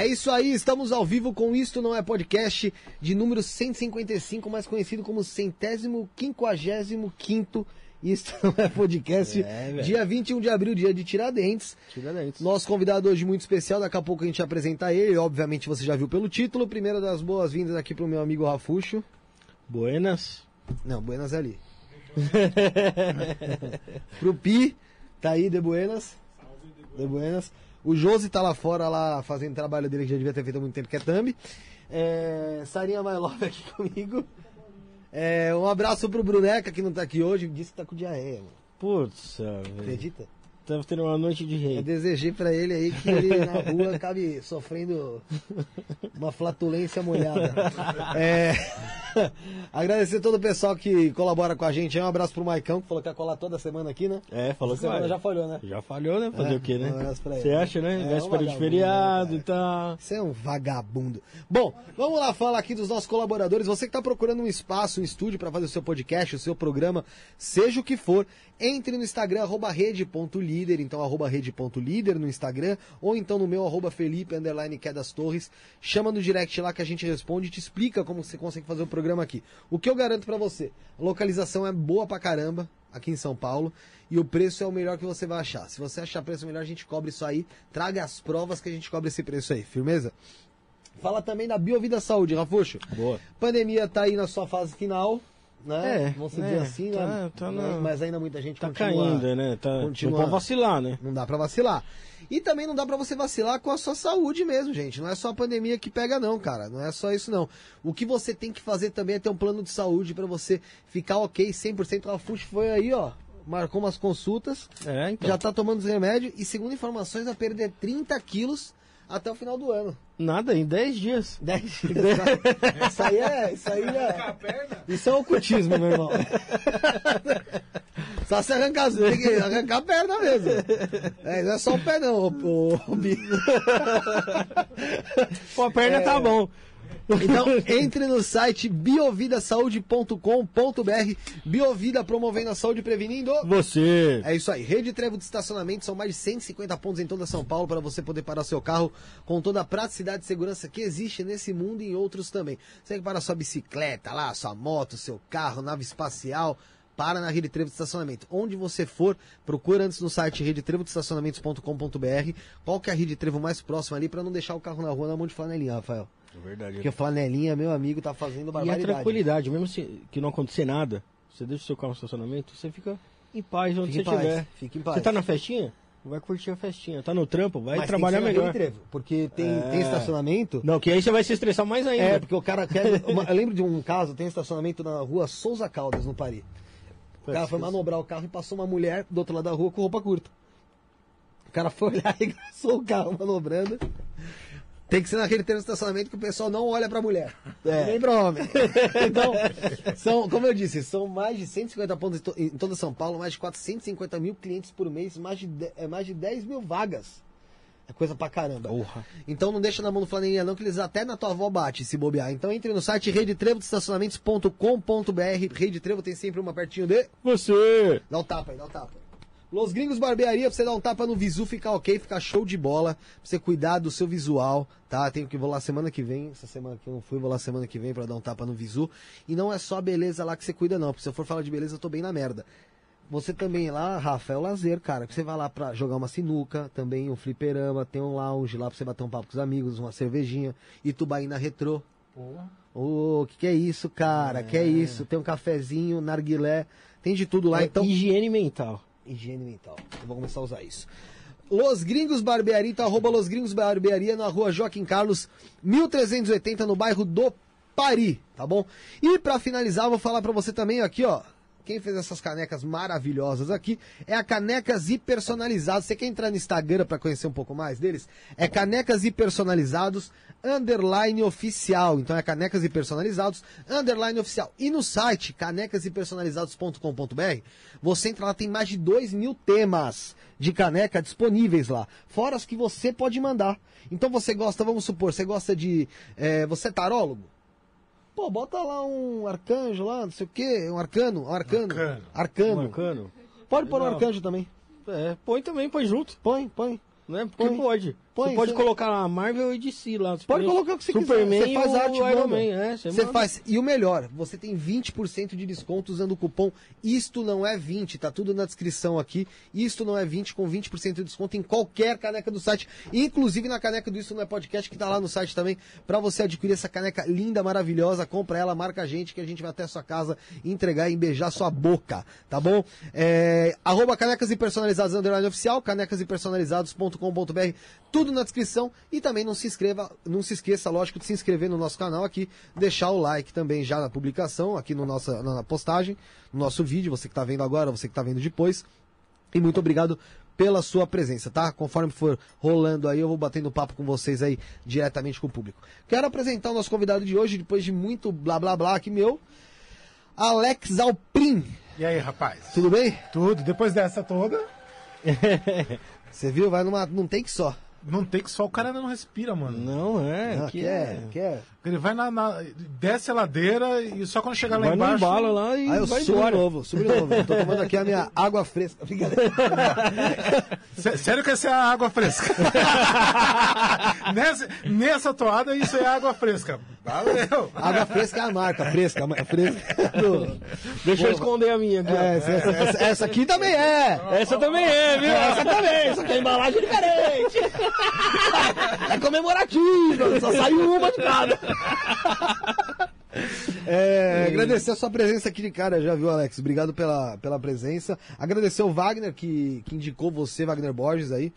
É isso aí, estamos ao vivo com Isto Não É Podcast de número 155, mais conhecido como centésimo quinquagésimo quinto Isto Não É Podcast, É, velho. dia 21 de abril, dia de Tiradentes. Tiradentes. Nosso convidado hoje muito especial, daqui a pouco a gente apresenta ele, obviamente você já viu pelo título. Primeira das boas-vindas aqui pro meu amigo Rafuxo. Buenas. Não, Buenas é ali. pro Pi, tá aí, de Buenas. De Buenas. O Josi tá lá fora, lá fazendo trabalho dele que já devia ter feito há muito tempo, que é Thumb. É, Sarinha My Love aqui comigo. É, um abraço pro Bruneca, que não tá aqui hoje, disse que tá com diarreia, mano. Putz, velho. Acredita? Tava tendo uma noite de Eu rei. desejei pra ele aí que ele na rua acabe sofrendo uma flatulência molhada. É, agradecer todo o pessoal que colabora com a gente. Um abraço pro Maicão, que falou que ia colar toda semana aqui, né? É, falou Essa que semana vai. já falhou, né? Já falhou, né? Fazer É, o quê, um né? abraço pra ele. Você acha, né? É, um Véspera de vagabundo, feriado e tal. Você é um vagabundo. Bom, vamos lá falar aqui dos nossos colaboradores. Você que está procurando um espaço, um estúdio para fazer o seu podcast, o seu programa, seja o que for, entre no Instagram, arroba rede.líder, então arroba rede.líder no Instagram, ou então no meu, arroba Felipe, underline que é Torres. Chama no direct lá que a gente responde e te explica como você consegue fazer o programa aqui. O que eu garanto para você, a localização é boa pra caramba, aqui em São Paulo, e o preço é o melhor que você vai achar. Se você achar preço melhor, a gente cobre isso aí. Traga as provas que a gente cobre esse preço aí, firmeza? Fala também da Biovida Saúde, Rafuxo. Boa. Pandemia tá aí na sua fase final, né? É, Vamos dizer é, assim, tá- né? tá mas, na- mas ainda muita gente Tá continua... caindo, né? Tá... continua- Não pode vacilar, né? Não dá pra vacilar. E também não dá pra você vacilar com a sua saúde mesmo, gente. Não é só a pandemia que pega não, cara. Não é só isso não. O que você tem que fazer também é ter um plano de saúde pra você ficar ok 100%. A FUX foi aí, ó. Marcou umas consultas, É, então. já tá tomando os remédios e segundo informações vai perder 30 quilos até o final do ano. Nada, em 10 dias. 10 dias. Isso aí é. Isso aí é. Isso é ocultismo, meu irmão. Só se arrancar, as- tem que arrancar a perna mesmo. É, não é só o pé, não, o, o, o Pô, a perna É. tá bom. Então, entre no site biovidasaude.com.br. Biovida promovendo a saúde e prevenindo. Você. É isso aí. Rede Trevo de estacionamento são mais de 150 pontos em toda São Paulo para você poder parar seu carro com toda a praticidade e segurança que existe nesse mundo e em outros também. Você quer parar sua bicicleta lá, sua moto, seu carro, nave espacial. Para na Rede Trevo de Estacionamento. Onde você for, procura antes no site redetrevodeestacionamentos.com.br qual que é a Rede Trevo mais próxima ali para não deixar o carro na rua na mão de flanelinha, Rafael. É verdade. Porque flanelinha, meu amigo, tá fazendo E a barbaridade. tranquilidade, mesmo se, que não acontecer nada, você deixa o seu carro no estacionamento, você fica em paz onde Fica você estiver. fica em paz. Você tá na festinha? Vai curtir a festinha. Tá no trampo? Vai Mas trabalhar tem que ser na melhor. Trevo, porque tem, É. tem estacionamento Não, que aí você vai se estressar mais ainda. É, porque o cara quer. uma- eu lembro de um caso, tem estacionamento na rua Souza Caldas, no Paris. O cara foi manobrar o carro e passou uma mulher do outro lado da rua com roupa curta. O cara foi olhar e gastou o carro manobrando. Tem que ser naquele treino de estacionamento que o pessoal não olha pra mulher. É. Nem pra homem. então, são, como eu disse, são mais de 150 pontos em, to- em toda São Paulo, mais de 450 mil clientes por mês, mais de, é, mais de 10 mil vagas. É coisa pra caramba. Porra. Então não deixa na mão do flanelinha não, que eles até na tua avó bate se bobear. Então entre no site redetrevodeestacionamentos.com.br. Rede Trevo tem sempre uma pertinho de... Você! Dá um tapa aí, dá um tapa. Los Gringos Barbearia, pra você dar um tapa no visu, ficar ok, ficar show de bola, pra você cuidar do seu visual, tá? Tenho que vou lá semana que vem, essa semana que eu não fui, vou lá semana que vem pra dar um tapa no visu. E não é só a beleza lá que você cuida não, porque se eu for falar de beleza, eu tô bem na merda. Você também lá, Rafa, é o lazer, cara. Que você vai lá pra jogar uma sinuca, também um fliperama, tem um lounge lá pra você bater um papo com os amigos, uma cervejinha, Itubaína Retrô. Porra. Ô, que que é isso, cara? Que é isso? Tem um cafezinho, narguilé, tem de tudo lá, É então... Higiene mental. Higiene mental. Vou começar a usar isso. Los Gringos Barbearia, então arroba Los Gringos Barbearia na rua Joaquim Carlos, 1380, no bairro do Pari, tá bom? E pra finalizar, vou falar pra você também aqui, ó. Quem fez essas canecas maravilhosas aqui é a Canecas e Personalizados. Você quer entrar no Instagram pra conhecer um pouco mais deles? É Canecas e Personalizados underline oficial. Então é Canecas e Personalizados underline oficial. E no site canecasepersonalizados.com.br você entra lá, tem mais de 2 mil temas de caneca disponíveis lá. Fora as que você pode mandar. Então você gosta, vamos supor, você gosta de. é, você é tarólogo? Pô, bota lá um arcanjo lá, não sei o quê, um arcano, um arcano. Arcano. Arcano. Marcano. Pode pôr um arcanjo também. É, põe também, põe junto. Põe, põe. Né? Porque Põe. pode. Põe, você pode você- colocar a Marvel e DC lá. Pode colocar o que você Superman quiser. Você faz arte, Iron. Man. É, você Você faz. E o melhor, você tem 20% de desconto usando o cupom Isto Não É 20. Tá tudo na descrição aqui. Isto Não É 20 com 20% de desconto em qualquer caneca do site. Inclusive na caneca do Isto Não É Podcast, que tá lá no site também. Pra você adquirir essa caneca linda, maravilhosa. Compra ela, marca a gente, que a gente vai até a sua casa entregar e beijar sua boca. Tá bom? É, arroba canecas e personalizados underline oficial, canecas e personalizados.com.br. Tudo na descrição. E também não se inscreva, não se esqueça, lógico, de se inscrever no nosso canal aqui, deixar o like também já na publicação, aqui no nossa, na postagem, no nosso vídeo, você que está vendo agora, você que está vendo depois. E muito obrigado pela sua presença, tá? Conforme for rolando aí, eu vou batendo papo com vocês aí diretamente com o público. Quero apresentar o nosso convidado de hoje, depois de muito blá blá blá aqui meu, Alex Alprin. E aí, rapaz? Tudo bem? Tudo. Depois dessa toda, Você viu? Vai numa, num take só. Não tem que só o cara ainda não respira, mano. Não, é. Ah, que quer, quer. Ele vai na, na- desce a ladeira e só quando chegar lá Vai embaixo. embalo lá e Aí eu vai subo embora. de novo, subo de novo. Tô tomando aqui a minha água fresca. Sério que essa é a água fresca? nessa, nessa toada, isso é água fresca. Valeu! Água fresca é a marca, fresca, a fresca. do- Deixa eu esconder a minha. É, essa, essa- essa- essa aqui também é. Essa também é, viu? Essa também. Essa aqui é embalagem diferente. É comemorativa, só saiu uma de cada. É, agradecer a sua presença aqui de cara, já viu, Alex? Obrigado pela, pela presença. Agradecer o Wagner, que, que indicou você, Wagner Borges, aí.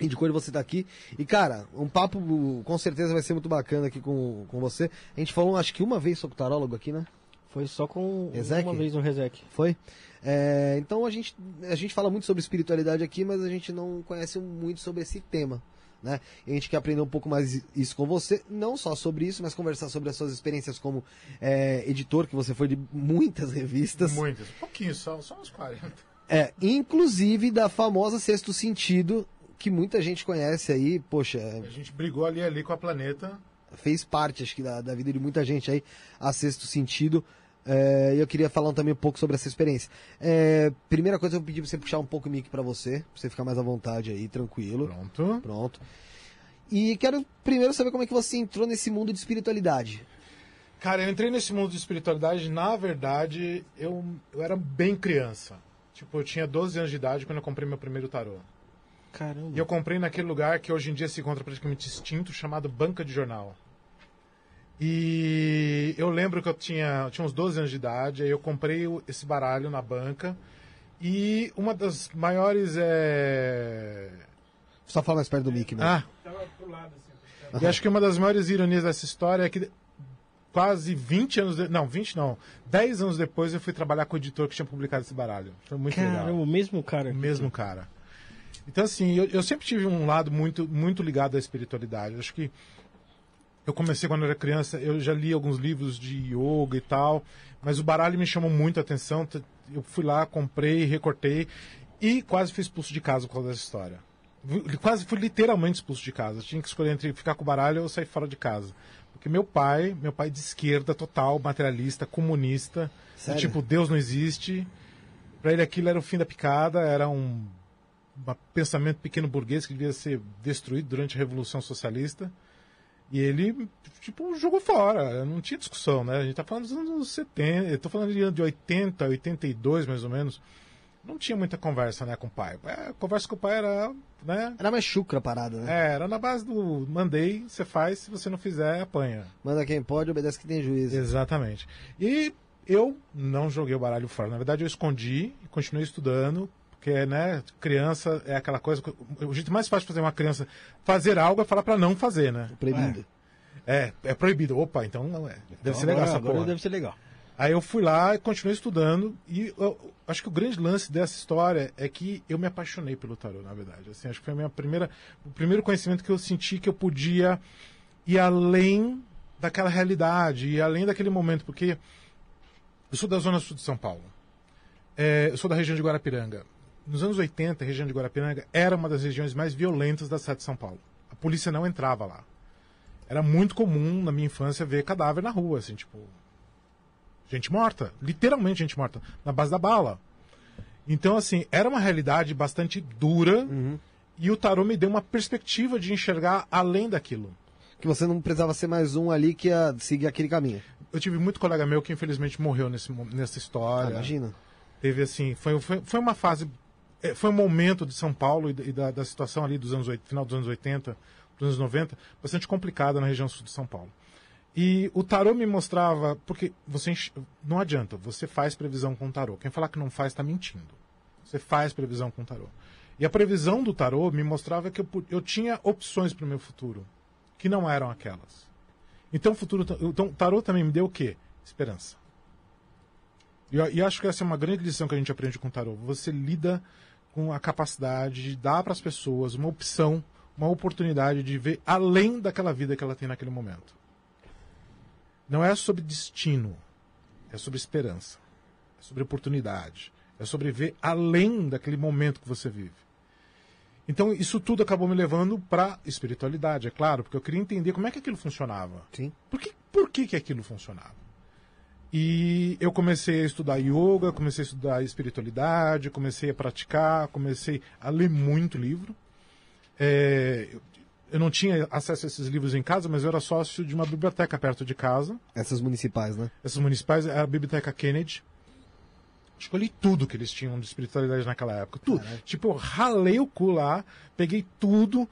Indicou de você estar aqui. E, cara, um papo com certeza vai ser muito bacana aqui com, com você. A gente falou, acho que uma vez sobre o tarólogo aqui, né? Foi só com uma vez no Resec. Foi? É, então a gente, a gente fala muito sobre espiritualidade aqui, mas a gente não conhece muito sobre esse tema. Né? A gente quer aprender um pouco mais isso com você, não só sobre isso, mas conversar sobre as suas experiências como é, editor, que você foi de muitas revistas. Muitas. Um pouquinho só, só uns 40. É, inclusive da famosa Sexto Sentido, que muita gente conhece aí, poxa, A gente brigou ali ali com a Planeta. fez parte, acho que, da, da vida de muita gente aí, a Sexto Sentido. É, E eu queria falar também um pouco sobre essa experiência. É, primeira coisa, eu vou pedir pra você puxar um pouco o mic pra você, pra você ficar mais à vontade aí, tranquilo. Pronto. Pronto. E quero primeiro saber como é que você entrou nesse mundo de espiritualidade. Cara, eu entrei nesse mundo de espiritualidade, na verdade, eu, eu era bem criança. Tipo, eu tinha 12 anos de idade quando eu comprei meu primeiro tarô. Caramba. E eu comprei naquele lugar que hoje em dia se encontra praticamente extinto, chamado Banca de Jornal. E eu lembro que eu tinha, eu tinha uns 12 anos de idade, aí eu comprei esse baralho na banca. E uma das maiores. É... Só fala mais perto do mic, né? Ah! E acho que uma das maiores ironias dessa história é que quase 20 anos. De... Não, 20 não. 10 anos depois eu fui trabalhar com o editor que tinha publicado esse baralho. Foi muito Caramba, legal. o mesmo cara. O mesmo cara. Então, assim, eu, eu sempre tive um lado muito, muito ligado à espiritualidade. Acho que eu comecei quando era criança, eu já li alguns livros de yoga e tal, mas o baralho me chamou muito a atenção. Eu fui lá, comprei, recortei e quase fui expulso de casa por causa dessa história. Quase fui literalmente expulso de casa. Tinha que escolher entre ficar com o baralho ou sair fora de casa. Porque meu pai, meu pai de esquerda total, materialista, comunista, Sério? tipo, Deus não existe. Pra ele aquilo era o fim da picada, era um, um pensamento pequeno burguês que devia ser destruído durante a Revolução Socialista. E ele, tipo, jogou fora. Não tinha discussão, né? A gente tá falando dos anos 70, eu tô falando de- de 80, 82 mais ou menos. não tinha muita conversa, né, com o pai. É, a conversa com o pai era, né? Era mais chucra a parada, né? É, era na base do mandei, você faz, se você não fizer, apanha. Manda quem pode, obedece quem tem juízo. Exatamente. E eu não joguei o baralho fora. Na verdade, eu escondi e continuei estudando, porque, né, criança é aquela coisa. O jeito mais fácil de fazer uma criança fazer algo é falar para não fazer, né? Proibido. É, é proibido. Opa, então não é. Deve Então, ser legal agora- essa porra. deve ser legal. Aí eu fui lá e continuei estudando e eu, acho que o grande lance dessa história é que eu me apaixonei pelo tarô, na verdade. Assim, acho que foi a minha primeira, o primeiro conhecimento que eu senti que eu podia ir além daquela realidade, ir além daquele momento, porque eu sou da zona sul de São Paulo. É, eu sou da região de Guarapiranga. Nos anos 80, a região de Guarapiranga era uma das regiões mais violentas da cidade de São Paulo. A polícia não entrava lá. Era muito comum na minha infância ver cadáver na rua, assim, tipo, gente morta, literalmente gente morta, na base da bala. Então, assim, era uma realidade bastante dura e o tarô me deu uma perspectiva de enxergar além daquilo. Que você não precisava ser mais um ali que ia seguir aquele caminho. Eu tive muito colega meu que infelizmente morreu nesse, nessa Ah, história. imagina. Teve assim, foi, foi, foi uma fase, foi um momento de São Paulo e da, da, situação ali dos anos 80, final dos anos 80, dos anos 90, bastante complicada na região sul de São Paulo. E o tarô me mostrava, porque você não adianta, você faz previsão com o tarô. Quem falar que não faz está mentindo. Você faz previsão com o tarô. E a previsão do tarô me mostrava que eu, eu tinha opções para o meu futuro, que não eram aquelas. Então o futuro, então o tarô também me deu o quê? Esperança. E e acho que essa é uma grande lição que a gente aprende com o tarô. Você lida com a capacidade de dar para as pessoas uma opção, uma oportunidade de ver além daquela vida que ela tem naquele momento. Não é sobre destino, é sobre esperança, é sobre oportunidade, é sobre ver além daquele momento que você vive. Então, isso tudo acabou me levando para espiritualidade, é claro, porque eu queria entender como é que aquilo funcionava. Sim. Por que, por que, que aquilo funcionava? E eu comecei a estudar yoga, comecei a estudar espiritualidade, comecei a praticar, comecei a ler muito livro. É, eu- não tinha acesso a esses livros em casa, mas eu era sócio de uma biblioteca perto de casa. Essas municipais, né? Essas municipais a Biblioteca Kennedy. Escolhi tudo que eles tinham de espiritualidade naquela época. Tudo. Tipo, eu ralei o cu lá, peguei tudo.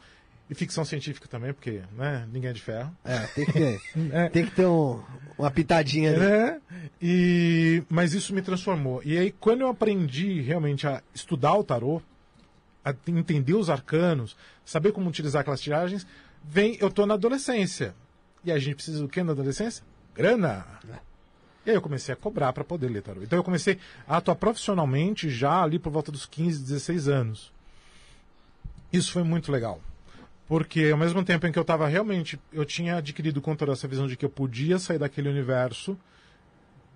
E ficção científica também, porque né, ninguém é de ferro. É, tem que ter, É. tem que ter um- uma pitadinha ali. né? E mas isso me transformou. E aí quando eu aprendi realmente a estudar o tarô, a entender os arcanos, saber como utilizar aquelas tiragens, vem eu tô na adolescência. E a gente precisa do que na adolescência? Grana. E aí eu comecei a cobrar para poder ler tarô. Então eu comecei a atuar profissionalmente já ali por volta dos 15, 16 anos. Isso foi muito legal. Porque ao mesmo tempo em que eu estava realmente, eu tinha adquirido com toda essa visão de que eu podia sair daquele universo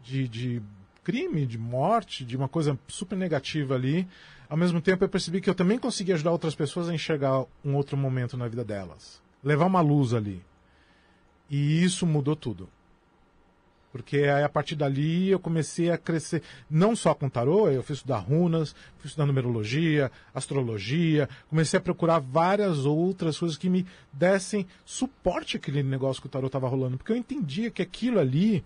de, de crime, de morte, de uma coisa super negativa ali, ao mesmo tempo eu percebi que eu também conseguia ajudar outras pessoas a enxergar um outro momento na vida delas. Levar uma luz ali. E isso mudou tudo. Porque aí, a partir dali eu comecei a crescer, não só com tarô, eu fui estudar runas, fui estudar numerologia, astrologia, comecei a procurar várias outras coisas que me dessem suporte àquele negócio que o tarô estava rolando. Porque eu entendia que aquilo ali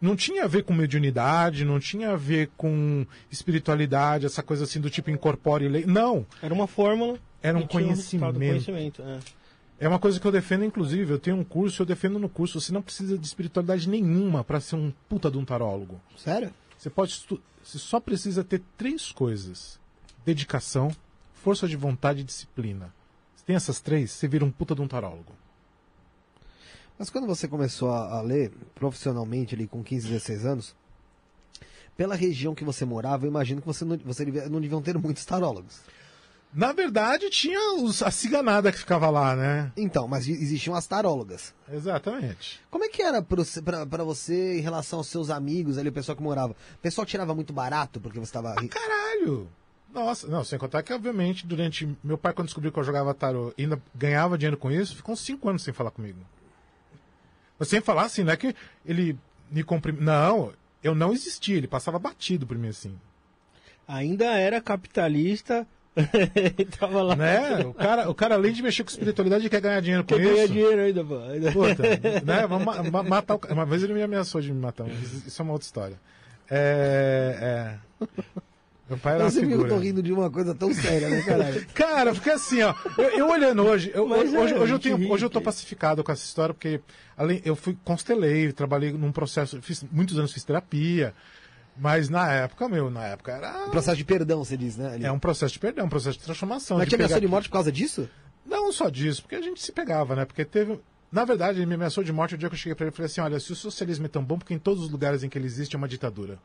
não tinha a ver com mediunidade, não tinha a ver com espiritualidade, essa coisa assim do tipo incorpore lei. Não, Era uma fórmula. Era um conhecimento. conhecimento é. É uma coisa que eu defendo, inclusive. Eu tenho um curso, eu defendo no curso. Você não precisa de espiritualidade nenhuma para ser um puta de um tarólogo. Sério? Você pode. Você só precisa ter três coisas: dedicação, força de vontade e disciplina. Você tem essas três, você vira um puta de um tarólogo. Mas quando você começou a, a ler profissionalmente ali com 15, 16 anos, pela região que você morava, eu imagino que você não, você não deviam ter muitos tarólogos. Na verdade, tinha os... a ciganada que ficava lá, né? Então, mas existiam as tarólogas. Exatamente. Como é que era pra você em relação aos seus amigos ali, o pessoal que morava? O pessoal tirava muito barato porque você estava... Caralho! Nossa, não, sem contar que, obviamente, durante. Meu pai, quando descobriu que eu jogava tarô e ainda ganhava dinheiro com isso, ficou uns 5 anos sem falar comigo. Mas sem falar assim, não é que ele me comprim... Não, eu não existia, ele passava batido por mim assim. Ainda era capitalista. tava lá. Né? O cara, o cara, além de mexer com espiritualidade, quer ganhar dinheiro com Quer ganhar isso. dinheiro ainda, pô. Ainda- Puta, né? Vamos ma- ma- matar o cara. Uma vez ele me ameaçou de me matar, mas isso é uma outra história. É, é. Meu pai era Eu uma sempre figura. tô rindo de uma coisa tão séria, né, caralho? Cara, porque assim, ó, eu, eu olhando hoje, eu- hoje, é, hoje, a eu tenho, hoje eu tô que- pacificado com essa história, porque além, eu fui constelei, trabalhei num processo, fiz muitos anos fiz terapia, mas na época, meu, na época era. Processo de perdão, você diz, né? ali. É um processo de perdão, um processo de transformação. Mas de te ameaçou de morte por causa disso? Não só disso, porque a gente se pegava, né? Porque teve. Na verdade, ele me ameaçou de morte o dia que eu cheguei pra ele e falei assim: olha, se o socialismo é tão bom, porque em todos os lugares em que ele existe é uma ditadura.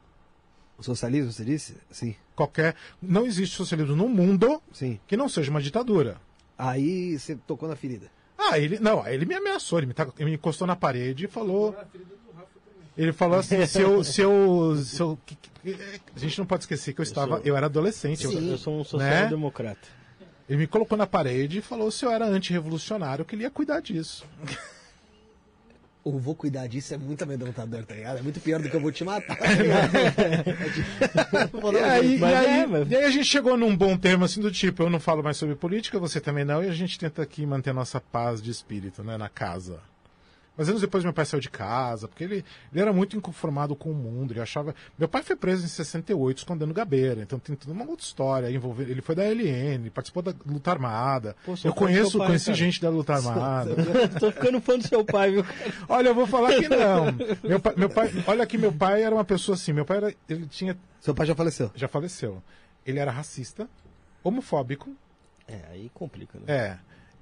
O socialismo, você disse? Sim, Qualquer. Não existe socialismo no mundo sim. que não seja uma ditadura. Aí você tocou na ferida. Ah, ele. Não, aí ele me ameaçou, ele me, tá- ele me encostou na parede e falou. Ele falou assim, se eu. Se eu, se eu que- que- a gente não pode esquecer que eu estava. Eu, era adolescente. eu- Sim. Eu sou um Né? social-democrata. ele me colocou na parede e falou se eu era antirrevolucionário, que ele ia cuidar disso. O vou cuidar disso é muito amedrontador, tá ligado? É muito pior do que eu vou te matar. E aí, Mas e aí- é, mas- e aí a gente chegou num bom termo assim do tipo, eu não falo mais sobre política, você também não, e a gente tenta aqui manter a nossa paz de espírito, né, na casa. Mas anos depois meu pai saiu de casa, porque ele, ele era muito inconformado com o mundo, ele achava... Meu pai foi preso em 68 escondendo gabeira, então tem toda uma outra história envolvendo... Ele foi da LN, participou da luta armada. Sou eu conheço, pai, conheci cara. gente da luta armada. Tô ficando fã do seu pai, viu? Olha, eu vou falar que não. Meu pai, meu pai, olha que meu pai era uma pessoa assim, meu pai era, ele tinha Seu pai já faleceu. já faleceu. Ele era racista, homofóbico, É, aí complica, né? é.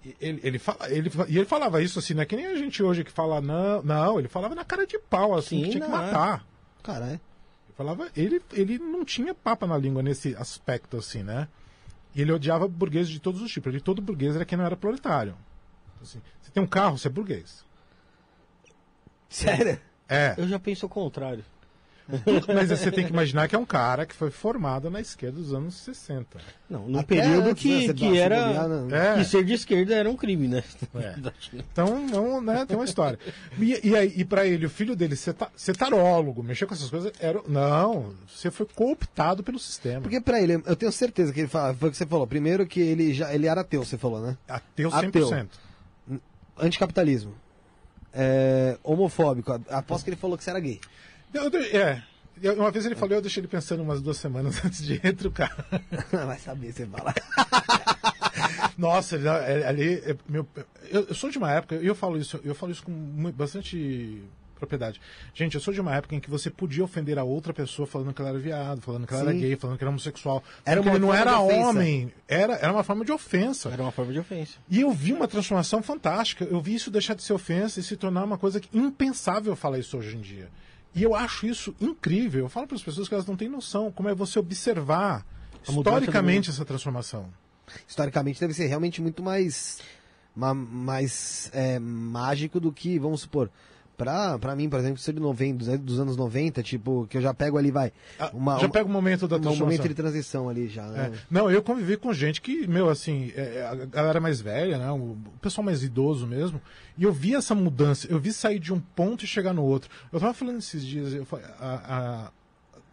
E Ele, ele, fala, ele, e ele falava isso assim, não é que nem a gente hoje que fala não, não, ele falava na cara de pau, assim, Sim, que tinha que não, matar. Caralho. Ele falava, ele, ele não tinha papa na língua nesse aspecto, assim, né? E ele odiava burgueses de todos os tipos. Ele, todo burguês era quem não era proletário. Assim, você tem um carro, você é burguês. Sério? É. Eu já penso o contrário. Mas você tem que imaginar que é um cara que foi formado na esquerda dos anos 60. Não, num Até período antes, né, que, que era. não. É. Que ser de esquerda era um crime, né? É. Então, não, né, tem uma história. E, e, aí, e pra ele, o filho dele ser, ta- ser tarólogo, mexer com essas coisas, era. Não, você foi cooptado pelo sistema. Porque pra ele, eu tenho certeza que ele fala, foi o que você falou. Primeiro que ele já ele era ateu, você falou, né? Ateu 100%. Ateu. Anticapitalismo. É, homofóbico. Aposto que ele falou que você era gay. Eu- é. Uma vez ele falou, eu deixei ele pensando umas duas semanas antes de retrucar. Vai saber, você fala. Nossa, ali. é, meu, eu, sou de uma época, e eu falo isso, eu falo isso com bastante propriedade. Gente, eu sou de uma época em que você podia ofender a outra pessoa falando que ela era viado, falando que ela era Sim. gay, falando que era homossexual. Era Era uma ele não era homem, era, era uma forma de ofensa. Era uma forma de ofensa. E eu vi uma transformação fantástica. Eu vi isso deixar de ser ofensa e se tornar uma coisa que impensável falar isso hoje em dia. E eu acho isso incrível. Eu falo para as pessoas que elas não têm noção como é você observar historicamente essa transformação. Historicamente deve ser realmente muito mais, ma- mais é, mágico do que, vamos supor, pra, pra mim, por exemplo, ser de 90, dos, dos anos 90, tipo, que eu já pego ali, vai, Ah, uma, Já pega o momento da um transformação. momento de transição ali já, né? É. Não, eu convivi com gente que, meu, assim, é, a galera mais velha, né? O pessoal mais idoso mesmo. E eu vi essa mudança, eu vi sair de um ponto e chegar no outro. Eu tava falando esses dias, eu, a, a-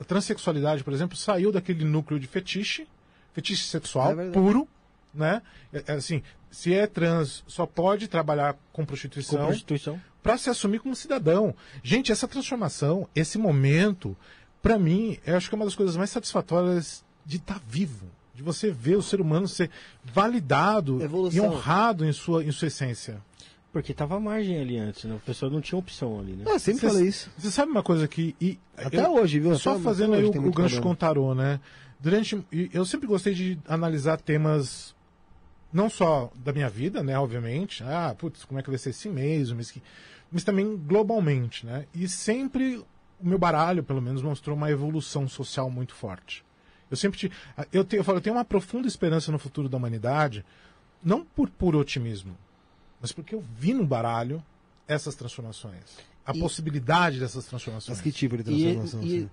a transexualidade, por exemplo, saiu daquele núcleo de fetiche, fetiche É sexual verdade. puro, né? É, é assim, se é trans, só pode trabalhar com Com prostituição prostituição. Para se assumir como cidadão. Gente, essa transformação, esse momento, para mim, eu acho que é uma das coisas mais satisfatórias de estar vivo. De você ver o ser humano ser validado Evolução. e honrado em sua, em sua essência. Porque tava à margem ali antes, né? O pessoal não tinha opção ali, né? Ah, sempre Cê- falei isso. Você sabe uma coisa que. e- Até hoje, viu? Só Até- fazendo até aí o, o gancho problema. com o tarô, né? Durante. Eu sempre gostei de analisar temas. Não só da minha vida, né? Obviamente. Ah, putz, como é que vai ser esse mês, o mês que. Mas também globalmente, né? E sempre o meu baralho, pelo menos, mostrou uma evolução social muito forte. Eu sempre te, eu, te, eu falo, eu tenho uma profunda esperança no futuro da humanidade, não por puro otimismo, mas porque eu vi no baralho essas transformações. A E- possibilidade dessas transformações Mas que tipo de E, transformação? e- assim?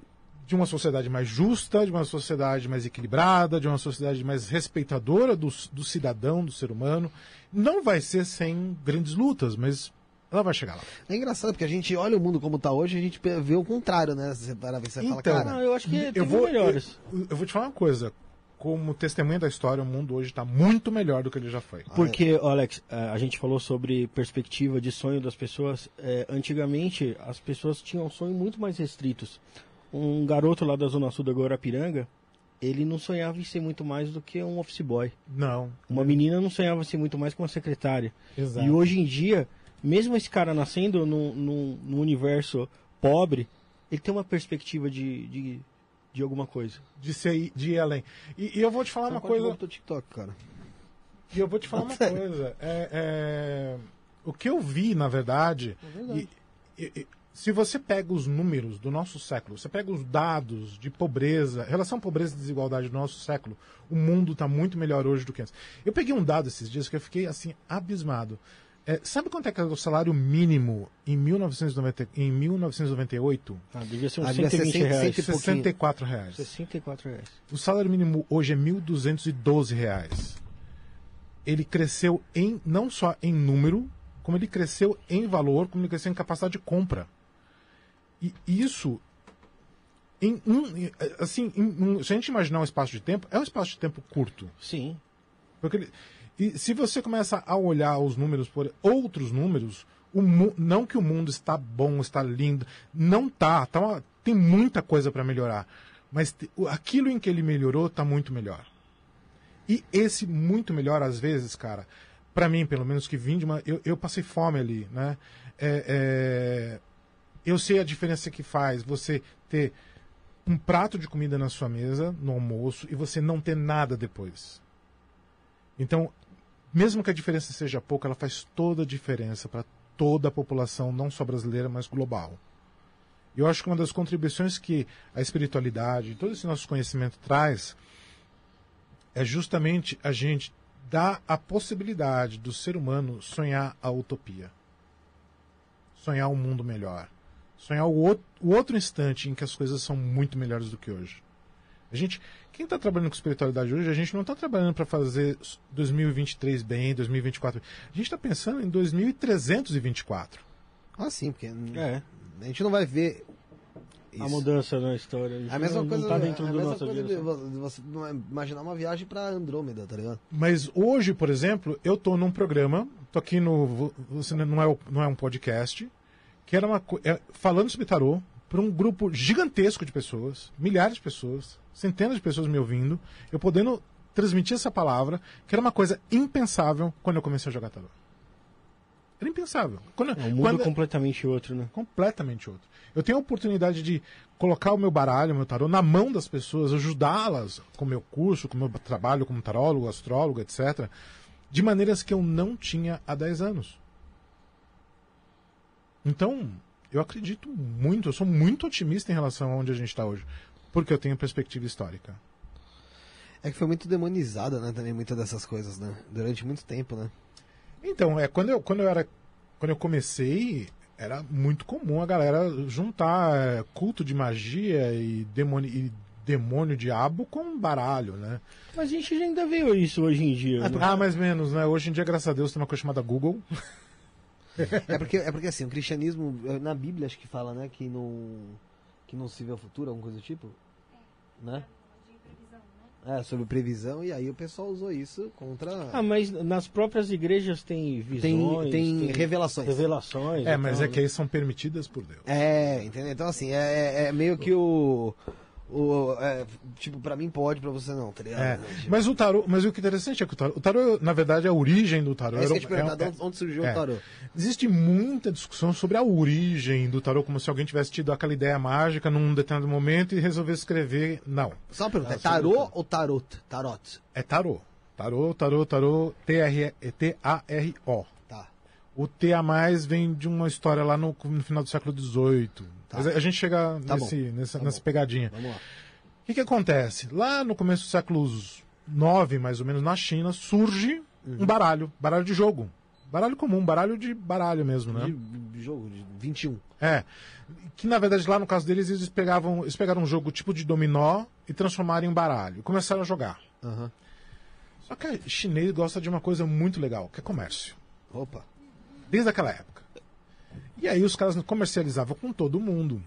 de uma sociedade mais justa, de uma sociedade mais equilibrada, de uma sociedade mais respeitadora do, do cidadão, do ser humano. Não vai ser sem grandes lutas, mas ela vai chegar lá. É engraçado, porque a gente olha o mundo como tá hoje e a gente vê o contrário, né? Você para ver, você fala, Então, cara, Ah, eu acho que eu vou, melhores. Eu, eu vou te falar uma coisa. Como testemunha da história, o mundo hoje está muito melhor do que ele já foi. Porque, ó, Alex, eh, a gente falou sobre perspectiva de sonho das pessoas. Eh, antigamente, as pessoas tinham sonhos muito mais restritos. Um garoto lá da Zona Sul da Guarapiranga, ele não sonhava em ser muito mais do que um office boy. Não. Uma menina não sonhava em ser muito mais que uma secretária. Exato. E hoje em dia, mesmo esse cara nascendo num, num, num universo pobre, ele tem uma perspectiva de, de, de alguma coisa. De, ser, de ir além. E, e eu vou te falar uma coisa. do TikTok, cara. E eu vou te falar uma Sério? coisa. É, é, o que eu vi, na verdade. e- e- e- se você pega os números do nosso século, você pega os dados de pobreza, relação pobreza e desigualdade do nosso século, o mundo está muito melhor hoje do que antes. Eu peguei um dado esses dias que eu fiquei assim abismado. É, sabe quanto é que era o salário mínimo em, 1990, em 1998? Ah, devia ser uns Ah, devia ser 120 cento- reais. cento e pouquinho. 64 reais. 64 reais. O salário mínimo hoje é 1.212 reais. Ele cresceu em não só em número, como ele cresceu em valor, como ele cresceu em capacidade de compra. E isso, em um, assim, em um- se a gente imaginar um espaço de tempo, é um espaço de tempo curto. Sim. Porque ele- e se você começa a olhar os números por outros números, o não que o mundo está bom, está lindo, não tá, tá tem muita coisa para melhorar, mas aquilo em que ele melhorou está muito melhor. E esse muito melhor às vezes, cara, para mim pelo menos que vim de uma, eu, eu passei fome ali, né? É, é, eu sei a diferença que faz você ter um prato de comida na sua mesa no almoço e você não ter nada depois. Então, mesmo que a diferença seja pouca, ela faz toda a diferença para toda a população, não só brasileira, mas global. Eu acho que uma das contribuições que a espiritualidade, todo esse nosso conhecimento traz, é justamente a gente dar a possibilidade do ser humano sonhar a utopia. Sonhar um mundo melhor. Sonhar o outro, instante em que as coisas são muito melhores do que hoje. A gente, quem está trabalhando com espiritualidade hoje, a gente não está trabalhando para fazer 2023 bem, 2024. A gente está pensando em 2324. Ah, sim, porque É. a gente não vai ver A isso. mudança na história. É a mesma não, coisa, não tá dentro é a do mesma nosso coisa de você imaginar uma viagem pra Andrômeda, tá ligado? Mas hoje, por exemplo, eu tô num programa, tô aqui no. Você não é, não é um podcast, que era uma. co- é, falando sobre tarô, para um grupo gigantesco de pessoas, milhares de pessoas, centenas de pessoas me ouvindo, eu podendo transmitir essa palavra, que era uma coisa impensável quando eu comecei a jogar tarô. Era impensável. Quando, É um mundo quando- completamente outro, né? completamente outro. Eu tenho a oportunidade de colocar o meu baralho, o meu tarô, na mão das pessoas, ajudá-las com o meu curso, com o meu trabalho como tarólogo, astrólogo, etc., de maneiras que eu não tinha há 10 anos. Então, eu acredito muito, eu sou muito otimista em relação a onde a gente está hoje, porque eu tenho perspectiva histórica. É que foi muito demonizada, né, também, muitas dessas coisas, né? Durante muito tempo, né? Então, é, quando eu, quando eu era. Quando eu comecei, era muito comum a galera juntar é, culto de magia e demônio, e demônio diabo com baralho, né? Mas a gente ainda vê isso hoje em dia. né? Ah, mais ou menos, né? Hoje em dia, graças a Deus, tem uma coisa chamada Google. É porque, é porque assim, o cristianismo, na Bíblia acho que fala, né, que não, que não se vê o futuro, alguma coisa do tipo, né? É, sobre previsão, e aí o pessoal usou isso contra... Ah, mas nas próprias igrejas tem visões, tem, tem revelações. revelações. É, mas tal, é que né? aí são permitidas por Deus. É, entendeu? Então assim, é, é- é meio que o... o é, tipo, pra mim pode, pra você não, tá ligado? É, Tipo, mas o tarô, mas o que é interessante é que o tarô, o tarô, na verdade, a origem do tarô. é isso que eu era- te é- de onde- surgiu é. o tarô? Existe muita discussão sobre a origem do tarô, como se alguém tivesse tido aquela ideia mágica num determinado momento e resolvesse escrever. Não. Só uma pergunta, é sobre tarô ou tarot? Tarot. É tarô. Tarô, tarô, tarô, é T-A-R-O. Tá. O T a mais vem de uma história lá no, no final do século XVIII. Mas a gente chega Tá nesse, tá nessa bom. pegadinha. Vamos lá. O que, que acontece? Lá no começo do século IX, mais ou menos, na China, surge Uhum. um baralho. Baralho de jogo. Baralho comum, baralho de baralho mesmo, né? De, de jogo, de 21. É. Que na verdade lá no caso deles eles pegavam, eles pegaram um jogo tipo de dominó e transformaram em baralho. Começaram a jogar. Aham. Só que o chinês gosta de uma coisa muito legal, que é comércio. Opa. Desde aquela época. E aí os caras comercializavam com todo mundo.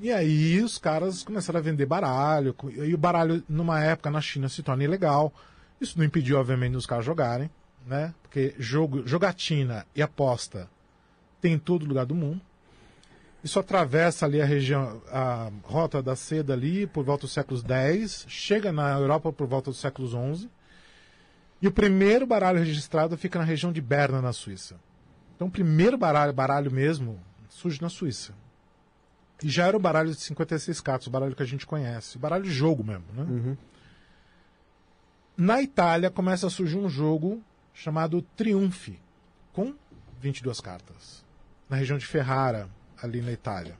E aí os caras começaram a vender baralho. E o baralho, numa época, na China, se torna ilegal. Isso não impediu, obviamente, dos caras jogarem, né? Porque jogo, jogatina e aposta tem em todo lugar do mundo. Isso atravessa ali a região, a rota da seda ali por volta dos séculos X, chega na Europa por volta dos séculos XI. E o primeiro baralho registrado fica na região de Berna, na Suíça. Então, o primeiro baralho, baralho mesmo, surge na Suíça. E já era o baralho de 56 cartas, o baralho que a gente conhece. O baralho de jogo mesmo, né? Uhum. Na Itália começa a surgir um jogo chamado Triunfe, com 22 cartas. Na região de Ferrara, ali na Itália.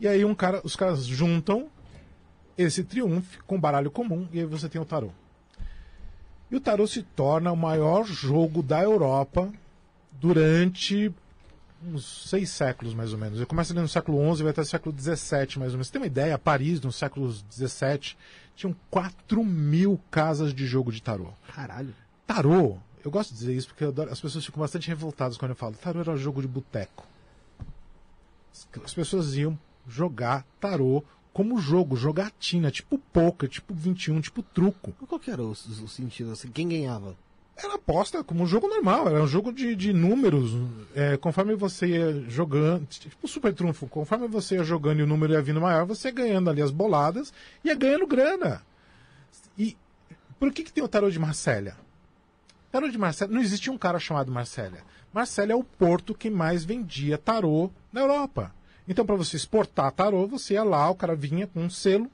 E aí um cara, os caras juntam esse Triunfe com baralho comum e aí você tem o tarô. E o tarô se torna o maior jogo da Europa durante uns seis séculos, mais ou menos. Ele começa ali no século XI e vai até o século XVII, mais ou menos. Você tem uma ideia? Paris, no século XVII, tinham 4 mil casas de jogo de tarô. Caralho. Tarô, eu gosto de dizer isso porque eu adoro- as pessoas ficam bastante revoltadas quando eu falo. Tarô era jogo de boteco. As pessoas iam jogar tarô como jogo, jogatina, tipo poker, tipo 21, tipo truco. Qual que era o, o sentido? Assim, quem ganhava? Era aposta como um jogo normal, era um jogo de, de números. É, conforme você ia jogando, tipo super trunfo, conforme você ia jogando e o número ia vindo maior, você ia ganhando ali as boladas e ia ganhando grana. E por que, que tem o tarô de Marsella? Tarô de Marsella, não existia um cara chamado Marsella. Marsella é o porto que mais vendia tarô na Europa. Então, para você exportar tarô, você ia lá, o cara vinha com um selo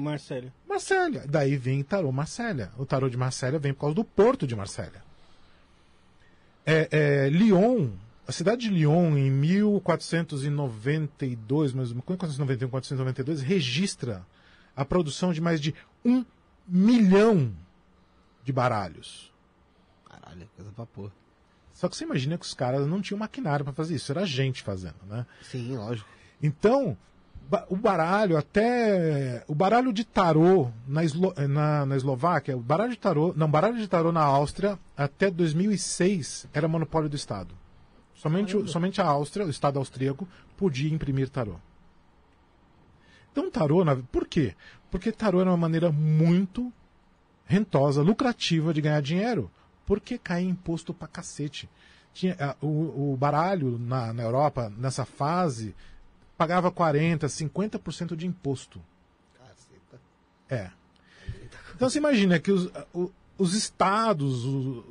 Marcelo. Marsella. Daí vem tarô Marsella. O tarô de Marsella vem por causa do porto de Marsella. É, é, Lyon, a cidade de Lyon, em 1492, mais ou menos, 1491, 1492, registra a produção de mais de um milhão de baralhos. Caralho, coisa pra porra. Só que você imagina que os caras não tinham maquinário para fazer isso, era gente fazendo, né? Sim, lógico. Então, o baralho até. O baralho de tarô na, Eslo- na, na Eslováquia, o baralho de tarô. Não, baralho de tarô na Áustria, até 2006 era monopólio do Estado. Somente, o- somente a Áustria, o Estado austríaco, podia imprimir tarô. Então, tarô. Na, por quê? Porque tarô era uma maneira muito rentosa, lucrativa de ganhar dinheiro. Porque caía imposto pra cacete. Tinha, o, o baralho na, na Europa, nessa fase, pagava 40%, 50% de imposto. Caceta. É. Então você imagina que os, os estados,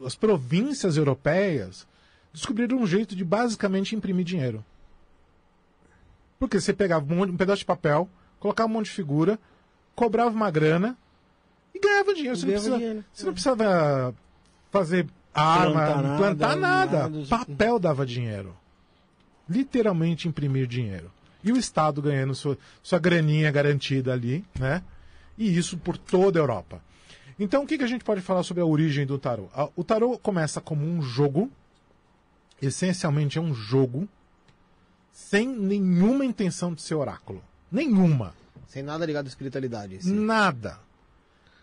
as províncias europeias descobriram um jeito de basicamente imprimir dinheiro. Porque você pegava um, pedaço de papel, colocava um monte de figura, cobrava uma grana e ganhava dinheiro. Você, Ganhava não, precisa- dinheiro. você não precisava fazer arma, Plantar nada, plantar nada. nada, Papel dava dinheiro. Literalmente imprimir dinheiro. E o Estado ganhando sua, sua graninha garantida ali, né? E isso por toda a Europa. Então, o que, que a gente pode falar sobre a origem do tarô? O tarô começa como um jogo, essencialmente é um jogo, sem nenhuma intenção de ser oráculo. Nenhuma. Sem nada ligado à espiritualidade. Sim. Nada.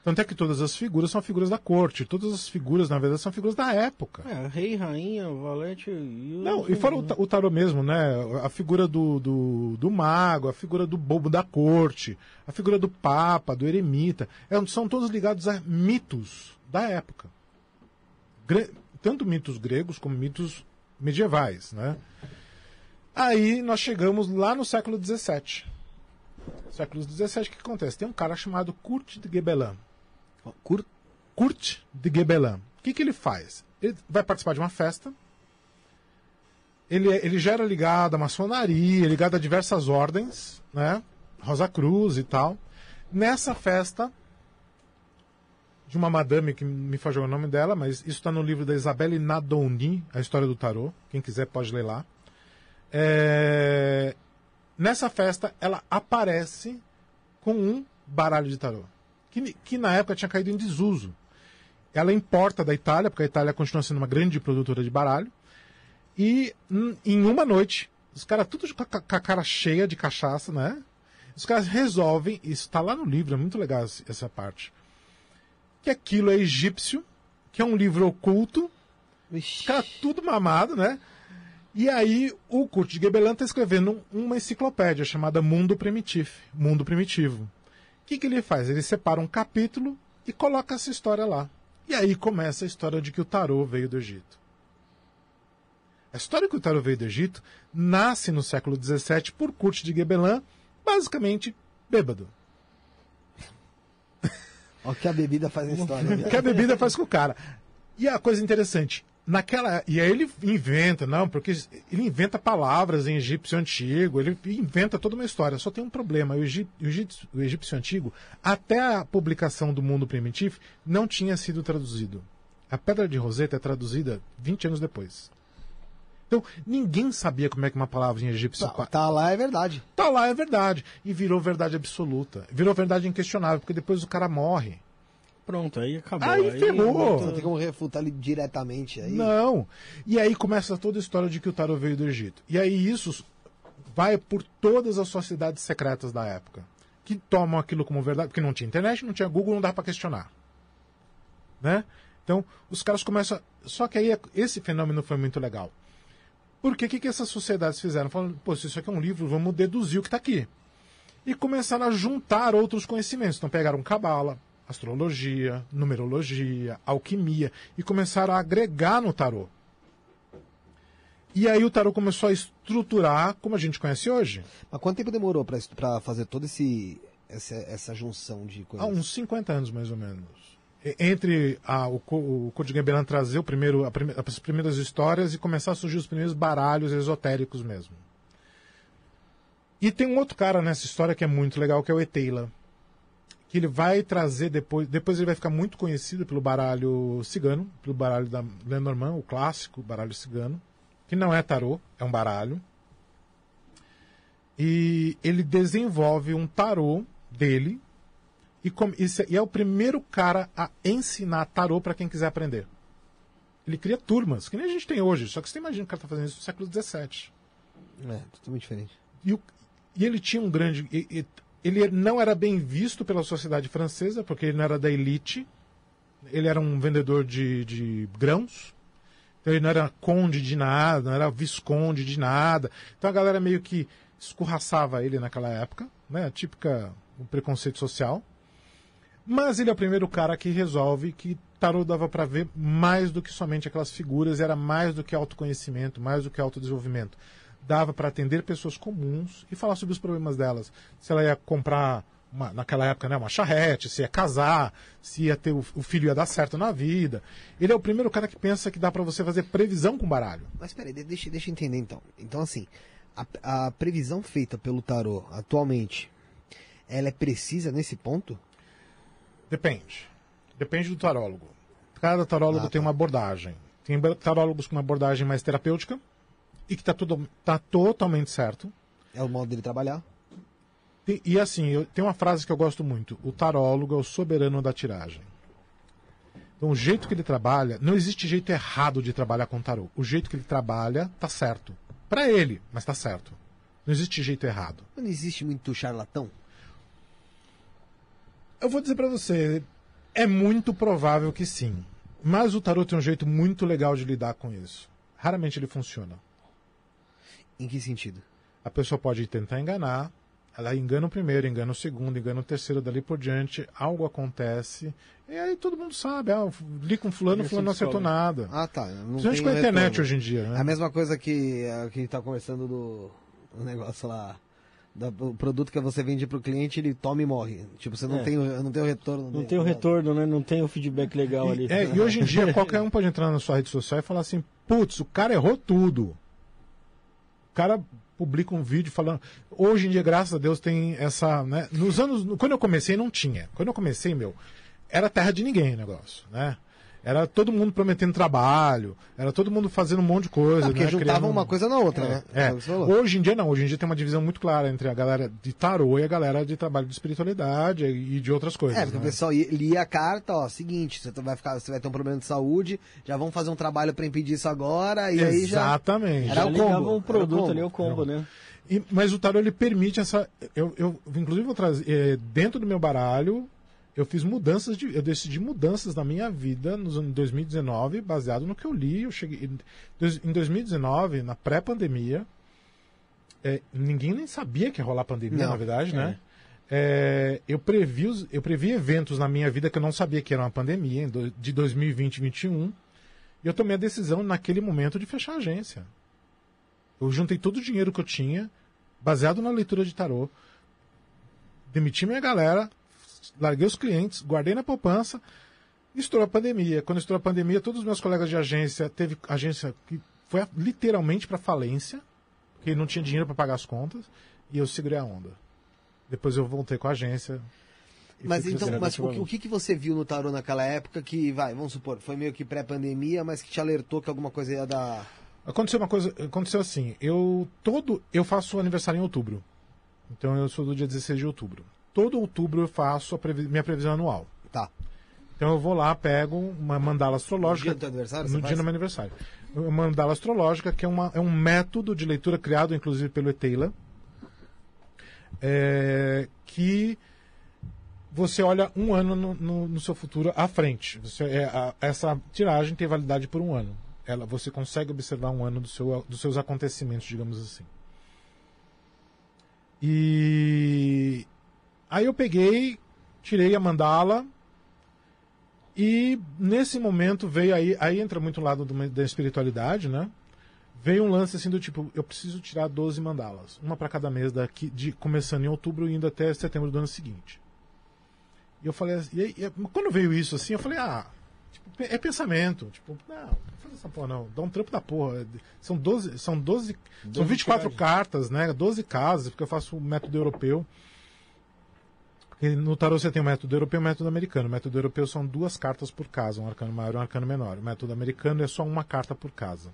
Tanto é que todas as figuras são figuras da corte. Todas as figuras, na verdade, são figuras da época. É, rei, rainha, valete e. Não, e fora o, ta- o tarô mesmo, né? A figura do, do, do mago, a figura do bobo da corte, a figura do papa, do eremita. É, são todos ligados a mitos da época. Gre- tanto mitos gregos como mitos medievais, né? Aí nós chegamos lá no século XVII. Século XVII, o que acontece? Tem um cara chamado Kurt de Gebelin. Cur... Kurt de Gebelin. O que, que ele faz? Ele vai participar de uma festa. Ele, ele já era ligado à maçonaria, ligado a diversas ordens, né? Rosa Cruz e tal. Nessa festa, de uma madame que me faz o nome dela, mas isso está no livro da Isabelle Nadoni, A História do Tarô. Quem quiser pode ler lá. É, Nessa festa, ela aparece com um baralho de tarô, que, que na época tinha caído em desuso. Ela importa da Itália, porque a Itália continua sendo uma grande produtora de baralho. E em uma noite, os caras tudo com a, cara cheia de cachaça, né? Os caras resolvem, isso está lá no livro, é muito legal essa parte, que aquilo é egípcio, que é um livro oculto, caras tudo mamado, né? E aí o Kurt de Gebelin está escrevendo uma enciclopédia chamada Mundo Primitivo. Mundo Primitivo. O que, que ele faz? Ele separa um capítulo e coloca essa história lá. E aí começa a história de que o tarô veio do Egito. A história que o tarô veio do Egito nasce no século XVII por Kurt de Gebelin, basicamente bêbado. Olha o que a bebida faz na história. O que a bebida faz com o cara. E a coisa interessante, naquela. E aí ele inventa, não, porque ele inventa palavras em egípcio antigo, ele inventa toda uma história. Só tem um problema: o egípcio, o egípcio, o egípcio antigo, até a publicação do mundo primitivo, não tinha sido traduzido. A Pedra de Roseta é traduzida 20 anos depois. Então, ninguém sabia como é que uma palavra em egípcio. Tá, tá lá é verdade. Tá lá é verdade. E virou verdade absoluta. Virou verdade inquestionável, porque depois o cara morre. Pronto, aí acabou. Aí ferrou. Não tem como refutar ele diretamente aí. Não. E aí começa toda a história de que o tarô veio do Egito. E aí isso vai por todas as sociedades secretas da época. Que tomam aquilo como verdade, porque não tinha internet, não tinha Google, não dá para questionar. Né? Então, os caras começam. Só que aí esse fenômeno foi muito legal. Por que, que, que essas sociedades fizeram? Falaram, pô, se isso aqui é um livro, vamos deduzir o que está aqui. E começaram a juntar outros conhecimentos. Então pegaram cabala, astrologia, numerologia, alquimia e começaram a agregar no tarô. E aí o tarô começou a estruturar como a gente conhece hoje. Mas quanto tempo demorou para fazer toda essa, essa junção de coisas? Há uns 50 anos, mais ou menos. Entre a, o, o Código Gebelin trazer o primeiro, a, as primeiras histórias e começar a surgir os primeiros baralhos esotéricos mesmo. E tem um outro cara nessa história que é muito legal, que é o Eteila que ele vai trazer depois. Depois ele vai ficar muito conhecido pelo baralho cigano, pelo baralho da Lenormand, o clássico baralho cigano, que não é tarô, é um baralho. E ele desenvolve um tarô dele e, com, e é o primeiro cara a ensinar tarô para quem quiser aprender. Ele cria turmas, que nem a gente tem hoje, só que você imagina que o cara está fazendo isso no século XVII. É, totalmente diferente. E, o, e ele tinha um grande. E, e, ele não era bem visto pela sociedade francesa, porque ele não era da elite. Ele era um vendedor de, de grãos. Então ele não era conde de nada, não era visconde de nada. Então a galera meio que escorraçava ele naquela época, né? Típica um preconceito social. Mas ele é o primeiro cara que resolve que tarot dava para ver mais do que somente aquelas figuras, era mais do que autoconhecimento, mais do que autodesenvolvimento dava para atender pessoas comuns e falar sobre os problemas delas. Se ela ia comprar, uma, naquela época, né, uma charrete, se ia casar, se ia ter o, o, filho ia dar certo na vida. Ele é o primeiro cara que pensa que dá para você fazer previsão com baralho. Mas peraí, deixa, deixa eu entender então. Então, assim, a, a previsão feita pelo tarô atualmente, ela é precisa nesse ponto? Depende. Depende do tarólogo. Cada tarólogo ah, tem tá. uma abordagem. Tem tarólogos com uma abordagem mais terapêutica, e que está tá totalmente certo. É o modo dele trabalhar. E, e assim, eu, tem uma frase que eu gosto muito: o tarólogo é o soberano da tiragem. Então, o jeito que ele trabalha, não existe jeito errado de trabalhar com tarô. O jeito que ele trabalha tá certo. Para ele, mas tá certo. Não existe jeito errado. Não existe muito charlatão? Eu vou dizer para você, é muito provável que sim. Mas o tarô tem um jeito muito legal de lidar com isso. Raramente ele funciona. Em que sentido? A pessoa pode tentar enganar, ela engana o primeiro, engana o segundo, engana o terceiro, dali por diante, algo acontece, e aí todo mundo sabe, ah, li com fulano, fulano não acertou nada. Ah, tá. Não Principalmente com a internet hoje em dia, né? A mesma coisa que, a, que a gente tá conversando do, do negócio lá, o produto que você vende para o cliente, ele toma e morre. Tipo, você não, é. tem, não tem o retorno. Não dele, tem o retorno, né? Não tem o feedback legal e, ali. É, e hoje em dia, qualquer um pode entrar na sua rede social e falar assim, putz, o cara errou tudo cara publica um vídeo falando. Hoje em dia, graças a Deus, tem essa. Né? Nos anos. Quando eu comecei, não tinha. Quando eu comecei, meu, era terra de ninguém o negócio, né? Era todo mundo prometendo trabalho, era todo mundo fazendo um monte de coisa. Não, porque né? juntava Criando... uma coisa na outra, é, né? É. Hoje em dia não, hoje em dia tem uma divisão muito clara entre a galera de tarô e a galera de trabalho de espiritualidade e de outras coisas. É, porque né? o pessoal lia a carta, ó, seguinte, você vai ficar, você vai ter um problema de saúde, já vão fazer um trabalho para impedir isso agora, e Exatamente. aí já. Exatamente. Era o combo. um produto ali, o combo, né? E, mas o tarô ele permite essa. Eu, eu inclusive vou trazer é, dentro do meu baralho eu fiz mudanças de, eu decidi mudanças na minha vida nos anos 2019 baseado no que eu li eu cheguei em 2019 na pré-pandemia é, ninguém nem sabia que ia rolar pandemia Não, na verdade né? é. né é, eu previ os, eu previ eventos na minha vida que eu não sabia que era uma pandemia de 2020 e 2021 e eu tomei a decisão naquele momento de fechar a agência Eu juntei todo o dinheiro que eu tinha, baseado na leitura de tarô, demiti minha galera, larguei os clientes, guardei na poupança, estourou a pandemia. Quando estourou a pandemia, todos os meus colegas de agência, teve agência que foi literalmente para falência, porque não tinha dinheiro para pagar as contas, e eu segurei a onda. Depois eu voltei com a agência. Mas então, mas o que, o que que você viu no tarô naquela época que, vai, vamos supor, foi meio que pré-pandemia, mas que te alertou que alguma coisa ia dar. Aconteceu uma coisa, aconteceu assim, eu todo, eu faço aniversário em outubro. Então eu sou do dia 16 de outubro. Todo outubro eu faço a previ- minha previsão anual. Tá. Então eu vou lá, pego uma mandala No astrológica. dia do aniversário? no dia do meu aniversário. Uma mandala astrológica, que é, uma, é um método de leitura criado, inclusive, pelo Eteila, é, que você olha um ano no, no- no seu futuro à frente. Você, é, a- essa tiragem tem validade por um ano. Ela, você consegue observar um ano do seu, dos seus acontecimentos, digamos assim. E aí eu peguei, tirei a mandala, e nesse momento veio aí, aí entra muito o lado do- da espiritualidade, né? Veio um lance assim do tipo, eu preciso tirar 12 mandalas, uma para cada mês daqui, de, começando em outubro e indo até setembro do ano seguinte. E eu falei assim, e e- quando veio isso assim, eu falei, ah, tipo, é pensamento, tipo, não, não fazer essa porra não, dá um trampo da porra. São 12, são 12, são 12 24 tiragens. cartas, né? 12 casas, porque eu faço o método europeu. No tarô você tem o método europeu e o método americano. O método europeu são duas cartas por casa, um arcano maior e um arcano menor. O método americano é só uma carta por casa.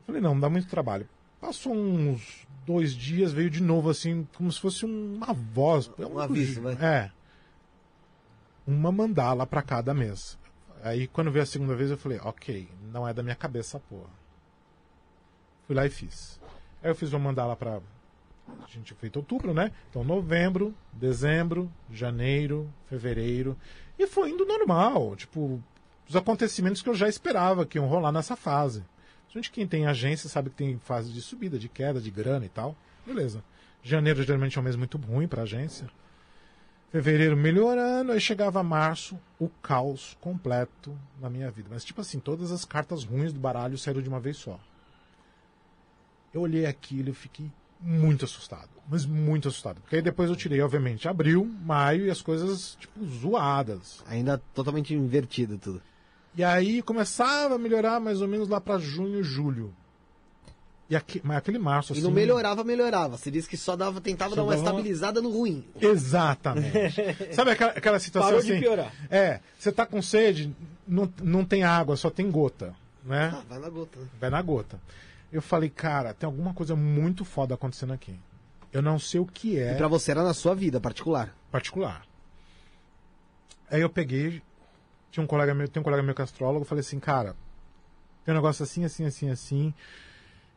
Eu falei, não, dá muito trabalho. Passou uns dois dias, veio de novo assim, como se fosse uma voz. é Um aviso, vai. É. Uma mandala para cada mês. Aí quando veio a segunda vez eu falei, ok, não é da minha cabeça, porra. Fui lá e fiz. Aí eu fiz uma mandala para a gente feito outubro, né? Então, novembro, dezembro, janeiro, fevereiro. E foi indo normal. Tipo, os acontecimentos que eu já esperava que iam rolar nessa fase. Gente, quem tem agência sabe que tem fase de subida, de queda, de grana e tal. Beleza. Janeiro geralmente é um mês muito ruim para agência. Fevereiro melhorando, aí chegava março, o caos completo na minha vida. Mas, tipo assim, todas as cartas ruins do baralho saíram de uma vez só. Eu olhei aquilo e fiquei muito assustado. Mas muito assustado. Porque aí depois eu tirei, obviamente, abril, maio e as coisas, tipo, zoadas. Ainda totalmente invertido tudo. E aí começava a melhorar mais ou menos lá para junho, julho. E aqui, mas aquele março, E assim. não melhorava, melhorava. Você disse que só dava, tentava Só dar uma dava estabilizada no ruim. Exatamente. Sabe aquela, aquela situação Parou assim? de piorar. É, você tá com sede, não, não tem água, só tem gota, né? Ah, vai na gota. né? Vai na gota. Eu falei, cara, tem alguma coisa muito foda acontecendo aqui. Eu não sei o que é E pra você era na sua vida particular. particular. Aí eu peguei, tinha um colega meu, tem um colega meu que é astrólogo, eu falei assim, cara, tem um negócio assim, assim, assim, assim.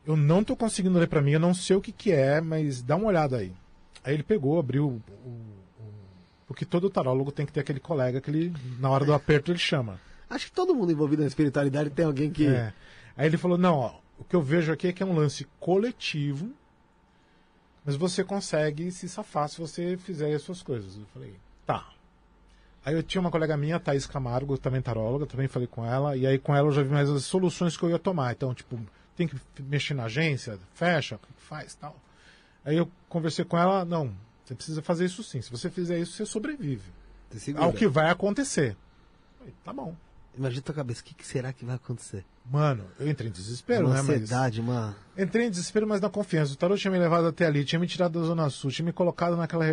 Eu não tô conseguindo ler pra mim, eu não sei o que que é, mas dá uma olhada aí. Aí ele pegou, abriu o- porque todo tarólogo tem que ter aquele colega que ele, na hora do aperto ele chama. Acho que todo mundo envolvido na espiritualidade tem alguém que. É. Aí ele falou: não, ó, o que eu vejo aqui é que é um lance coletivo, mas você consegue se safar se você fizer as suas coisas. Eu falei: tá. Aí eu tinha uma colega minha, Thaís Camargo, também taróloga, também falei com ela, e aí com ela eu já vi mais as soluções que eu ia tomar. Então, tipo, tem que mexer na agência, fecha, o que faz tal. Aí eu conversei com ela: não, você precisa fazer isso sim. Se você fizer isso, você sobrevive ao que vai acontecer. Falei, tá bom. Imagina tua cabeça, o que, que será que vai acontecer? Mano, eu entrei em desespero, uma né? Mas... ansiedade, uma. Entrei em desespero, mas na confiança. O tarô tinha me levado até ali, tinha me tirado da Zona Sul, tinha me colocado naquela,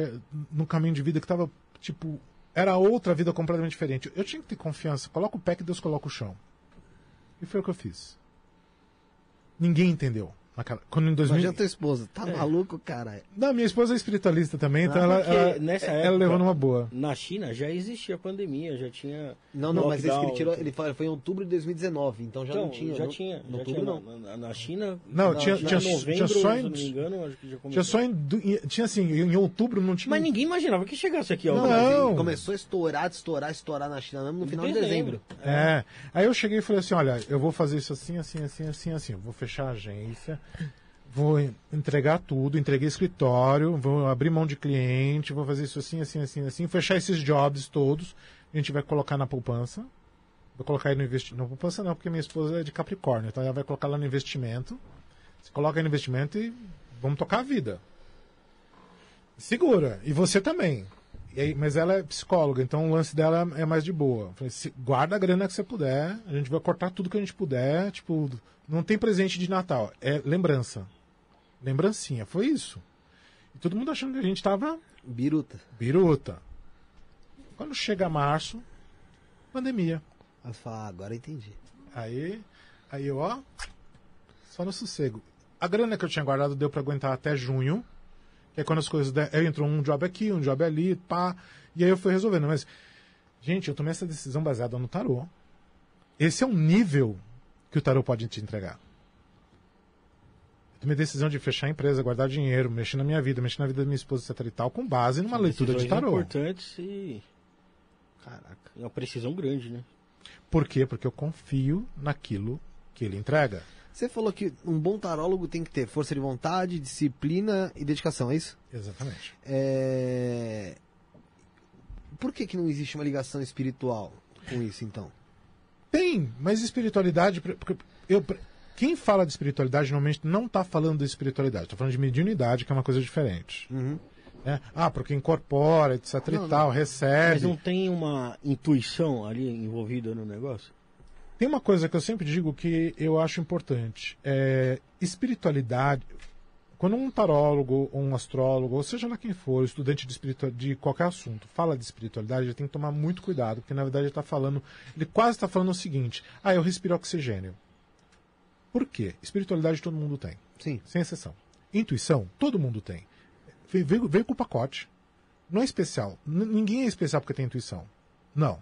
no caminho de vida que tava, tipo, era outra vida completamente diferente. Eu tinha que ter confiança. Coloca o pé que Deus coloca o chão. E foi o que eu fiz. Ninguém entendeu. Quando em 2000... Imagina tua esposa. Tá maluco, cara? Não, minha esposa é espiritualista também, então ela, Ah, ela, nessa ela época- levou numa boa. Na China já existia pandemia, já tinha. Não, não, mas esse que ele tirou, ele foi, foi em outubro de 2019, então já Então, não tinha. já no- tinha. No já outubro tinha não. Na, na- na China. Não, na- tinha- na tinha- novembro, tinha só em- se não me engano, acho que já Tinha começou. só em, tinha assim, em outubro não tinha. Mas ninguém imaginava que chegasse aqui, ó. Não, mas começou a estourar, estourar, estourar na China mesmo no final de Dezembro. dezembro. É. Aí eu cheguei e falei assim, olha, eu vou fazer isso assim, assim, assim, assim, assim. Eu vou fechar a agência, vou en- entregar tudo, entreguei escritório, vou abrir mão de cliente, vou fazer isso assim, assim, assim, assim, fechar esses jobs todos, a gente vai colocar na poupança. Vou colocar aí no investimento. Na poupança não, porque minha esposa é de Capricórnio, então ela vai colocar lá no investimento. Você coloca no investimento e vamos tocar a vida. Segura. E você também. Aí, mas ela é psicóloga, então o lance dela é mais de boa. Falei, "Se- guarda a grana que você puder, a gente vai cortar tudo que a gente puder. Tipo, não tem presente de Natal. É lembrança. Lembrancinha. Foi isso. E todo mundo achando que a gente tava Biruta. biruta. Quando chega março, pandemia. Aí fala, ah, agora entendi. Aí, aí eu, ó, só no sossego. A grana que eu tinha guardado deu pra aguentar até junho, que é quando as coisas. der- Aí entrou um job aqui, um job ali, pá. E aí eu fui resolvendo. Mas, gente, eu tomei essa decisão baseada no tarô. Esse é um nível que o tarô pode te entregar. Eu tomei a decisão de fechar a empresa, guardar dinheiro, mexer na minha vida, mexer na vida da minha esposa, etc e tal, com base numa leitura de tarô. importantes e. Caraca, é uma precisão grande, né? Por quê? Porque eu confio naquilo que ele entrega. Você falou que um bom tarólogo tem que ter força de vontade, disciplina e dedicação, é isso? Exatamente. É... Por que, que não existe uma ligação espiritual com isso, então? Tem, mas espiritualidade. Eu, quem fala de espiritualidade normalmente não está falando de espiritualidade, está falando de mediunidade, que é uma coisa diferente. Uhum. né? Ah, porque incorpora, etc Não, e tal, Mas recebe. não tem uma intuição ali envolvida no negócio? Tem uma coisa que eu sempre digo que eu acho importante. É, espiritualidade. Quando um tarólogo, ou um astrólogo, ou seja lá quem for, estudante de, espiritua- de qualquer assunto, fala de espiritualidade, ele tem que tomar muito cuidado, porque na verdade ele está falando. Ele quase está falando o seguinte: ah, eu respiro oxigênio. Por quê? Espiritualidade todo mundo tem, Sim. sem exceção. Intuição, todo mundo tem. Veio, veio- veio com o pacote. Não é especial. N- ninguém é especial porque tem intuição. Não.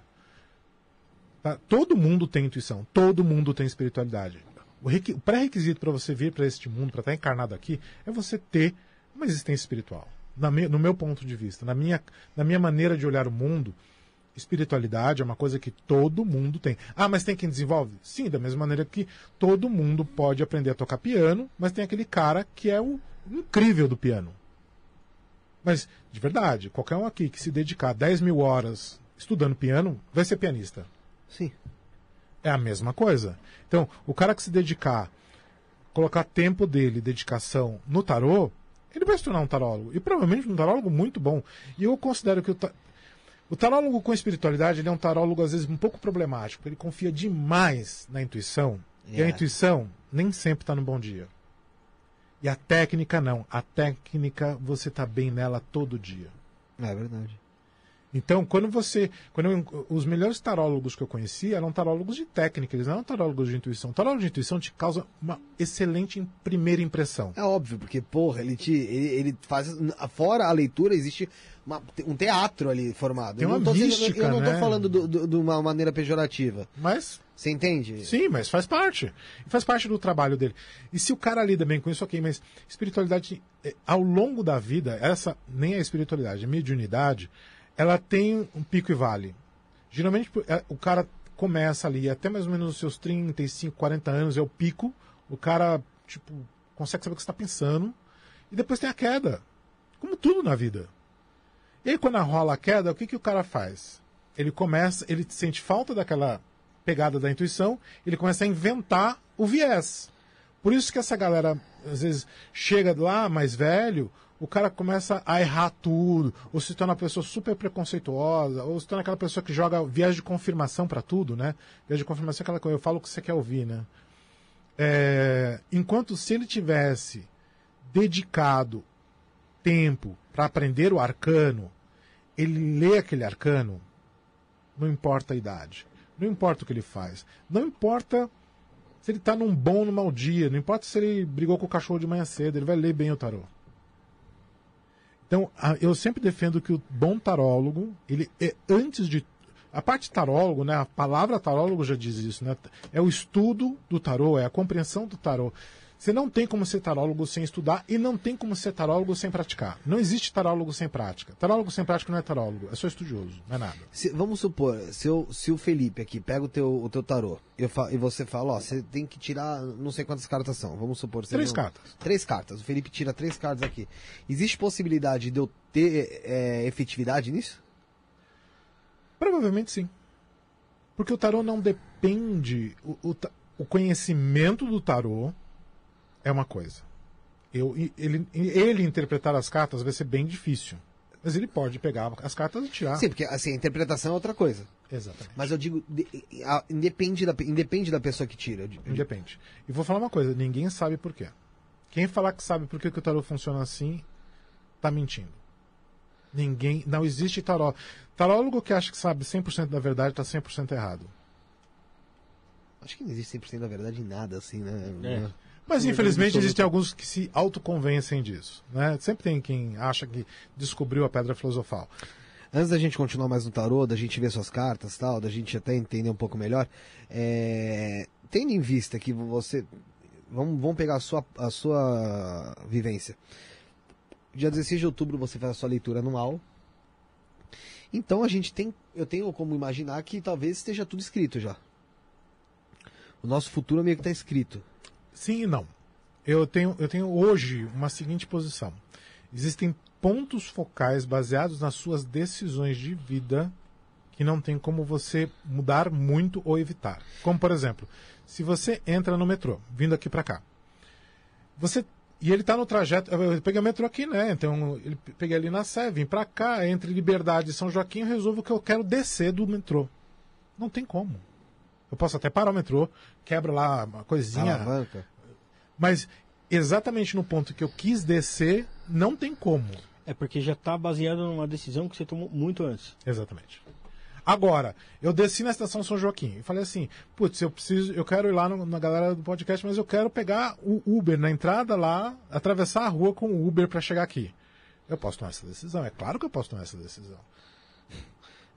Tá? Todo mundo tem intuição, todo mundo tem espiritualidade. O, o pré-requisito para você vir para este mundo, para estar encarnado aqui, é você ter uma existência espiritual. Me- no meu ponto de vista, na minha, na minha maneira de olhar o mundo, espiritualidade é uma coisa que todo mundo tem. Ah, mas tem quem desenvolve? Sim, da mesma maneira que todo mundo pode aprender a tocar piano, mas tem aquele cara que é o incrível do piano. Mas, de verdade, qualquer um aqui que se dedicar 10 mil horas estudando piano vai ser pianista. Sim. É a mesma coisa. Então, o cara que se dedicar, colocar tempo dele, dedicação no tarô, ele vai se tornar um tarólogo. E provavelmente um tarólogo muito bom. E eu considero que o, ta... o tarólogo com espiritualidade ele é um tarólogo, às vezes, um pouco problemático. Ele confia demais na intuição. E a É. intuição nem sempre está no bom dia. E a técnica não. A técnica você está bem nela todo dia. É verdade. Então, quando você. Quando eu- os melhores tarólogos que eu conheci eram tarólogos de técnica, eles não eram tarólogos de intuição. Tarólogo de intuição te causa uma excelente im- primeira impressão. É óbvio, porque, porra, ele te. Ele, ele faz. Fora a leitura, existe uma- um teatro ali formado. Tem eu não uma tô, mística, Eu não tô né? falando do- do- de uma maneira pejorativa. Mas, Você entende? sim, mas faz parte. Faz parte do trabalho dele. E se o cara lida bem com isso, ok, mas espiritualidade, eh, ao longo da vida, essa nem é espiritualidade, é mediunidade, ela tem um pico e vale. Geralmente eh, o cara começa ali, até mais ou menos os seus 35, 40 anos é o pico, o cara, tipo, consegue saber o que está pensando, e depois tem a queda. Como tudo na vida. E aí, quando rola a queda, o que, que o cara faz? Ele começa, ele sente falta daquela pegada da intuição, ele começa a inventar o viés. Por isso que essa galera, às vezes, chega lá mais velho, o cara começa a errar tudo, ou se torna uma pessoa super preconceituosa, ou se torna aquela pessoa que joga viés de confirmação para tudo, né? Viés de confirmação é aquela coisa, eu falo o que você quer ouvir, né? É, enquanto se ele tivesse dedicado tempo para aprender o arcano, ele lê aquele arcano, não importa a idade, não importa o que ele faz, não importa se ele está num bom ou num mau dia, não importa se ele brigou com o cachorro de manhã cedo, ele vai ler bem o tarô. Então, eu sempre defendo que o bom tarólogo, ele é antes de a parte tarólogo, né, a palavra tarólogo já diz isso, né? É o estudo do tarô, é a compreensão do tarô. Você não tem como ser tarólogo sem estudar e não tem como ser tarólogo sem praticar. Não existe tarólogo sem prática. Tarólogo sem prática não é tarólogo, é só estudioso, não é nada. Se- vamos supor, se, eu- se o Felipe aqui pega o teu, o teu tarô eu e você fala, ó, você tem que tirar não sei quantas cartas são. Vamos supor. Três cartas. Três cartas. O Felipe tira três cartas aqui. Existe possibilidade de eu ter é, efetividade nisso? Provavelmente sim. Porque o tarô não depende. O, o o conhecimento do tarô é uma coisa. Eu, ele, ele interpretar as cartas vai ser bem difícil. Mas ele pode pegar as cartas e tirar. Sim, porque assim, a interpretação é outra coisa. Exatamente. Mas eu digo, independe da, independe da pessoa que tira. Independe. E vou falar uma coisa, ninguém sabe por quê. Quem falar que sabe por que, que o tarô funciona assim, tá mentindo. Ninguém, não existe tarô. Tarólogo que acha que sabe 100% da verdade tá 100% errado. Acho que não existe 100% da verdade em nada, assim, né? É. Mas infelizmente existem alguns que se autoconvencem disso, né? Sempre tem quem acha que descobriu a pedra filosofal. Antes da gente continuar mais no tarô, da gente ver suas cartas tal, da gente até entender um pouco melhor, é, tendo em vista que você. Vamos, vamos pegar a sua, a sua vivência. Dia 16 de outubro você faz a sua leitura anual. Então a gente tem. Eu tenho como imaginar que talvez esteja tudo escrito já. O nosso futuro meio que está escrito. Sim e não. Eu tenho, eu tenho hoje uma seguinte posição. Existem pontos focais baseados nas suas decisões de vida que não tem como você mudar muito ou evitar. Como, por exemplo, se você entra no metrô, vindo aqui para cá, você e ele está no trajeto. Eu peguei o metrô aqui, né? Então, ele peguei ali na Sé, vim para cá, entre Liberdade e São Joaquim, eu resolvo que eu quero descer do metrô. Não tem como. Eu posso até parar o metrô, quebra lá uma coisinha. Alavanca. Mas exatamente no ponto que eu quis descer, não tem como. É porque já está baseado numa decisão que você tomou muito antes. Exatamente. Agora, eu desci na estação São Joaquim e falei assim: putz, eu preciso, eu quero ir lá no- na galera do podcast, mas eu quero pegar o Uber na entrada lá, atravessar a rua com o Uber para chegar aqui. Eu posso tomar essa decisão, é claro que eu posso tomar essa decisão.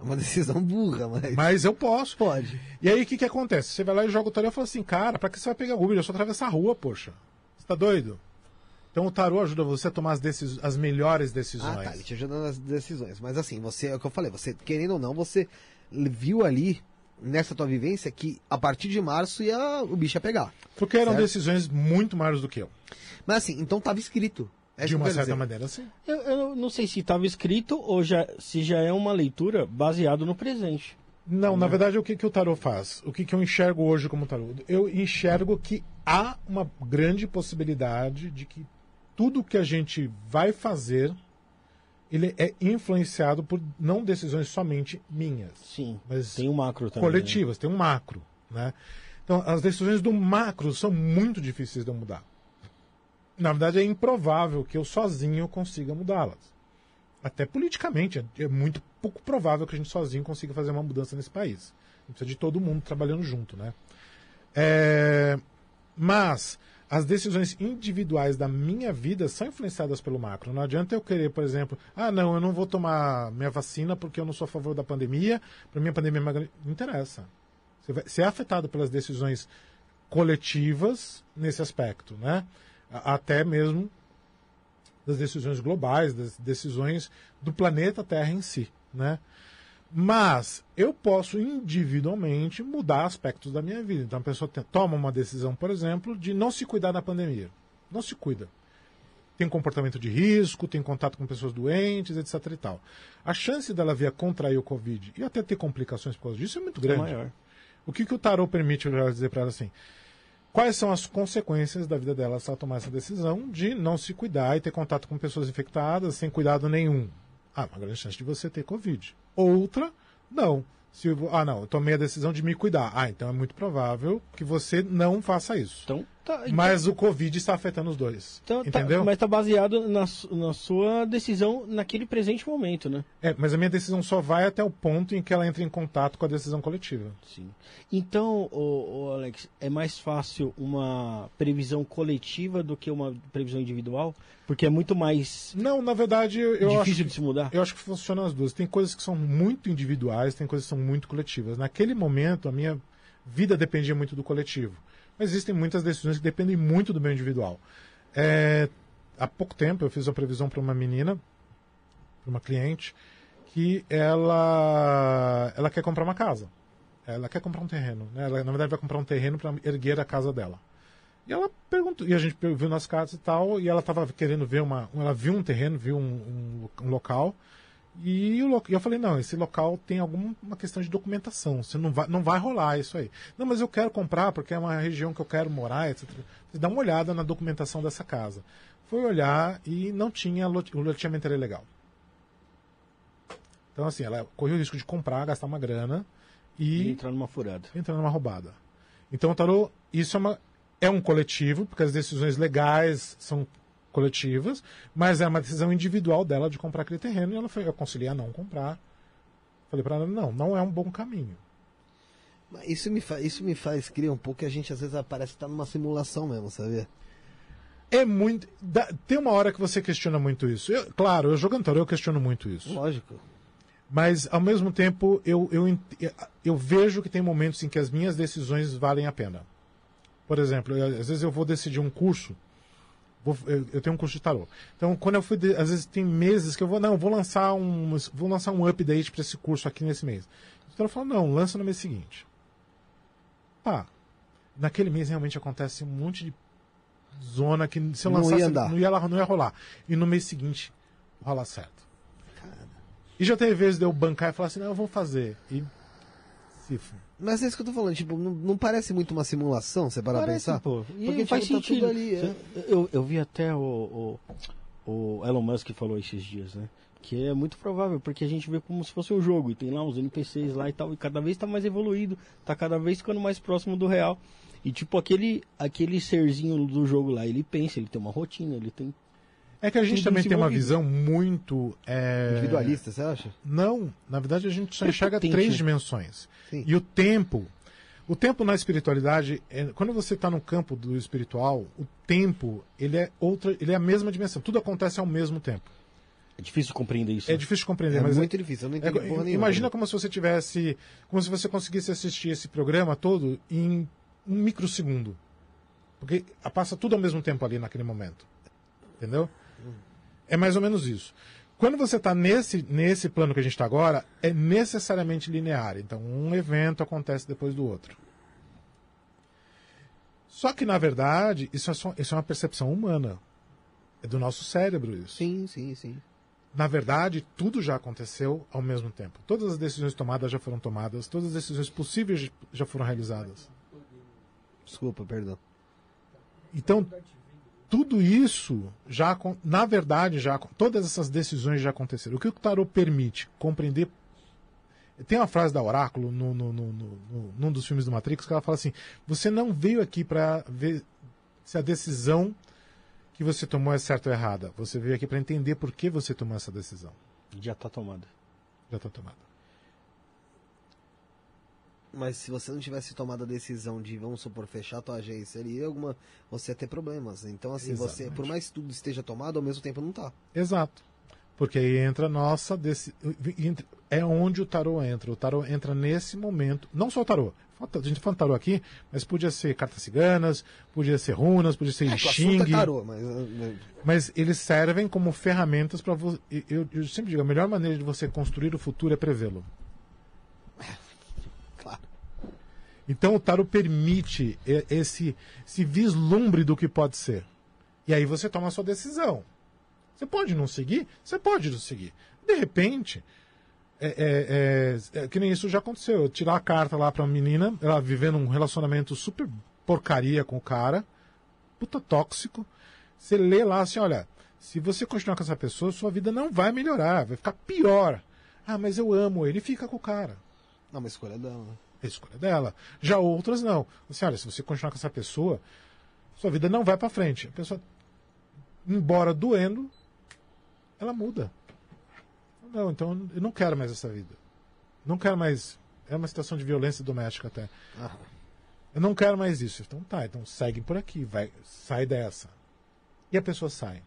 É uma decisão burra, mas. Mas eu posso. Pode. E aí o que, que acontece? Você vai lá e joga o tarô e fala assim, cara, pra que você vai pegar Uber? É só atravessar a rua, poxa. Você tá doido? Então o tarô ajuda você a tomar as, decis- as melhores decisões. Ah, tá, ele te ajuda nas decisões. Mas assim, você, é o que eu falei, você, querendo ou não, você viu ali, nessa tua vivência, que a partir de março ia, o bicho ia pegar. Porque eram Certo. decisões muito maiores do que eu. Mas assim, então tava escrito. É de uma certa dizer. maneira, sim. Eu, eu não sei se estava escrito ou já, se já é uma leitura baseado no presente. Não, na verdade, o que, que o tarô faz? O que, que eu enxergo hoje como tarô? Eu enxergo que há uma grande possibilidade de que tudo que a gente vai fazer ele é influenciado por não decisões somente minhas, Sim. mas Tem o macro também. né? coletivas, tem um macro, né? Então, as decisões do macro são muito difíceis de eu mudar. Na verdade, é improvável que eu sozinho consiga mudá-las. Até politicamente, é, é muito pouco provável que a gente sozinho consiga fazer uma mudança nesse país. A gente precisa de todo mundo trabalhando junto, né? É, mas as decisões individuais da minha vida são influenciadas pelo macro. Não adianta eu querer, por exemplo, ah, não, eu não vou tomar minha vacina porque eu não sou a favor da pandemia, para mim a pandemia é uma grande... Não interessa. Você, você é afetado pelas decisões coletivas nesse aspecto, né? Até mesmo das decisões globais, das decisões do planeta Terra em si, né? Mas eu posso individualmente mudar aspectos da minha vida. Então a pessoa toma uma decisão, por exemplo, de não se cuidar da pandemia. Não se cuida. Tem comportamento de risco, tem contato com pessoas doentes, etc. e tal. A chance dela vir a contrair o Covid e até ter complicações por causa disso é muito É grande. maior. O que, que o tarô permite eu dizer para ela assim? Quais são as consequências da vida dela se ela tomar essa decisão de não se cuidar e ter contato com pessoas infectadas sem cuidado nenhum? Ah, uma grande chance de você ter Covid. Outra, não. Se, ah, não, eu tomei a decisão de me cuidar. Ah, então é muito provável que você não faça isso. Então, tá, então- Mas o Covid está afetando os dois. então tá- entendeu? mas tá baseado na, na sua decisão naquele presente momento, né? É, mas a minha decisão só vai até o ponto em que ela entra em contato com a decisão coletiva. Sim. Então, ô, ô, Alex, é mais fácil uma previsão coletiva do que uma previsão individual? Porque é muito mais Não, na verdade, eu, eu acho difícil de se mudar? Eu acho que funcionam as duas. Tem coisas que são muito individuais, tem coisas que são muito coletivas. Naquele momento, a minha vida dependia muito do coletivo. Mas existem muitas decisões que dependem muito do meu individual. É, há pouco tempo, eu fiz uma previsão para uma menina, para uma cliente, que ela, ela quer comprar uma casa. Ela quer comprar um terreno. Né? Ela, na verdade, vai comprar um terreno para erguer a casa dela. E ela perguntou, e a gente viu nas cartas e tal, e ela estava querendo ver uma. Ela viu um terreno, viu um, um, um local, E o lo- e eu falei, não, esse local tem alguma questão de documentação. Você não vai, não vai rolar isso aí. Não, mas eu quero comprar porque é uma região que eu quero morar, etc. Você dá uma olhada na documentação dessa casa. Foi olhar e não tinha, o loteamento era ilegal. Então, assim, ela correu o risco de comprar, gastar uma grana E e entrar numa furada. entra numa roubada. Então, tarô, isso é, uma, é um coletivo, porque as decisões legais são coletivas, mas é uma decisão individual dela de comprar aquele terreno e ela foi, eu aconselhei a não comprar. Falei para ela, não, não é um bom caminho. Isso me, fa... isso me faz crer um pouco que a gente às vezes parece que tá numa simulação mesmo, sabe? É muito. dá- tem uma hora que você questiona muito isso. Eu- claro, eu jogando tarô, eu questiono muito isso. Lógico. Mas, ao mesmo tempo, eu, eu, eu vejo que tem momentos em que as minhas decisões valem a pena. Por exemplo, eu- às vezes eu vou decidir um curso. Vou- eu, eu tenho um curso de tarô. Então, quando eu fui. de- às vezes tem meses que eu vou. Não, vou lançar um, vou lançar um update para esse curso aqui nesse mês. Então eu falo, não, lança no mês seguinte. Pá, naquele mês realmente acontece um monte de zona que se eu Não ia lançasse andar. não ia, não ia rolar. E no mês seguinte, rola certo. E já teve vezes de eu bancar e falar assim, não, eu vou fazer. E se f- Mas é isso que eu tô falando, tipo, não, não parece muito uma simulação, você parar pra Parece, pensar? pô. E Porque, faz tipo, tá sentido. tudo ali, é. eu, eu vi até o, o, o Elon Musk falou esses dias, né? Que é muito provável, porque a gente vê como se fosse um jogo, e tem lá uns NPCs lá e tal, e cada vez tá mais evoluído, tá cada vez ficando mais próximo do real. E tipo, aquele, aquele serzinho do jogo lá, ele pensa, ele tem uma rotina, ele tem. É que a gente Tudo também tem uma visão muito. é, Individualista, você acha? Não, na verdade a gente só enxerga três né? dimensões. Sim. E o tempo. O tempo na espiritualidade, é- quando você está no campo do espiritual, o tempo ele é outra, ele é a mesma dimensão. Tudo acontece ao mesmo tempo. É difícil de compreender isso. É né? difícil de compreender, É mas muito difícil, eu não é- entendi porra nenhuma. imagina como se você tivesse, como se você conseguisse assistir esse programa todo em um microsegundo, porque passa tudo ao mesmo tempo ali naquele momento, entendeu? É mais ou menos isso. Quando você está nesse, nesse plano que a gente está agora, é necessariamente linear. Então, um evento acontece depois do outro. Só que, na verdade, isso é, só, isso é uma percepção humana. É do nosso cérebro isso. Sim, sim, sim. Na verdade, tudo já aconteceu ao mesmo tempo. Todas as decisões tomadas já foram tomadas, todas as decisões possíveis já foram realizadas. Desculpa, perdão. Então, tudo isso já, na verdade, já todas essas decisões já aconteceram. O que o tarot permite compreender tem uma frase da Oráculo no, no, no, no- no- num dos filmes do Matrix que ela fala assim: você não veio aqui para ver se a decisão que você tomou é certa ou errada. Você veio aqui para entender por que você tomou essa decisão. Já tá tomada. Já está tomada. Mas se você não tivesse tomado a decisão de, vamos supor, fechar a tua agência, seria alguma. Você ia ter problemas. Então, assim, você, Exatamente. por mais que tudo esteja tomado, ao mesmo tempo não tá. Exato. Porque aí entra a nossa. entra- É onde o tarô entra. O tarô entra nesse momento. Não só o tarô. A gente tá falando tarô aqui, mas podia ser cartas ciganas, podia ser runas, podia ser É, o assunto xing. é tarô, mas. uh, Mas eles servem como ferramentas para você. Eu, eu sempre digo, a melhor maneira de você construir o futuro é prevê-lo. Claro. Então o tarot permite esse, esse vislumbre do que pode ser. E aí você toma a sua decisão. Você pode não seguir? Você pode não seguir. De repente, é, é- é- é que nem isso já aconteceu. Eu tirar a carta lá pra menina, ela vivendo um relacionamento super porcaria com o cara, puta tóxico. Você lê lá assim, olha, se você continuar com essa pessoa, sua vida não vai melhorar, vai ficar pior. Ah, mas eu amo ele, fica com o cara. Não, mas escolha dela, né? É a escolha dela. Já outras não. Assim, olha, se você continuar com essa pessoa, sua vida não vai para frente. A pessoa, embora doendo, ela muda. Não, então eu não quero mais essa vida. Não quero mais. É uma situação de violência doméstica até. Ah, Eu não quero mais isso. Então tá, então segue por aqui, vai, sai dessa. E a pessoa sai.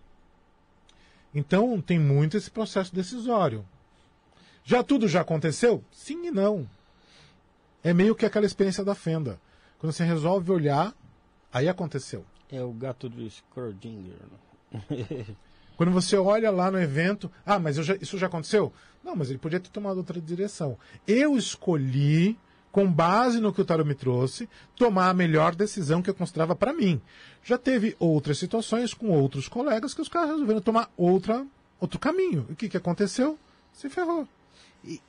Então tem muito esse processo decisório. Já tudo já aconteceu? Sim e não. É meio que aquela experiência da fenda. Quando você resolve olhar, aí aconteceu. É o gato do Schrödinger. né? Quando você olha lá no evento, ah, mas já- isso já aconteceu? Não, mas ele podia ter tomado outra direção. Eu escolhi, com base no que o Tarot me trouxe, tomar a melhor decisão que eu considerava para mim. Já teve outras situações com outros colegas que os caras resolveram tomar outra, outro caminho. E o que, que aconteceu? se ferrou. E,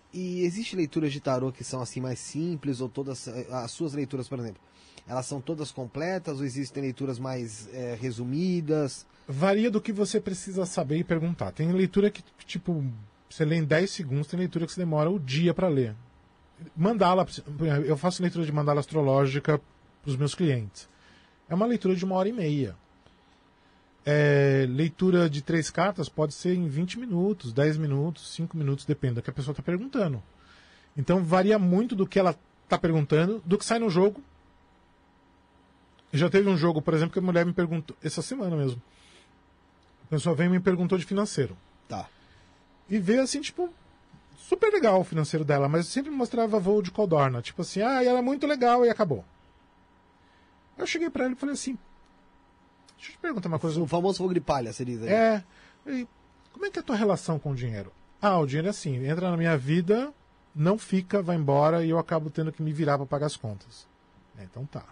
existe leituras de tarô que são assim mais simples ou todas eh, as suas leituras, por exemplo, elas são todas completas ou existem leituras mais eh, resumidas? Varia do que você precisa saber e perguntar. Tem leitura que, tipo, você lê em 10 segundos, tem leitura que você demora o dia para ler. Mandala, eu faço leitura de mandala astrológica para os meus clientes. É uma leitura de uma hora e meia. É, leitura de três cartas pode ser em 20 minutos, 10 minutos, 5 minutos, depende do que a pessoa está perguntando. Então varia muito do que ela está perguntando, do que sai no jogo. Já teve um jogo, por exemplo, que a mulher me perguntou, essa semana mesmo. A pessoa veio e me perguntou de financeiro. Tá. E veio assim, tipo, super legal o financeiro dela, mas sempre mostrava voo de codorna. Tipo assim, ah, e era muito legal e acabou. Eu cheguei para ela e falei assim: Deixa eu te perguntar uma coisa. O famoso fogo de palha, você diz aí. É. E como é que é a tua relação com o dinheiro? Ah, o dinheiro é assim, entra na minha vida, não fica, vai embora e eu acabo tendo que me virar para pagar as contas. É, então tá.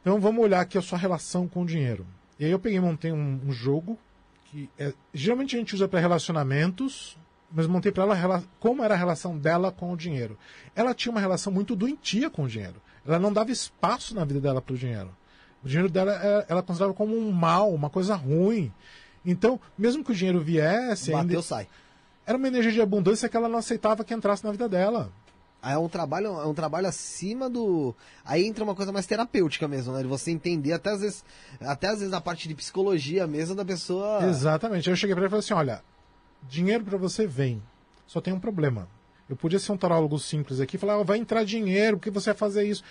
Então vamos olhar aqui a sua relação com o dinheiro. E aí eu peguei e montei um, um jogo que é, geralmente a gente usa para relacionamentos, mas montei para ela como era a relação dela com o dinheiro. Ela tinha uma relação muito doentia com o dinheiro. Ela não dava espaço na vida dela para o dinheiro. O dinheiro dela é, ela considerava como um mal, uma coisa ruim. Então, mesmo que o dinheiro viesse. Bateu, ainda... sai. Era uma energia de abundância que ela não aceitava que entrasse na vida dela. É um trabalho, é um trabalho acima do. Aí entra uma coisa mais terapêutica mesmo, né? De você entender até às vezes, até às vezes a parte de psicologia mesmo da pessoa. Exatamente. Eu cheguei para ele e falei assim: olha, dinheiro para você vem. Só tem um problema. Eu podia ser um tarólogo simples aqui e falar, oh, vai entrar dinheiro, porque você vai fazer isso.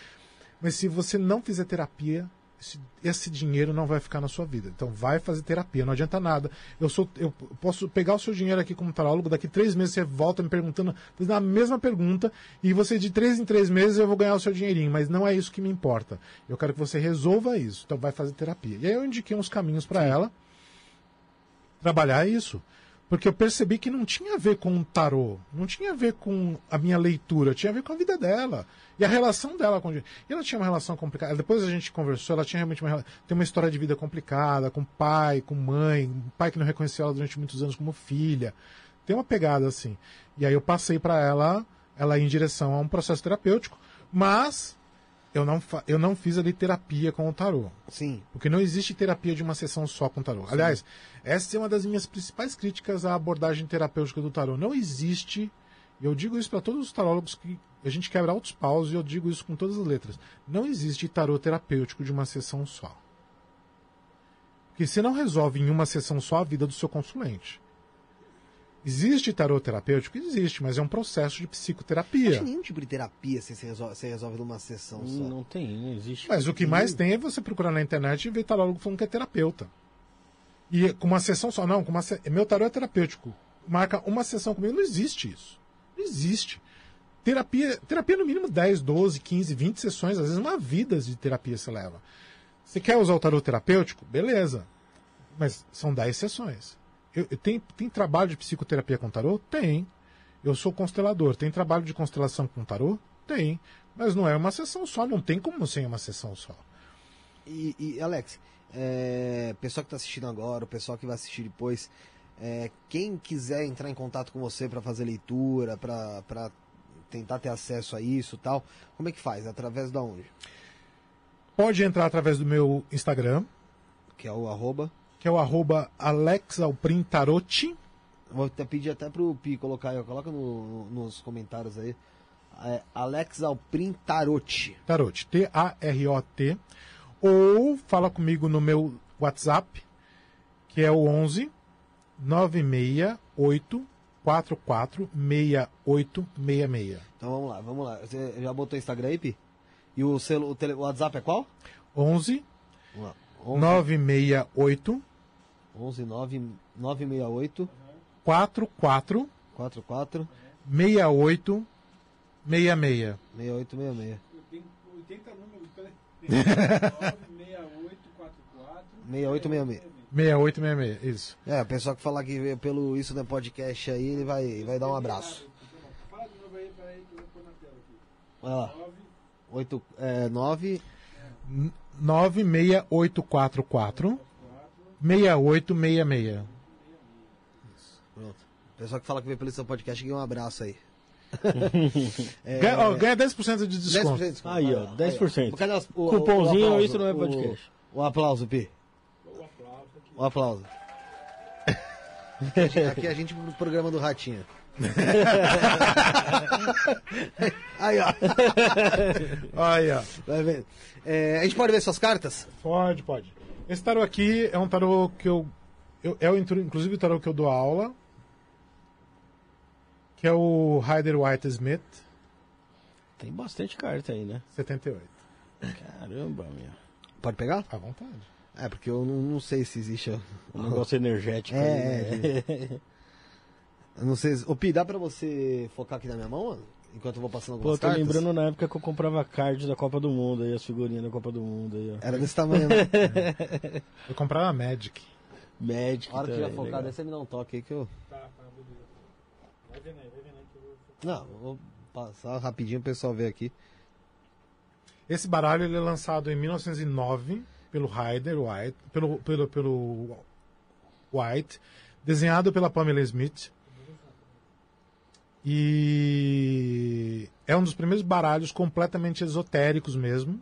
Mas se você não fizer terapia, esse, esse, dinheiro não vai ficar na sua vida. Então vai fazer terapia, não adianta nada. Eu sou, eu posso pegar o seu dinheiro aqui como tarólogo, daqui três meses você volta me perguntando, fazendo a mesma pergunta, e você de três em três meses eu vou ganhar o seu dinheirinho, mas não é isso que me importa. Eu quero que você resolva isso. Então vai fazer terapia. E aí eu indiquei uns caminhos para ela trabalhar isso. Porque eu percebi que não tinha a ver com o tarô, não tinha a ver com a minha leitura, tinha a ver com a vida dela. E a relação dela com E ela tinha uma relação complicada. Depois a gente conversou, ela tinha realmente uma, tem uma história de vida complicada, com pai, com mãe, um pai que não reconheceu ela durante muitos anos como filha. Tem uma pegada assim. E aí eu passei para ela, ela ir em direção a um processo terapêutico, mas eu não, eu não fiz ali terapia com o tarô. Sim. Porque não existe terapia de uma sessão só com o tarô. Sim. Aliás, essa é uma das minhas principais críticas à abordagem terapêutica do tarô. Não existe, e eu digo isso para todos os tarólogos que a gente quebra altos paus, e eu digo isso com todas as letras. Não existe tarô terapêutico de uma sessão só. Porque você não resolve em uma sessão só a vida do seu consulente. Existe tarô terapêutico? Existe, mas é um processo de psicoterapia. Não tem nenhum tipo de terapia se você resolve, você resolve numa sessão só. Não tem, não existe. Mas o que mais tem é você procurar na internet e ver tarólogo falando que é terapeuta. E com uma sessão só, não, com uma, meu tarô é terapêutico. Marca uma sessão comigo, não existe isso. Não existe. Terapia, terapia no mínimo 10, 12, 15, 20 sessões, às vezes uma vida de terapia você leva. Você quer usar o tarô terapêutico? Beleza. Mas são 10 sessões. Eu, eu, tem, tem trabalho de psicoterapia com tarô? Tem. Eu sou constelador. Tem trabalho de constelação com tarô? Tem. Mas não é uma sessão só, não tem como ser uma sessão só. E, e Alex, é, pessoal que está assistindo agora, o pessoal que vai assistir depois, é, quem quiser entrar em contato com você para fazer leitura, para tentar ter acesso a isso tal, como é que faz? Através de onde? Pode entrar através do meu Instagram. Que é o arroba? Que é o arroba alexalprintarotti. Vou até pedir até pro Pi colocar aí, coloca no, nos comentários aí. É Alex Alprin Tarotti. Tarotti, T-A-R-O-T. Ou fala comigo no meu WhatsApp, que é o 11 968 44 6866. Então vamos lá, vamos lá. Você já botou o Instagram aí, Pi? E o, celu, o, tele, o WhatsApp é qual? 11 968 11 9, 968 44 44 68 66. 6866. Eu tenho 80 números, peraí. 6844 6866. 6866, isso. É, o pessoal que falar que pelo Isso no Podcast aí, ele vai, vai dar um abraço. Fala de novo aí, peraí, que eu vou pôr na tela aqui. Olha lá. 8, é, 9... 96844 6866. Pronto. Pessoal que fala que veio pelo seu podcast, ganha um abraço aí. É, Ganha, ó, ganha 10% de 10% desconto. de desconto. Aí, ó, Vai lá. 10%. Cadê os- o- Cupomzinho, o aplauso? isso não é O- podcast. O, aplauso, Pi. O aplauso aqui. O aplauso. Aqui, a gente pro programa do Ratinho. Aí, ó. Aí, ó. É, a gente pode ver suas cartas? Pode, pode. Esse tarô aqui é um tarô que eu. eu é o, inclusive o tarô que eu dou aula. Que é o Rider White Smith, Tem bastante carta aí, né? 78. Caramba, meu. Pode pegar? À vontade. É, porque eu não, não sei se existe. Um negócio energético É, aí, né? Eu não sei. se- Ô, Pi, dá pra você focar aqui na minha mão, mano? Enquanto eu vou passando Pô, algumas tô cartas? lembrando na época que eu comprava cards da Copa do Mundo aí, as figurinhas da Copa do Mundo aí, ó. Era desse tamanho, né? Eu comprava Magic. Magic A hora que focado, legal. aí você me dá um toque aí que eu. Tá, tá, beleza. Vai vendo aí, vai vendo aí que eu vou. Não, eu vou passar rapidinho pro pessoal ver aqui. Esse baralho ele é lançado em 1909 pelo Ryder White, pelo, pelo, pelo White, desenhado pela Pamela Smith. E é um dos primeiros baralhos completamente esotéricos mesmo,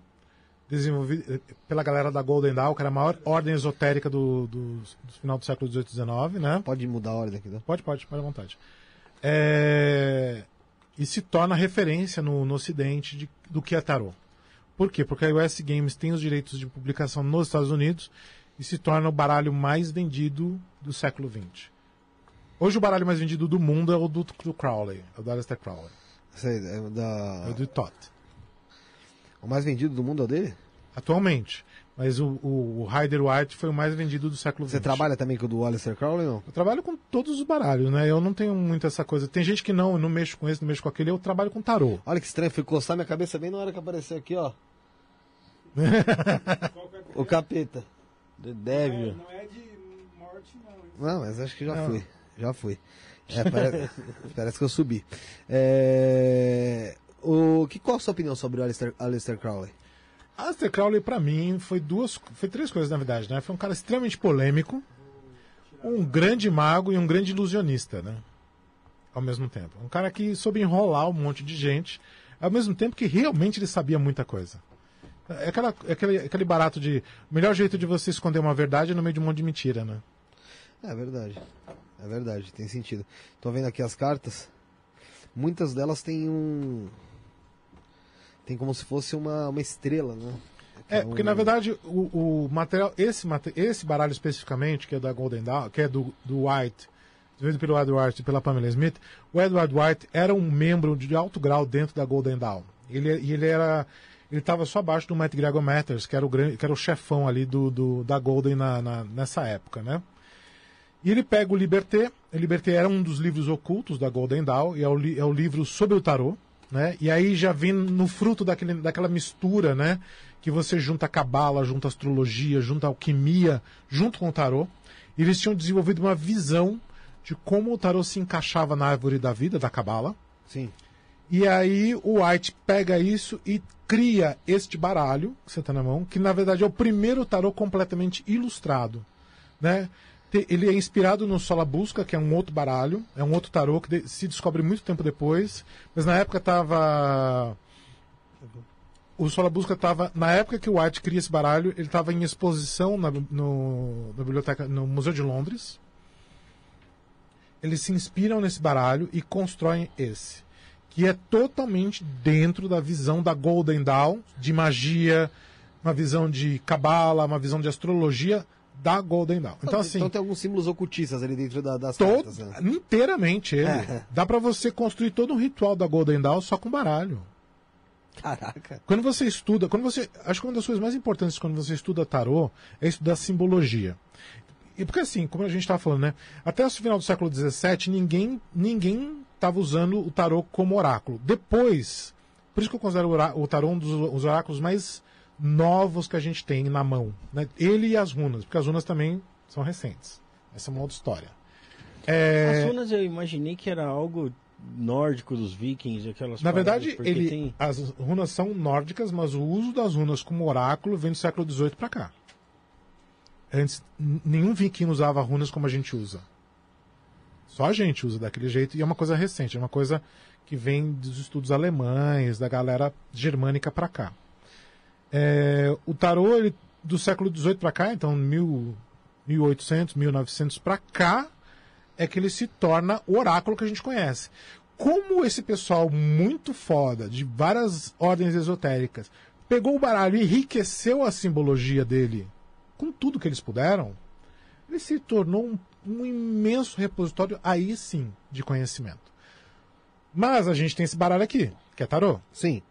desenvolvido pela galera da Golden Dawn, que era a maior ordem esotérica do, do, do final do século XVIII e XIX, né? Pode mudar a ordem aqui, tá? Pode, pode, pode à vontade. É, E se torna referência no, no ocidente de- do que é tarô. Por quê? Porque a US Games tem os direitos de publicação nos Estados Unidos e se torna o baralho mais vendido do século XX. Hoje o baralho mais vendido do mundo é o do, do Crowley, é o do Aleister Crowley, aí, é é da... o do Todd. O mais vendido do mundo é o dele? Atualmente. Mas o, o, o Rider White foi o mais vendido do século XX. Você trabalha também com o do Alistair Crowley, não? Eu trabalho com todos os baralhos, né? Eu não tenho muito essa coisa. Tem gente que não, eu não mexo com esse, não mexo com aquele. Eu trabalho com tarô. Olha que estranho, fui coçar minha cabeça bem na hora que apareceu aqui, ó. É- O capeta. The É, Devil. não é de morte, não. Não, mas acho que já Não. fui. Já fui. É, parece, parece que eu subi. É, o, que, qual a sua opinião sobre o Alistair, Alistair Crowley? Aleister Crowley, pra mim, foi duas, foi três coisas, na verdade, né? Foi um cara extremamente polêmico, um grande mago e um grande ilusionista, né? Ao mesmo tempo. Um cara que soube enrolar um monte de gente, ao mesmo tempo que realmente ele sabia muita coisa. É, aquela, é aquele, aquele barato de. O melhor jeito de você esconder uma verdade é no meio de um monte de mentira, né? É verdade. É verdade, tem sentido. Tô vendo aqui as cartas. Muitas delas têm um. Tem como se fosse uma, uma estrela, né? Que É, porque um- na verdade o, o material, esse, esse baralho especificamente, que é da Golden Dawn, que é do, do White, desenvolvido pelo Edward White e pela Pamela Smith, o Edward White era um membro de alto grau dentro da Golden Dawn. Ele, ele era. Ele estava só abaixo do Matt Gregor Matters, que era o, grande, que era o chefão ali do, do- da Golden na, na- nessa época, né? E ele pega o Liberté. O Liberté era um dos livros ocultos da Golden Dawn, e é o, é o livro sobre o tarô. Né? E aí já vem no fruto daquele, daquela mistura, né? Que você junta a cabala, junta a astrologia, junta a alquimia, junto com o tarô. E eles tinham desenvolvido uma visão de como o tarô se encaixava na árvore da vida, da cabala. Sim. E aí o White pega isso e cria este baralho que você está na mão, que na verdade é o primeiro tarô completamente ilustrado. Né? Ele é inspirado no Sola Busca, que é um outro baralho, é um outro tarô que se descobre muito tempo depois, mas na época estava o Sola Busca estava na época que o White cria esse baralho, ele estava em exposição na, no, na biblioteca, no Museu de Londres. Eles se inspiram nesse baralho e constroem esse, que é totalmente dentro da visão da Golden Dawn, de magia, uma visão de cabala, uma visão de astrologia da Golden Dawn. Então assim, então tem alguns símbolos ocultistas ali dentro da- das todo, cartas, né? inteiramente ele. É. Dá pra você construir todo um ritual da Golden Dawn só com baralho. Caraca. Quando você estuda, quando você, acho que uma das coisas mais importantes quando você estuda tarô é estudar simbologia. E porque assim, como a gente estava falando, né? Até o final do século XVII, ninguém ninguém estava usando o tarô como oráculo. Depois, por isso que eu considero o tarô um dos os oráculos mais novos que a gente tem na mão. Né? Ele e as runas, porque as runas também são recentes. Essa é uma outra história. É, As runas eu imaginei que era algo nórdico dos vikings, aquelas Na paradas, verdade, porque ele, tem... as runas são nórdicas, mas o uso das runas como oráculo vem do século XVIII para cá. Antes, nenhum viking usava runas como a gente usa. Só a gente usa daquele jeito e é uma coisa recente, é uma coisa que vem dos estudos alemães, da galera germânica para cá. É, o tarô ele, do século XVIII para cá, então mil, 1800, 1900 para cá, é que ele se torna o oráculo que a gente conhece. Como esse pessoal muito foda, de várias ordens esotéricas, pegou o baralho e enriqueceu a simbologia dele com tudo que eles puderam, ele se tornou um, um imenso repositório, aí sim, de conhecimento. Mas a gente tem esse baralho aqui, que é tarô. Sim.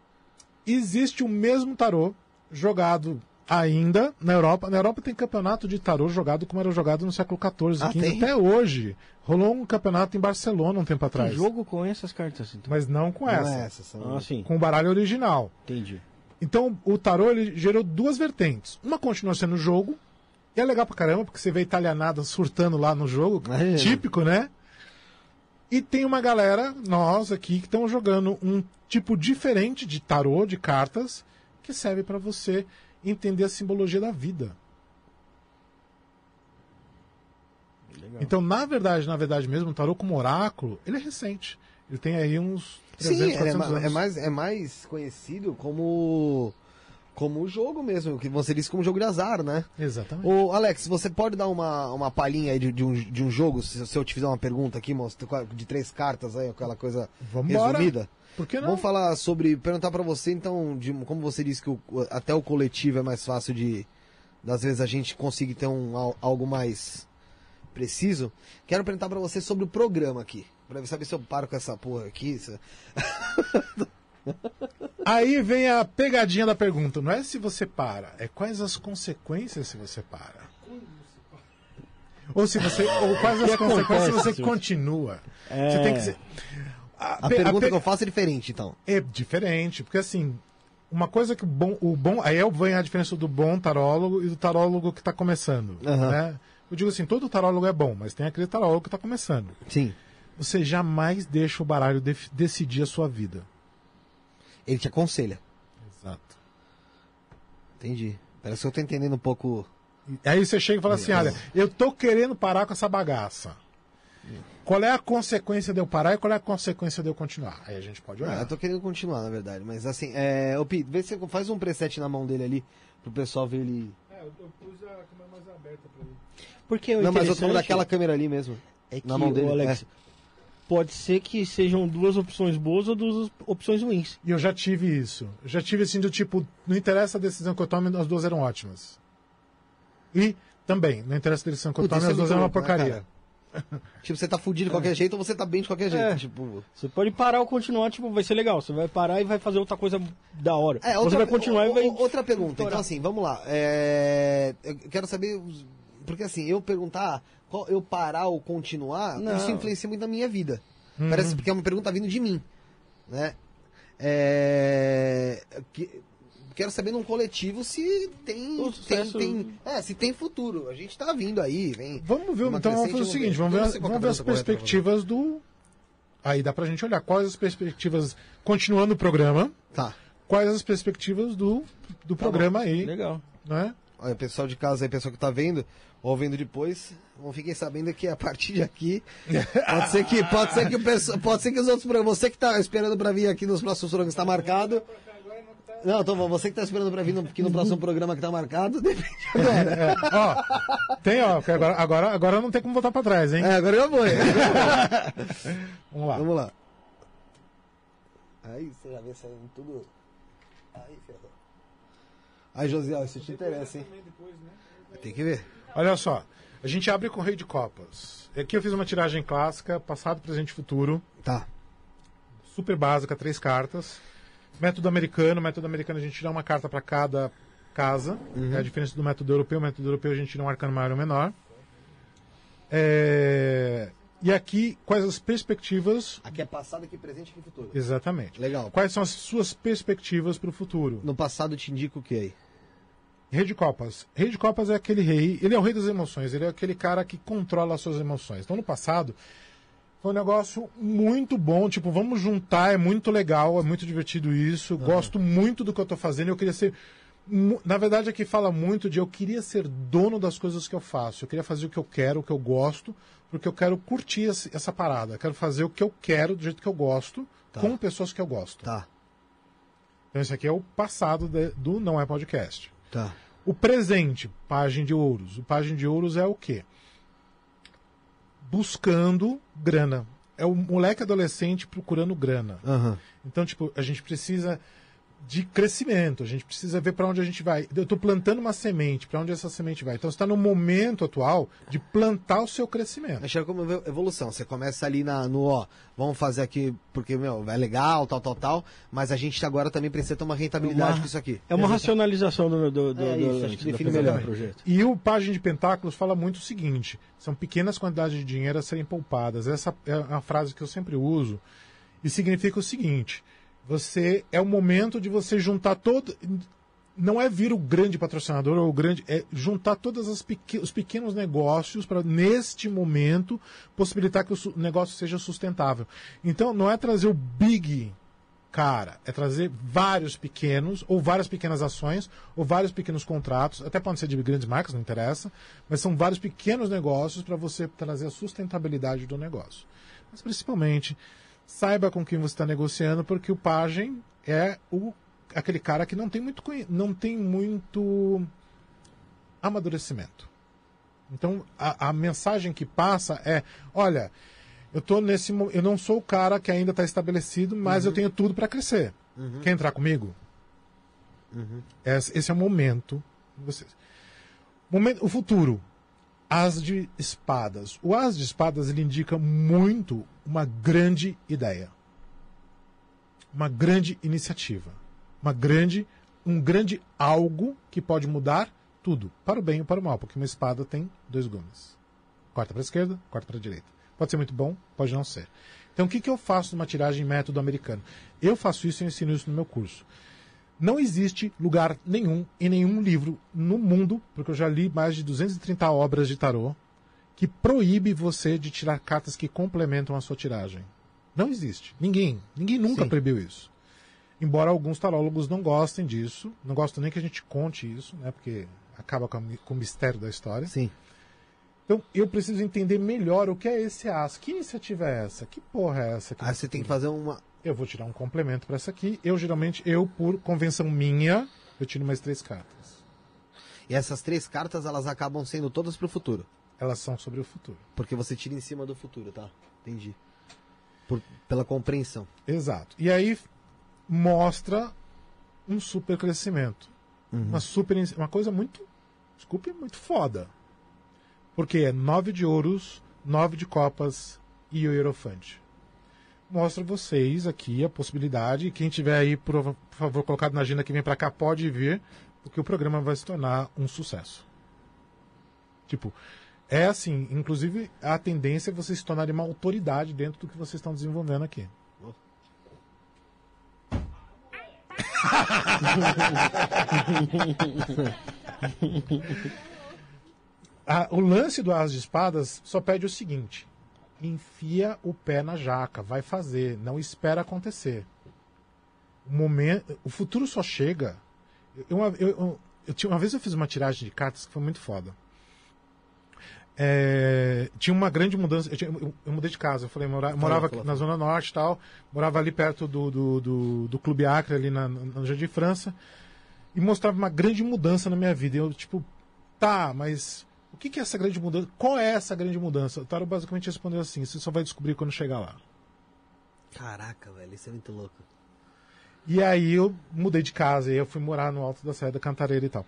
Existe o mesmo tarô jogado ainda na Europa. Na Europa tem campeonato de tarô jogado como era jogado no século XIV, Ah, XV, tem? até hoje. Rolou um campeonato em Barcelona um tempo atrás. jogo com essas cartas, então? Mas não com Não essa. é essa. São... Ah, sim. Com o baralho original. Entendi. Então, o tarô ele gerou duas vertentes. Uma continua sendo o jogo, e é legal pra caramba, porque você vê italianada surtando lá no jogo, É. típico, né? E tem uma galera, nós aqui, que estamos jogando um tipo diferente de tarô, de cartas, que serve pra você entender a simbologia da vida. Legal. Então, na verdade, na verdade mesmo, o tarô como oráculo, ele é recente. Ele tem aí uns 300, Sim, ele é, 400 ma- anos. é mais, é mais conhecido como como o jogo mesmo, que você disse como jogo de azar, né? Exatamente. Ô, Alex, você pode dar uma, uma palhinha aí de, de um, de um jogo, se, se eu te fizer uma pergunta aqui, moço, de três cartas aí, aquela coisa Vambora. resumida? Por que não? Vamos falar sobre, perguntar pra você então, de, como você disse que o- até o coletivo é mais fácil de, das vezes a gente conseguir ter um, al- algo mais preciso. Quero perguntar pra você sobre o programa aqui, pra saber se eu paro com essa porra aqui. se- Aí vem a pegadinha da pergunta. Não é se você para, é quais as consequências se você para. Ou se você. Ou quais as consequências se acontece você se você- continua. É. Você tem que ser. A pe- pergunta pe- que eu faço é diferente, então. É diferente, porque assim. Uma coisa que o bom, o bom. Aí vem a diferença do bom tarólogo e do tarólogo que está começando. Aham. Né? Eu digo assim, todo tarólogo é bom, mas tem aquele tarólogo que está começando. Sim. Você jamais deixa o baralho def- decidir a sua vida. Ele te aconselha. Exato. Entendi. Parece que eu tô entendendo um pouco. Aí você chega e fala assim: olha, eu tô querendo parar com essa bagaça. Qual é a consequência de eu parar e qual é a consequência de eu continuar? Aí a gente pode Ah, olhar. eu tô querendo continuar, na verdade. Mas assim, é. Ô, Pi, vê se você faz um preset na mão dele ali, pro pessoal ver ele. É, eu, eu pus a câmera mais aberta pra ele. Porque o Não, mas eu tô daquela câmera ali mesmo. é que, na mão dele, Alex, é. pode ser que sejam duas opções boas ou duas opções ruins. E eu já tive isso. Eu já tive assim do tipo, não interessa a decisão que eu tome, as duas eram ótimas. E também, não interessa a decisão que eu tome, é as duas eram uma né, porcaria. Tipo, você tá fudido de qualquer jeito ou você tá bem de qualquer jeito. É. Tipo. Você pode parar ou continuar, tipo, vai ser legal. Você vai parar e vai fazer outra coisa da hora. É, Ou outra, você vai continuar o- e vai. Outra pergunta. Então, assim, vamos lá. É, Eu quero saber. Porque, assim, eu perguntar, qual- eu parar ou continuar, Não. isso influencia muito na minha vida. Parece porque é uma pergunta vindo de mim. Né? É, que- Quero saber num coletivo se tem, tem, tem- é, se tem futuro. A gente tá vindo aí, vem. Vamos ver, então vamos fazer o vamos seguinte, ver. vamos ver, vamos ver as perspectivas do. Aí dá pra gente olhar quais as perspectivas, continuando o programa, Tá. quais as perspectivas do, do programa aí, Legal. né? Olha, pessoal de casa aí, pessoal que tá vendo, ou vendo depois, não fiquem sabendo que a partir de aqui, pode ser que, pode ser que, o pessoal- pode ser que os outros programas, você que tá esperando pra vir aqui nos próximos programas está marcado. Não, bom, você que tá esperando pra vir no, aqui no próximo programa que tá marcado, depende agora. É, ó, tem, ó, que agora, agora, agora não tem como voltar pra trás, hein? É, agora já foi. Vamos lá. Vamos lá. Aí você já vê saindo tudo. Aí, ferrou. Aí, Josiel, isso te interessa, hein? Depois, né? Tem que ver. Olha só, a gente abre com o Rei de Copas. Aqui eu fiz uma tiragem clássica, passado, presente e futuro, Tá. super básica, três cartas. Método americano, método americano a gente tira uma carta para cada casa. É a diferença do método europeu. O método europeu a gente tira um arcano maior ou menor. É, E aqui, quais as perspectivas? Aqui é passado, aqui presente, aqui futuro. Exatamente. Legal. Quais são as suas perspectivas para o futuro? No passado te indica o que aí? Rei de Copas. Rei de Copas é aquele rei, ele é o rei das emoções, ele é aquele cara que controla as suas emoções. Então, no passado, foi um negócio muito bom, tipo, vamos juntar, é muito legal, é muito divertido isso, gosto muito do que eu tô fazendo, eu queria ser Na verdade, aqui fala muito de eu queria ser dono das coisas que eu faço. Eu queria fazer o que eu quero, o que eu gosto, porque eu quero curtir essa parada. Eu quero fazer o que eu quero, do jeito que eu gosto, Tá. com pessoas que eu gosto. Tá, Então, esse aqui é o passado de- do Não É Podcast. tá. O presente, página de ouros. O página de ouros é o quê? Buscando grana. É o moleque adolescente procurando grana. Aham. Então, tipo, a gente precisa de crescimento, a gente precisa ver para onde a gente vai. Eu estou plantando uma semente, para onde essa semente vai. Então, você está no momento atual de plantar o seu crescimento. Mas chega como evo- evolução. Você começa ali na, no, ó, vamos fazer aqui porque, meu, é legal, tal, tal, tal, mas a gente agora também precisa ter uma rentabilidade Uma- com isso aqui. É uma racionalização do, do, do, É do isso, lance, acho que define melhor. do projeto. E o Página de Pentáculos fala muito o seguinte: são pequenas quantidades de dinheiro a serem poupadas. Essa é uma frase que eu sempre uso. E significa o seguinte: você é o momento de você juntar todo. Não é vir o grande patrocinador ou o grande. É juntar todos os pequenos negócios para, neste momento, possibilitar que o negócio seja sustentável. Então, não é trazer o big cara, é trazer vários pequenos, ou várias pequenas ações, ou vários pequenos contratos, até podem ser de grandes marcas, não interessa, mas são vários pequenos negócios para você trazer a sustentabilidade do negócio. Mas principalmente, saiba com quem você está negociando, porque o pajem é o, aquele cara que não tem muito, não tem muito amadurecimento. Então, a, a mensagem que passa é: olha, eu tô nesse, eu não sou o cara que ainda está estabelecido, mas eu tenho tudo para crescer. Quer entrar comigo? Esse, esse é o momento. Vocês. Momento, o futuro. As de espadas. O as de espadas ele indica muito uma grande ideia, uma grande iniciativa, uma grande, um grande algo que pode mudar tudo, para o bem ou para o mal, porque uma espada tem dois gumes. Corta para a esquerda, corta para a direita. Pode ser muito bom, pode não ser. Então, o que, que eu faço numa tiragem método americano? Eu faço isso e ensino isso no meu curso. Não existe lugar nenhum, em nenhum livro no mundo, porque eu já li mais de 230 obras de tarô, que proíbe você de tirar cartas que complementam a sua tiragem. Não existe. Ninguém. Ninguém nunca Sim. proibiu isso. Embora alguns tarólogos não gostem disso, não gostam nem que a gente conte isso, né? Porque acaba com, a com o mistério da história. Sim. Então eu preciso entender melhor o que é esse as. Que iniciativa é essa? Que porra é essa? Aí você tem que fazer uma. Eu vou tirar um complemento para essa aqui. Eu geralmente, eu por convenção minha, eu tiro mais três cartas. E essas três cartas, elas acabam sendo todas pro futuro. Elas são sobre o futuro. Porque você tira em cima do futuro, tá? Entendi. Por- pela compreensão. Exato. E aí mostra um super crescimento. Uma super uma coisa muito, desculpe, muito foda. Porque é nove de ouros, nove de copas e o hierofante. Mostra vocês aqui a possibilidade. Quem tiver aí, por, favor, colocado na agenda que vem pra cá, pode vir, porque o programa vai se tornar um sucesso. Tipo, é assim, inclusive a tendência é vocês se tornarem uma autoridade dentro do que vocês estão desenvolvendo aqui. Ah, o lance do As de Espadas só pede o seguinte: enfia o pé na jaca, vai fazer, não espera acontecer. O, momento, o futuro só chega. Eu, eu- eu- eu uma vez eu fiz uma tiragem de cartas que foi muito foda. É, tinha uma grande mudança. Eu, tinha- eu- eu mudei de casa. Eu falei, mora- eu morava na Zona Norte tal. Morava ali perto do, do, do, do Clube Acre, ali na, no Jardim França. E mostrava uma grande mudança na minha vida. Eu, tipo, tá, mas o que, que é essa grande mudança? Qual é essa grande mudança? O Tarot basicamente respondeu assim: você só vai descobrir quando chegar lá. Caraca, velho, isso é muito louco. E aí eu mudei de casa e eu fui morar no Alto da Serra da Cantareira e tal.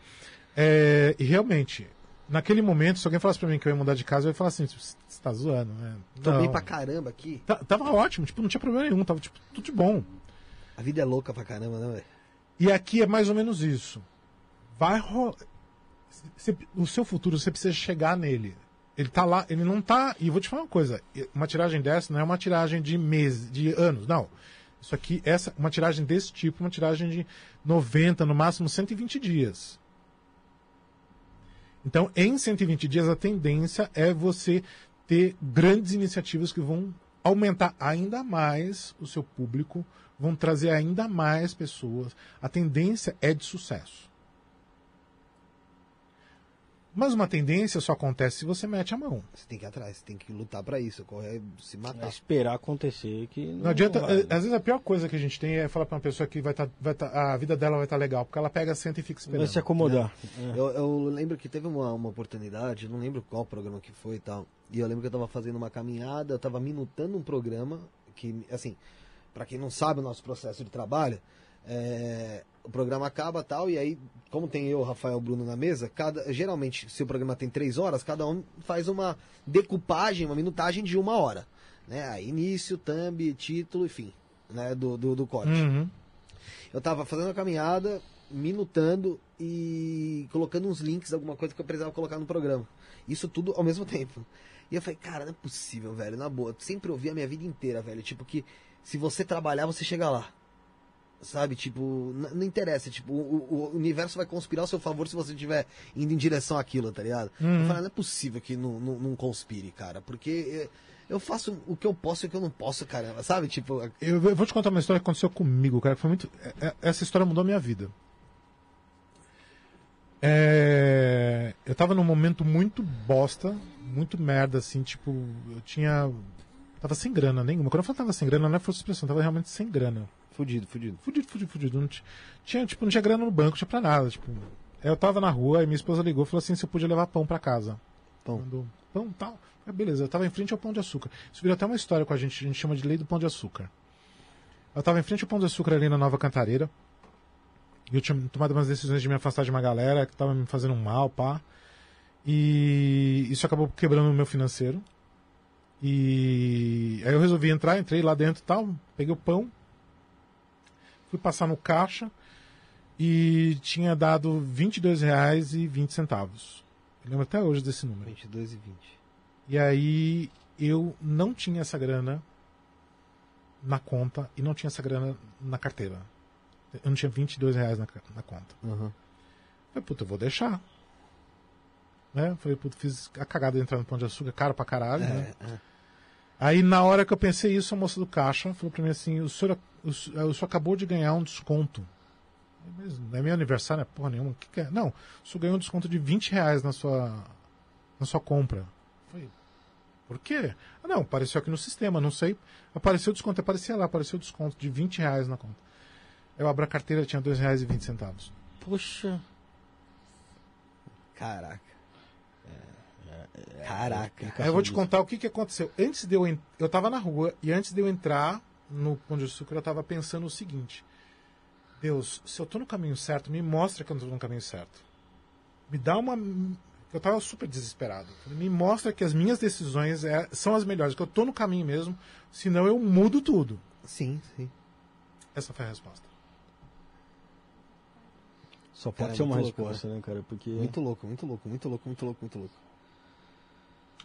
É, e realmente, naquele momento, se alguém falasse pra mim que eu ia mudar de casa, eu ia falar assim, você tá zoando, né? Tô Não. bem pra caramba aqui. Ta- Tava ótimo, tipo, não tinha problema nenhum, tava tipo, tudo de bom. A vida é louca pra caramba, né, velho? E aqui é mais ou menos isso. Vai rolar. O seu futuro, você precisa chegar nele. Ele tá lá, ele não tá. E vou te falar uma coisa: uma tiragem dessa não é uma tiragem de meses, de anos, não. Isso aqui, essa, uma tiragem desse tipo, uma tiragem de 90, no máximo 120 dias. Então, em 120 dias, a tendência é você ter grandes iniciativas que vão aumentar ainda mais o seu público, vão trazer ainda mais pessoas. A tendência é de sucesso. Mas uma tendência só acontece se você mete a mão. Você tem que ir atrás, você tem que lutar pra isso, correr, se É matar. esperar acontecer que. Não, Não adianta. vai, eh, Às vezes a pior coisa que a gente tem é falar pra uma pessoa que vai tá, vai tá, a vida dela vai estar legal, porque ela pega, senta e fica vai esperando. se acomodar. É. Eu, eu lembro que teve uma, uma oportunidade, não lembro qual programa que foi e tal. E eu lembro que eu tava fazendo uma caminhada, eu tava minutando um programa que, assim, pra quem não sabe o nosso processo de trabalho, é, o programa acaba tal, e aí, como tem eu, Rafael Bruno na mesa, cada, geralmente, se o programa tem três horas, cada um faz uma decupagem, uma minutagem de uma hora. Né? Aí, início, thumb, título, enfim, né? do, do, do corte. Uhum. Eu tava fazendo a caminhada, minutando e colocando uns links, alguma coisa que eu precisava colocar no programa. Isso tudo ao mesmo tempo. E eu falei, cara, não é possível, velho, na boa. Eu sempre ouvi a minha vida inteira, velho. Tipo, que se você trabalhar, você chega lá. Sabe, tipo, não interessa, tipo, o, o universo vai conspirar ao seu favor se você estiver indo em direção àquilo, tá ligado? Eu falei, não é possível que não, não, não conspire, cara, porque eh, eu faço o que eu posso e o que eu não posso, caramba, sabe? Tipo, Eu eu vou te contar uma história que aconteceu comigo, cara. que Foi muito. é- é- Essa história mudou a minha vida. É, Eu tava num momento muito bosta, muito merda, assim, tipo, eu tinha. Tava sem grana nenhuma. Quando eu falava tava sem grana, não é força de expressão, tava realmente sem grana. Fudido, fudido. Fudido, fudido, fudido. Não ti- tinha, tipo, não tinha grana no banco, não tinha pra nada. Tipo, eu tava na rua e minha esposa ligou e falou assim se eu podia levar pão pra casa. Pão. Mandou pão tal. Ah, beleza, eu tava em frente ao pão de açúcar. Isso virou até uma história com a gente, a gente chama de lei do pão de açúcar. Eu tava em frente ao pão de açúcar ali na Nova Cantareira. E eu tinha tomado umas decisões de me afastar de uma galera que tava me fazendo um mal, pá. E isso acabou quebrando o meu financeiro. E aí eu resolvi entrar, entrei lá dentro e tal, peguei o pão, fui passar no caixa e tinha dado R$ 22,20. Eu lembro até hoje desse número. 22 e 20. E aí eu não tinha essa grana na conta e não tinha essa grana na carteira. Eu não tinha 22 reais na, na conta. Uhum. Falei, puta, eu vou deixar. Né? Falei, puta, fiz a cagada de entrar no pão de açúcar, caro pra caralho, né? É, é. Aí na hora que eu pensei isso, a moça do caixa falou pra mim assim, o senhor, o, senhor- o senhor acabou de ganhar um desconto. Não é meu aniversário, não é porra nenhuma. Que, que é? Não, o senhor ganhou um desconto de 20 reais na sua, na sua compra. Falei, por quê? Ah, não, apareceu aqui no sistema, não sei. Apareceu o desconto, aparecia lá, apareceu o desconto de 20 reais na conta. Eu abri a carteira, tinha R$ 2,20. Poxa. Caraca. Caraca. Aí eu vou te contar o que, que aconteceu. Antes de eu en- eu tava na rua e antes de eu entrar no Pão de Açúcar, eu tava pensando o seguinte: Deus, se eu tô no caminho certo, me mostra que eu tô no caminho certo. Me dá uma. Eu tava super desesperado. Me mostra que as minhas decisões é- são as melhores, que eu tô no caminho mesmo, senão eu mudo tudo. Sim, sim. Essa foi a resposta. Só pode Cara, é ser uma louco, resposta, né, cara? Porque. Muito louco, muito louco, muito louco, muito louco, muito louco.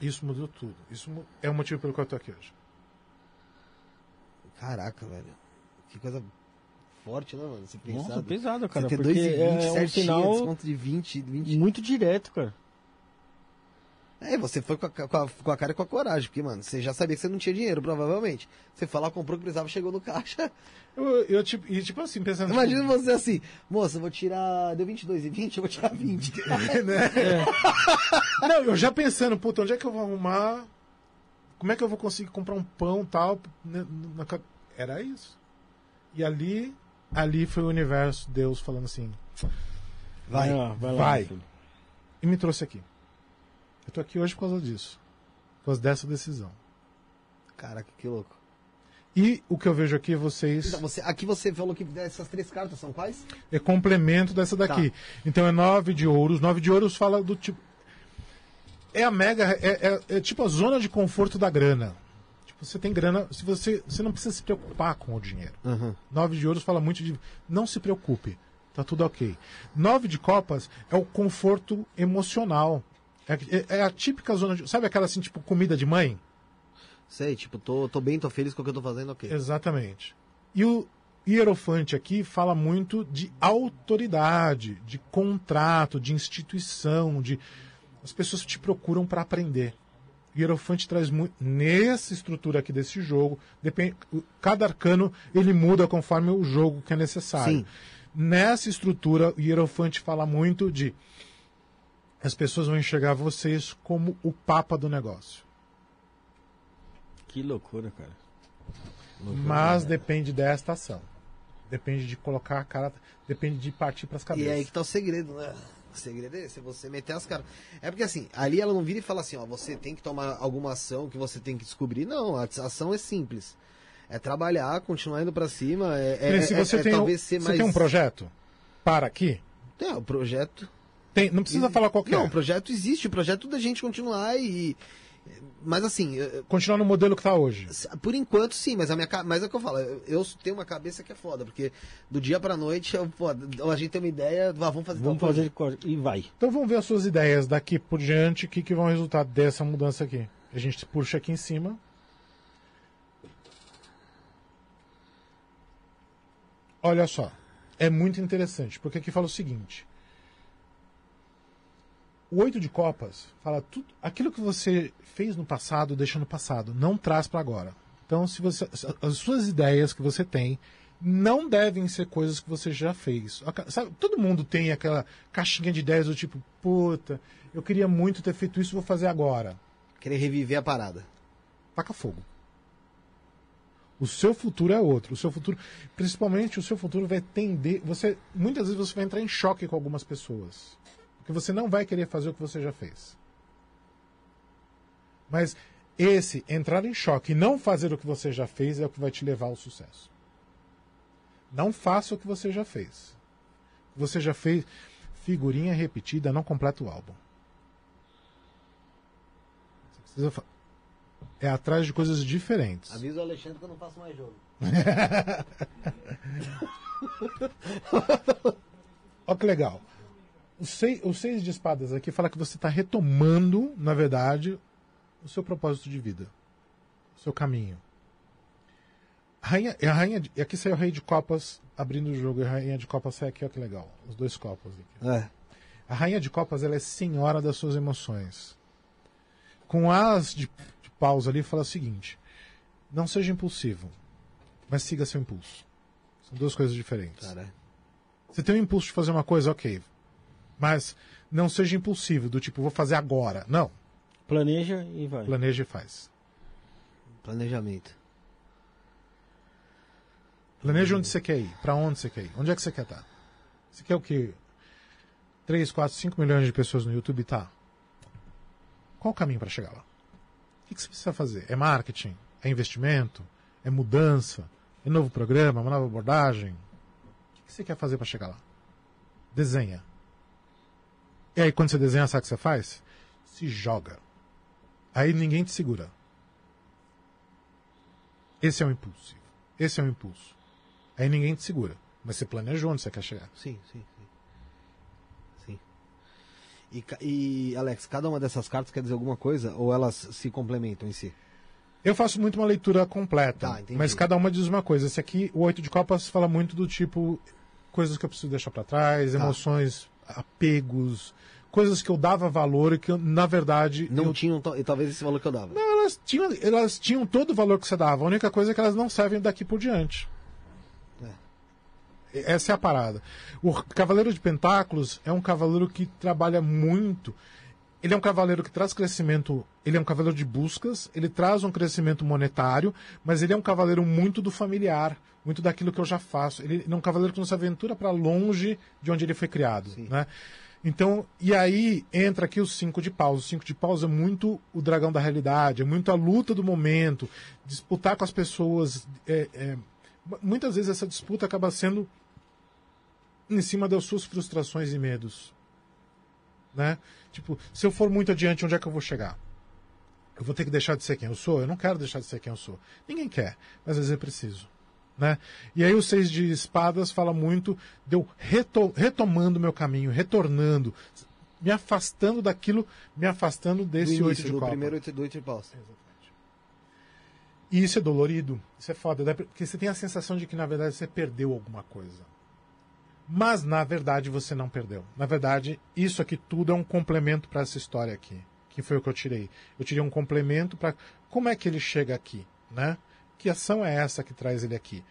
Isso mudou tudo. Isso é o motivo pelo qual eu tô aqui hoje. Caraca, velho. Que coisa forte, né, mano? Você pensar. Nossa, pesado, cara. Você ter porque 2,20 é um certinho, sinal desconto de 20, 20. muito direto, cara. É, você foi com a, com, a, com a cara e com a coragem, porque, mano, você já sabia que você não tinha dinheiro, provavelmente. Você foi lá, comprou o que precisava, chegou no caixa. Eu, eu tipo, e tipo assim, pensando. Imagina você assim, moça, eu vou tirar. Deu 22 e 20, eu vou tirar 20. né? Não, eu já pensando, puta, onde é que eu vou arrumar? Como é que eu vou conseguir comprar um pão tal? né, Era isso. E ali, ali foi o universo, Deus falando assim, Vai. Ah, vai lá. vai. e me trouxe aqui. Eu tô aqui hoje por causa disso. Por causa dessa decisão. Caraca, que louco. E o que eu vejo aqui, vocês. Então, você, aqui você falou que essas três cartas são quais? É complemento dessa daqui. Tá. Então é nove de ouros. Nove de ouros fala do tipo. É a mega. É, é- é tipo a zona de conforto da grana. Tipo, você tem grana. Se você, você não precisa se preocupar com o dinheiro. Uhum. Nove de ouros fala muito de. Não se preocupe. Tá tudo ok. Nove de copas é o conforto emocional. É, é- é a típica zona de. Sabe aquela assim, tipo, comida de mãe? Sei, tipo, tô, tô bem, tô feliz com o que eu tô fazendo, ok. Exatamente. E o hierofante aqui fala muito de autoridade, de contrato, de instituição, de as pessoas te procuram para aprender. O hierofante traz muito nessa estrutura aqui desse jogo, depende, cada arcano ele muda conforme o jogo que é necessário. Sim. Nessa estrutura, o hierofante fala muito de as pessoas vão enxergar vocês como o papa do negócio. Que loucura, cara. Mas depende desta ação. Depende de colocar a cara, depende de partir para as E cabeças. é aí que tá o segredo, né? O segredo é esse, é você meter as caras. É porque assim, ali ela não vira e fala assim, ó, você tem que tomar alguma ação que você tem que descobrir. Não, a ação é simples. É trabalhar, continuar indo pra cima, é, é, se é- você, é tem, um, talvez ser você mais... tem um projeto, para aqui. É, o projeto... Tem, não precisa falar qual que Não, é. o projeto existe, o projeto da gente continuar e... Mas assim, Continuar no modelo que está hoje. por enquanto sim, mas a minha mas é o que eu falo, eu, tenho uma cabeça que é foda, porque do dia pra noite, eu, pô, a gente tem uma ideia, ah, vamos fazer Vamos coisa. fazer e vai. Então vamos ver as suas ideias daqui por diante, o que, que vão resultar dessa mudança aqui. A gente puxa aqui em cima. Olha só, é muito interessante, porque aqui fala o seguinte. O oito de copas fala tudo aquilo que você fez no passado, deixa no passado, não traz para agora. Então, se você as suas ideias que você tem não devem ser coisas que você já fez. Sabe, todo mundo tem aquela caixinha de ideias do tipo, puta, eu queria muito ter feito isso, vou fazer agora. Querer reviver a parada. Taca fogo. O seu futuro é outro. O seu futuro, principalmente o seu futuro vai tender, você muitas vezes você vai entrar em choque com algumas pessoas, porque você não vai querer fazer o que você já fez. Mas esse entrar em choque e não fazer o que você já fez é o que vai te levar ao sucesso. Não faça o que você já fez. Você já fez figurinha repetida, não completa o álbum. Você precisa é atrás de coisas diferentes. Avisa o Alexandre que eu não faço mais jogo. Olha que legal. O seis, o seis de espadas aqui fala que você está retomando, na verdade, o seu propósito de vida, o seu caminho. A rainha, e a rainha de- e aqui saiu o rei de copas abrindo o jogo e a rainha de copas sai aqui, olha que legal. Os dois copas aqui. É. A rainha de copas ela é senhora das suas emoções. Com as de, de paus ali fala o seguinte: não seja impulsivo, mas siga seu impulso. São duas coisas diferentes. Cara, Você tem o impulso de fazer uma coisa, ok. Mas não seja impulsivo, do tipo, vou fazer agora. Não. Planeja e vai. Planeja e faz. planejamento. Planeja onde você quer ir, pra onde você quer ir, onde é que você quer estar. Você quer o quê? 3, 4, 5 milhões de pessoas no YouTube, tá. Qual o caminho para chegar lá? O que você precisa fazer? É marketing? É investimento? É mudança? É novo programa? Uma nova abordagem? O que que você quer fazer para chegar lá? Desenha. E aí, quando você desenha, sabe o que você faz? Se joga. Aí ninguém te segura. Esse é o impulsivo. Esse é o impulso. Aí ninguém te segura. Mas você planejou onde você quer chegar. Sim, sim, sim. Sim. E, e, Alex, cada uma dessas cartas quer dizer alguma coisa ou elas se complementam em si? Eu faço muito uma leitura completa, Tá, mas cada uma diz uma coisa. Esse aqui, o Oito de Copas, fala muito do tipo coisas que eu preciso deixar para trás, Tá. emoções, apegos, coisas que eu dava valor e que eu, na verdade Não eu- tinham e talvez esse valor que eu dava. Não, elas tinham, elas tinham todo o valor que você dava. A única coisa é que elas não servem daqui por diante. Essa é a parada. O Cavaleiro de Pentáculos é um cavaleiro que trabalha muito. Ele é um cavaleiro que traz crescimento. Ele é um cavaleiro de buscas, ele traz um crescimento monetário, mas ele é um cavaleiro muito do familiar, muito daquilo que eu já faço. Ele é um cavaleiro que não se aventura para longe de onde ele foi criado. Né? Então, e aí entra aqui o cinco de paus. O cinco de paus é muito o dragão da realidade, é muito a luta do momento, disputar com as pessoas. é, é, muitas vezes essa disputa acaba sendo em cima das suas frustrações e medos. Né? Tipo, se eu for muito adiante, onde é que eu vou chegar? Eu vou ter que deixar de ser quem eu sou? Eu não quero deixar de ser quem eu sou. Ninguém quer, mas às vezes é preciso. Né? E aí o seis de espadas fala muito de eu reto retomando meu caminho, retornando, me afastando daquilo, me afastando Do desse início, oito de do copa. primeiro oito, do oito de paus. E isso é dolorido, isso é foda, né? porque você tem a sensação de que na verdade você perdeu alguma coisa. Mas na verdade você não perdeu. Na verdade, isso aqui tudo é um complemento para essa história aqui, que foi o que eu tirei. Eu tirei um complemento para como é que ele chega aqui, né? Que ação é essa que traz ele aqui?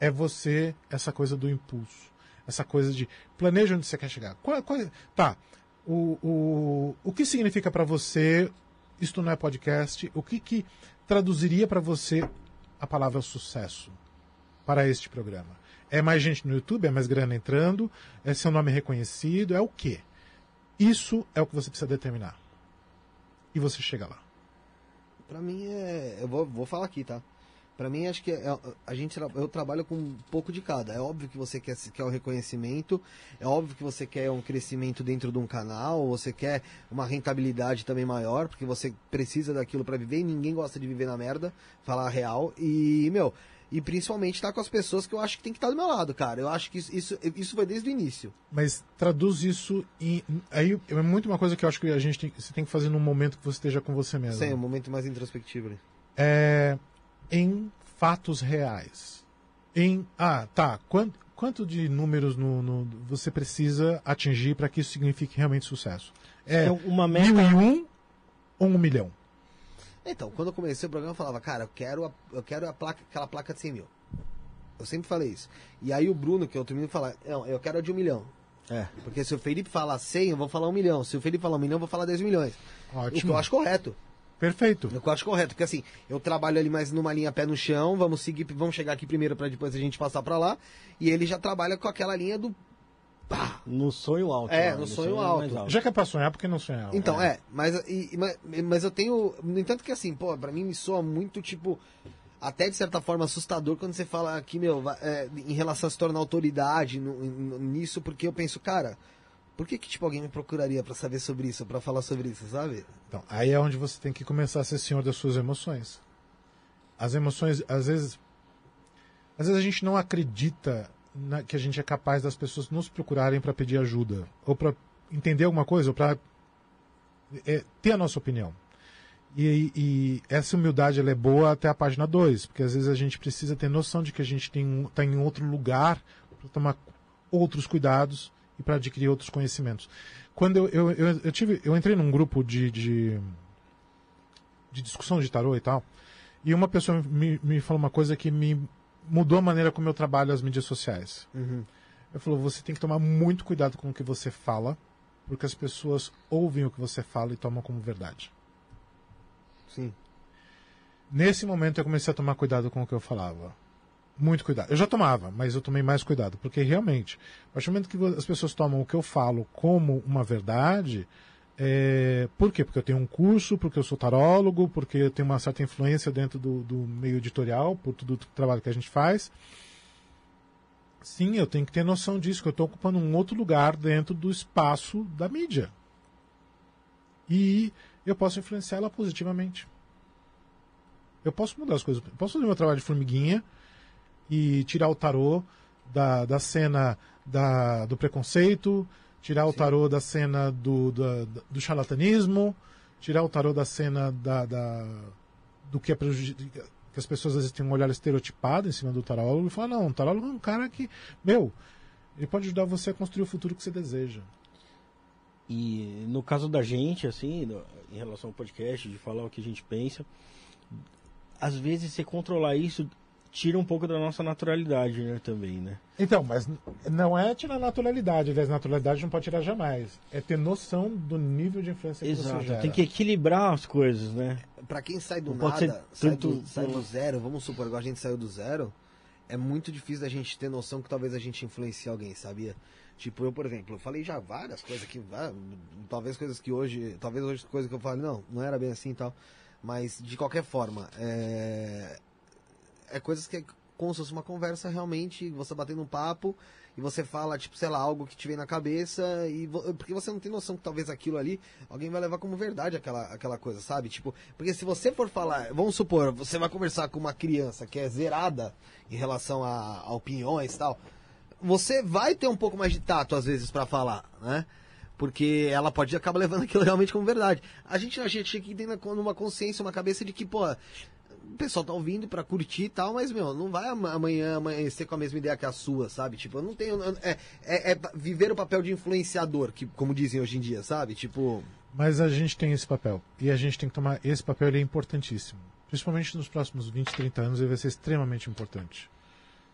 É você essa coisa do impulso, essa coisa de planeja onde você quer chegar. Qual- qual- tá, O, o, o que significa para você, isto não é podcast, o que, que traduziria para você a palavra sucesso para este programa? É mais gente no YouTube, é mais grana entrando, é seu nome reconhecido, é o quê? Isso é o que você precisa determinar. E você chega lá. Pra mim é. Eu vou, vou falar aqui, tá? Pra mim, acho que é- a gente, eu trabalho com um pouco de cada. É óbvio que você quer, quer o reconhecimento, é óbvio que você quer um crescimento dentro de um canal, você quer uma rentabilidade também maior, porque você precisa daquilo pra viver e ninguém gosta de viver na merda, falar a real. E, meu, e principalmente estar com as pessoas que eu acho que tem que estar do meu lado, cara. Eu acho que isso, isso, isso foi desde o início. Mas traduz isso em. Aí é muito uma coisa que eu acho que a gente tem, você tem que fazer num momento que você esteja com você mesmo. Sim, é um momento mais introspectivo ali. é, em fatos reais. Em ah, tá. Quanto, quanto de números no, no- você precisa atingir para que isso signifique realmente sucesso? É Então, uma meta. mil e um ou um milhão? Então, quando eu comecei o programa, eu falava, cara, eu quero, a, eu quero a placa, aquela placa de 100 mil. Eu sempre falei isso. E aí o Bruno, que é outro menino, fala, não, eu quero a de um milhão. É. Porque se o Felipe falar 100, eu vou falar um milhão. Se o Felipe falar um milhão, eu vou falar 10 milhões. O que Ótimo. eu acho correto. Perfeito. Eu acho correto. Porque assim, eu trabalho ali mais numa linha pé no chão, vamos seguir, vamos chegar aqui primeiro para depois a gente passar para lá. E ele já trabalha com aquela linha do. Pá! No sonho alto. É, né? no sonho alto. mais Já que é pra sonhar, por que não sonhar? Então, é, mas, e- mas, mas eu tenho. No entanto que assim, pô, pra mim me soa muito, tipo, até de certa forma assustador quando você fala aqui, meu, é, em relação a se tornar autoridade no- no- nisso, porque eu penso, cara, por que que, tipo, alguém me procuraria pra saber sobre isso, pra falar sobre isso, sabe? Então, aí é onde você tem que começar a ser senhor das suas emoções. As emoções, às vezes. Às vezes a gente não acredita na- que a gente é capaz das pessoas nos procurarem para pedir ajuda. Ou para entender alguma coisa, ou para ter a nossa opinião. E, e essa humildade é boa até a página 2, porque às vezes a gente precisa ter noção de que a gente está em outro lugar para tomar outros cuidados e para adquirir outros conhecimentos. Quando eu, eu, eu, eu tive, eu entrei num grupo de, de, de discussão de tarô e tal, e uma pessoa me, me falou uma coisa que me mudou a maneira como eu trabalho as mídias sociais. Uhum. Ele falou: você tem que tomar muito cuidado com o que você fala, porque as pessoas ouvem o que você fala e tomam como verdade. Sim. Nesse momento eu comecei a tomar cuidado com o que eu falava. Muito cuidado. Eu já tomava, mas eu tomei mais cuidado, porque realmente, a partir do momento que as pessoas tomam o que eu falo como uma verdade, é... por quê? Porque eu tenho um curso, porque eu sou tarólogo, porque eu tenho uma certa influência dentro do, do meio editorial, por tudo o trabalho que a gente faz. Sim, eu tenho que ter noção disso, que eu estou ocupando um outro lugar dentro do espaço da mídia. E eu posso influenciar ela positivamente. Eu posso mudar as coisas. Eu posso fazer meu trabalho de formiguinha e tirar o tarô da, da cena da, do preconceito, tirar o tarô da cena do, da- do charlatanismo, tirar o tarô da cena da, da- do que é prejudi- que as pessoas às vezes têm um olhar estereotipado em cima do tarólogo e falar, não, o tarólogo é um cara que, meu, ele pode ajudar você a construir o futuro que você deseja. E no caso da gente, assim, no- em relação ao podcast, de falar o que a gente pensa, às vezes você controlar isso tira um pouco da nossa naturalidade, né, também, né? Então, mas não é tirar naturalidade, aliás, naturalidade não pode tirar jamais. É ter noção do nível de influência que você Exato, gera. tem que equilibrar as coisas, né? Pra quem sai do Não pode nada, ser sai, tanto- do, sai do zero, vamos supor, igual a gente saiu do zero, é muito difícil da gente ter noção que talvez a gente influencie alguém, sabia? Tipo, eu, por exemplo, eu falei já várias coisas que. Talvez coisas que hoje. Talvez hoje coisas que eu falei, não, não era bem assim e tal. Mas de qualquer forma, é. É coisas que é como se fosse uma conversa realmente, você batendo um papo e você fala, tipo, sei lá, algo que te vem na cabeça e porque você não tem noção que talvez aquilo ali alguém vai levar como verdade aquela, aquela coisa, sabe? Tipo, porque se você for falar, vamos supor, você vai conversar com uma criança que é zerada em relação a, a opiniões e tal, você vai ter um pouco mais de tato às vezes pra falar, né? Porque ela pode acabar levando aquilo realmente como verdade. A gente, a gente tinha que ter numa consciência, uma cabeça de que, pô, o pessoal tá ouvindo pra curtir e tal, mas, meu, não vai ama- amanhã amanhecer com a mesma ideia que a sua, sabe? Tipo, eu não tenho. É, é, é viver o papel de influenciador, que, como dizem hoje em dia, sabe? Tipo. Mas a gente tem esse papel. E a gente tem que tomar. Esse papel ele é importantíssimo. Principalmente nos próximos 20, 30 anos, ele vai ser extremamente importante.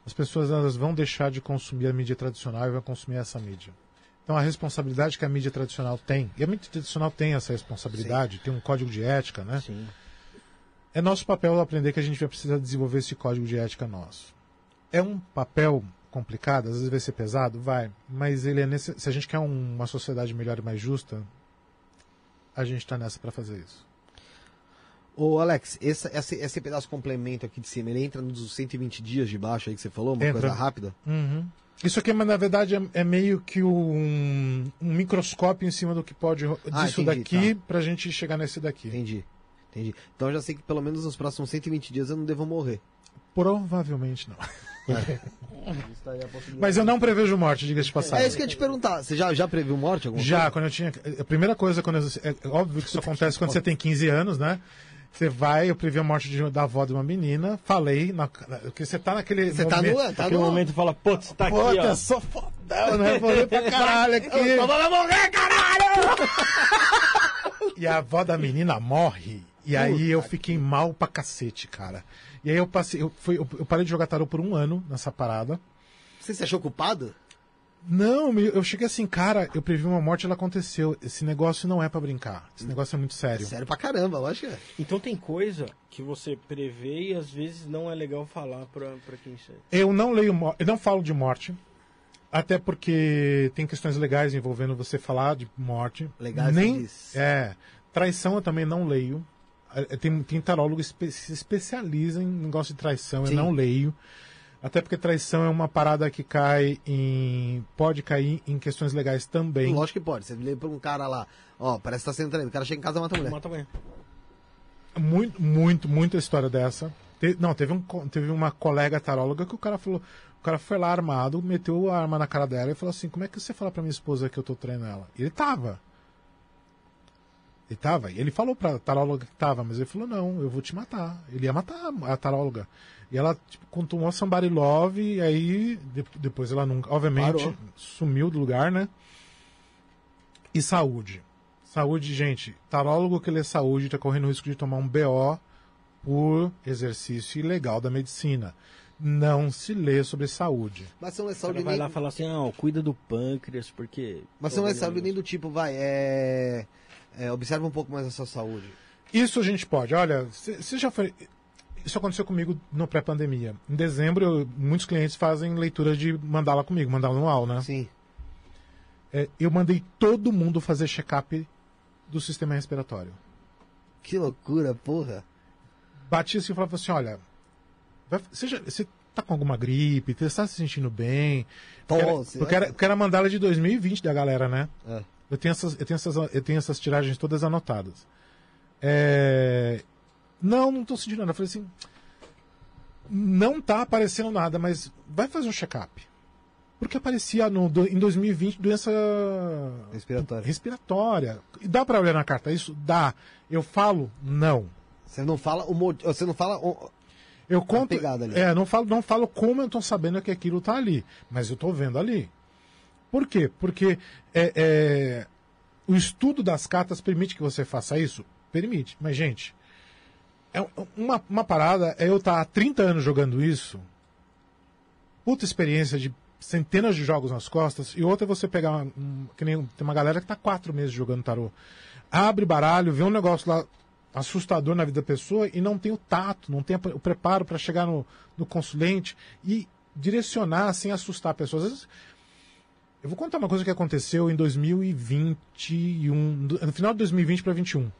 As pessoas elas vão deixar de consumir a mídia tradicional e vão consumir essa mídia. Então a responsabilidade que a mídia tradicional tem, e a mídia tradicional tem essa responsabilidade, tem um código de ética, né? Sim. É nosso papel aprender que a gente vai precisar desenvolver esse código de ética nosso. É um papel complicado, às vezes vai ser pesado, vai, mas ele é necess... se a gente quer um- uma sociedade melhor e mais justa, a gente está nessa para fazer isso. Ô, Alex, esse, esse, esse pedaço complemento aqui de cima, ele entra nos 120 dias de baixo aí que você falou? Uma Entra. coisa rápida? Isso aqui, mas na verdade, é, é meio que um, um microscópio em cima do que pode Ah, disso entendi, daqui pra gente chegar nesse daqui. Entendi. Entendi. Então eu já sei que pelo menos nos próximos 120 dias eu não devo morrer. Provavelmente não. É. Mas eu não prevejo morte, diga-se de passagem. É isso que eu ia te perguntar. Você já, já previu morte? Alguma Já, quando eu tinha. A primeira coisa, quando eu- é óbvio que isso acontece quando você tem 15 anos, né? Você vai, eu previ a morte de- da avó de uma menina, falei, na, porque você tá naquele. Você tá momento, no. Tá Aquele no... momento fala, putz, tá aqui, Pô, ó. eu sou fodão, né? Falei pra caralho aqui. vai morrer, caralho! E a avó da menina morre. E aí eu fiquei mal pra cacete, cara. E aí eu passei, eu, fui, eu, eu parei de jogar tarô por um ano nessa parada. Você se achou culpado? Não, eu cheguei assim, cara, eu previ uma morte, ela aconteceu. Esse negócio não é pra brincar. Esse negócio é muito sério. Sério pra caramba, lógico que é. Então tem coisa que você prevê e às vezes não é legal falar pra, pra quem segue. Eu não leio, eu não falo de morte. Até porque tem questões legais envolvendo você falar de morte. Legais, Nem. É. Traição eu também não leio. É, Tem, tem tarólogo que espe- se especializa em negócio de traição, Sim. eu não leio. Até porque traição é uma parada que cai em. pode cair em questões legais também. Lógico que pode. Você lê pra um cara lá, ó, parece que tá sendo traído. O cara chega em casa e mata a mulher. Mata amanhã. Muito, muito, muita história dessa. Te- não, teve, um, teve uma colega taróloga que o cara falou. O cara foi lá armado, meteu a arma na cara dela e falou assim: Como é que você fala pra minha esposa que eu tô traindo ela? E ele tava. Ele tava. E ele falou pra taróloga que tava, mas ele falou: Não, eu vou te matar. Ele ia matar a taróloga. E ela tipo, contou Somebody Love, e aí de- depois ela nunca. Obviamente, Parou. sumiu do lugar, né? E saúde. Saúde, gente. Tarólogo que lê saúde está correndo o risco de tomar um BO por exercício ilegal da medicina. Não se lê sobre saúde. Mas você não é saúde cara vai nem. lá falar assim, ah, ó, cuida do pâncreas, porque... Mas você não é saúde nem do tipo, vai, é. É, observa um pouco mais a sua saúde. Isso a gente pode. Olha, você já foi. Isso aconteceu comigo no pré-pandemia. Em dezembro, eu- muitos clientes fazem leitura de mandala comigo, mandala anual, né? Sim. É, eu mandei todo mundo fazer check-up do sistema respiratório. Que loucura, porra. batia assim e falava assim: olha, você, já, você tá com alguma gripe, você está se sentindo bem? Porque era- porque era, porque era mandala de 2020 da galera, né? É. Eu tenho essas, eu tenho essas, eu tenho essas tiragens todas anotadas. É, Não, não tô sentindo nada. Eu falei assim: não tá aparecendo nada, mas vai fazer um check-up. Porque aparecia no, do- em 2020 doença Respiratória. respiratória. E dá para olhar na carta isso? Dá. Eu falo? Não. Você não fala o Você não fala. o- Eu conto. É, não falo, não falo como eu tô sabendo que aquilo tá ali, mas eu tô vendo ali. Por quê? Porque é, é, o estudo das cartas permite que você faça isso? Permite. Mas, gente, é uma, uma parada é eu estar há 30 anos jogando isso, puta experiência de centenas de jogos nas costas, e outra é você pegar. Um, que nem, tem uma galera que tá quatro meses jogando tarô. Abre baralho, vê um negócio lá assustador na vida da pessoa e não tem o tato, não tem o preparo para chegar no, no consulente e direcionar sem assustar a pessoa. Às vezes, eu vou contar uma coisa que aconteceu em 2021, do- no final de 2020 para 21.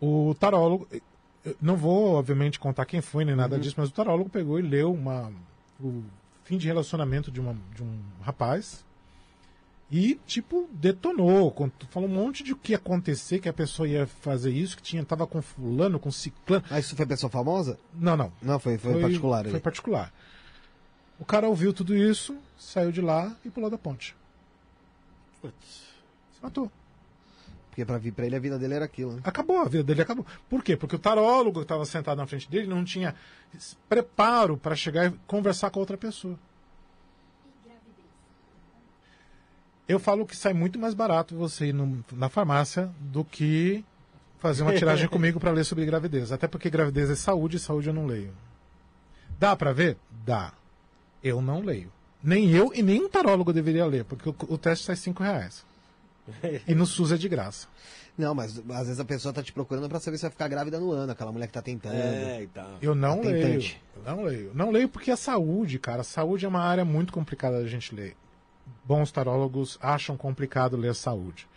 O tarólogo, eu não vou, obviamente, contar quem foi nem nada disso, mas o tarólogo pegou e leu uma, o fim de relacionamento de, uma, de um rapaz e, tipo, detonou. Falou um monte de o que ia acontecer, que a pessoa ia fazer isso, que tinha, tava com fulano, com ciclano. Ah, isso foi pessoa famosa? Não, não. Não, foi, foi, particular. Foi ali. particular. O cara ouviu tudo isso, saiu de lá e pulou da ponte. Putz. Se matou. Porque pra, vir- pra ele a vida dele era aquilo, né? Acabou, a vida dele acabou. Por quê? Porque o tarólogo que estava sentado na frente dele não tinha preparo para chegar e conversar com a outra pessoa. Eu falo que sai muito mais barato você ir no- na farmácia do que fazer uma tiragem comigo para ler sobre gravidez. Até porque gravidez é saúde e saúde eu não leio. Dá para ver? Dá. Eu não leio. nem eu e nenhum tarólogo deveria ler, porque o, o teste sai 5 reais. E no SUS é de graça. Não, mas às vezes a pessoa tá te procurando pra saber se vai ficar grávida no ano, aquela mulher que tá tentando. É, e tal. Eu não Tá leio. tentante. Não leio. Não leio porque a saúde, cara. A saúde é uma área muito complicada da gente ler. Bons tarólogos acham complicado ler saúde.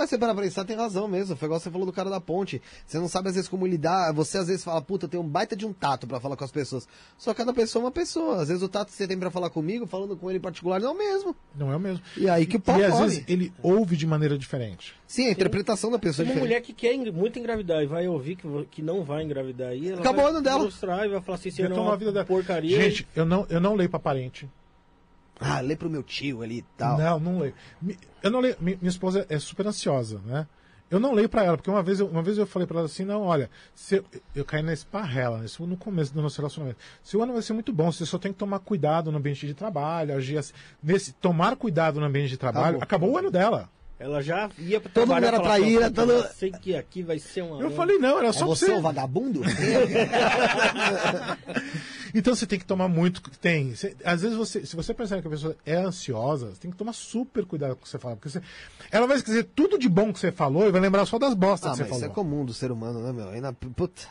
Mas você para pensar, tem razão mesmo. Foi igual você falou do cara da ponte. Você não sabe às vezes como lidar. Você às vezes fala, puta, eu tenho um baita de um tato pra falar com as pessoas. Só cada pessoa é uma pessoa. Às vezes o tato que você tem pra falar comigo, falando com ele em particular, não é o mesmo. Não é o mesmo. E aí que o pau E às vezes ele ouve de maneira diferente. Sim, a interpretação da pessoa é Uma diferente. mulher que quer engra- muito engravidar e vai ouvir que, vo- que não vai engravidar aí, ela Acabou o vai ano dela. frustrar e vai falar assim, aí não é a vida dela. porcaria. Gente, eu não, eu não leio pra parente. Ah, lê pro meu tio ali e tal. Não, não leio. Eu não leio. mi- Minha esposa é super ansiosa, né? Eu não leio pra ela, porque uma vez eu, uma vez eu falei pra ela assim, não, olha, se eu, eu caí na esparrela, isso no começo do nosso relacionamento. Seu ano vai ser muito bom, você só tem que tomar cuidado no ambiente de trabalho, agir assim. Nesse, tomar cuidado no ambiente de trabalho, Acabou. acabou, o ano dela. Ela já ia pra Todo mundo era traíra, "Puta, todo- eu Sei que aqui vai ser uma... Eu falei, não, era É só pra você você. o vagabundo? Então você tem que tomar muito. Tem. Você- às vezes você, se você percebe que a pessoa é ansiosa, você tem que tomar super cuidado com o que você fala. Porque você- ela vai esquecer tudo de bom que você falou e vai lembrar só das bostas ah, que você mas isso falou. é comum do ser humano, né, meu? Ainda, puta,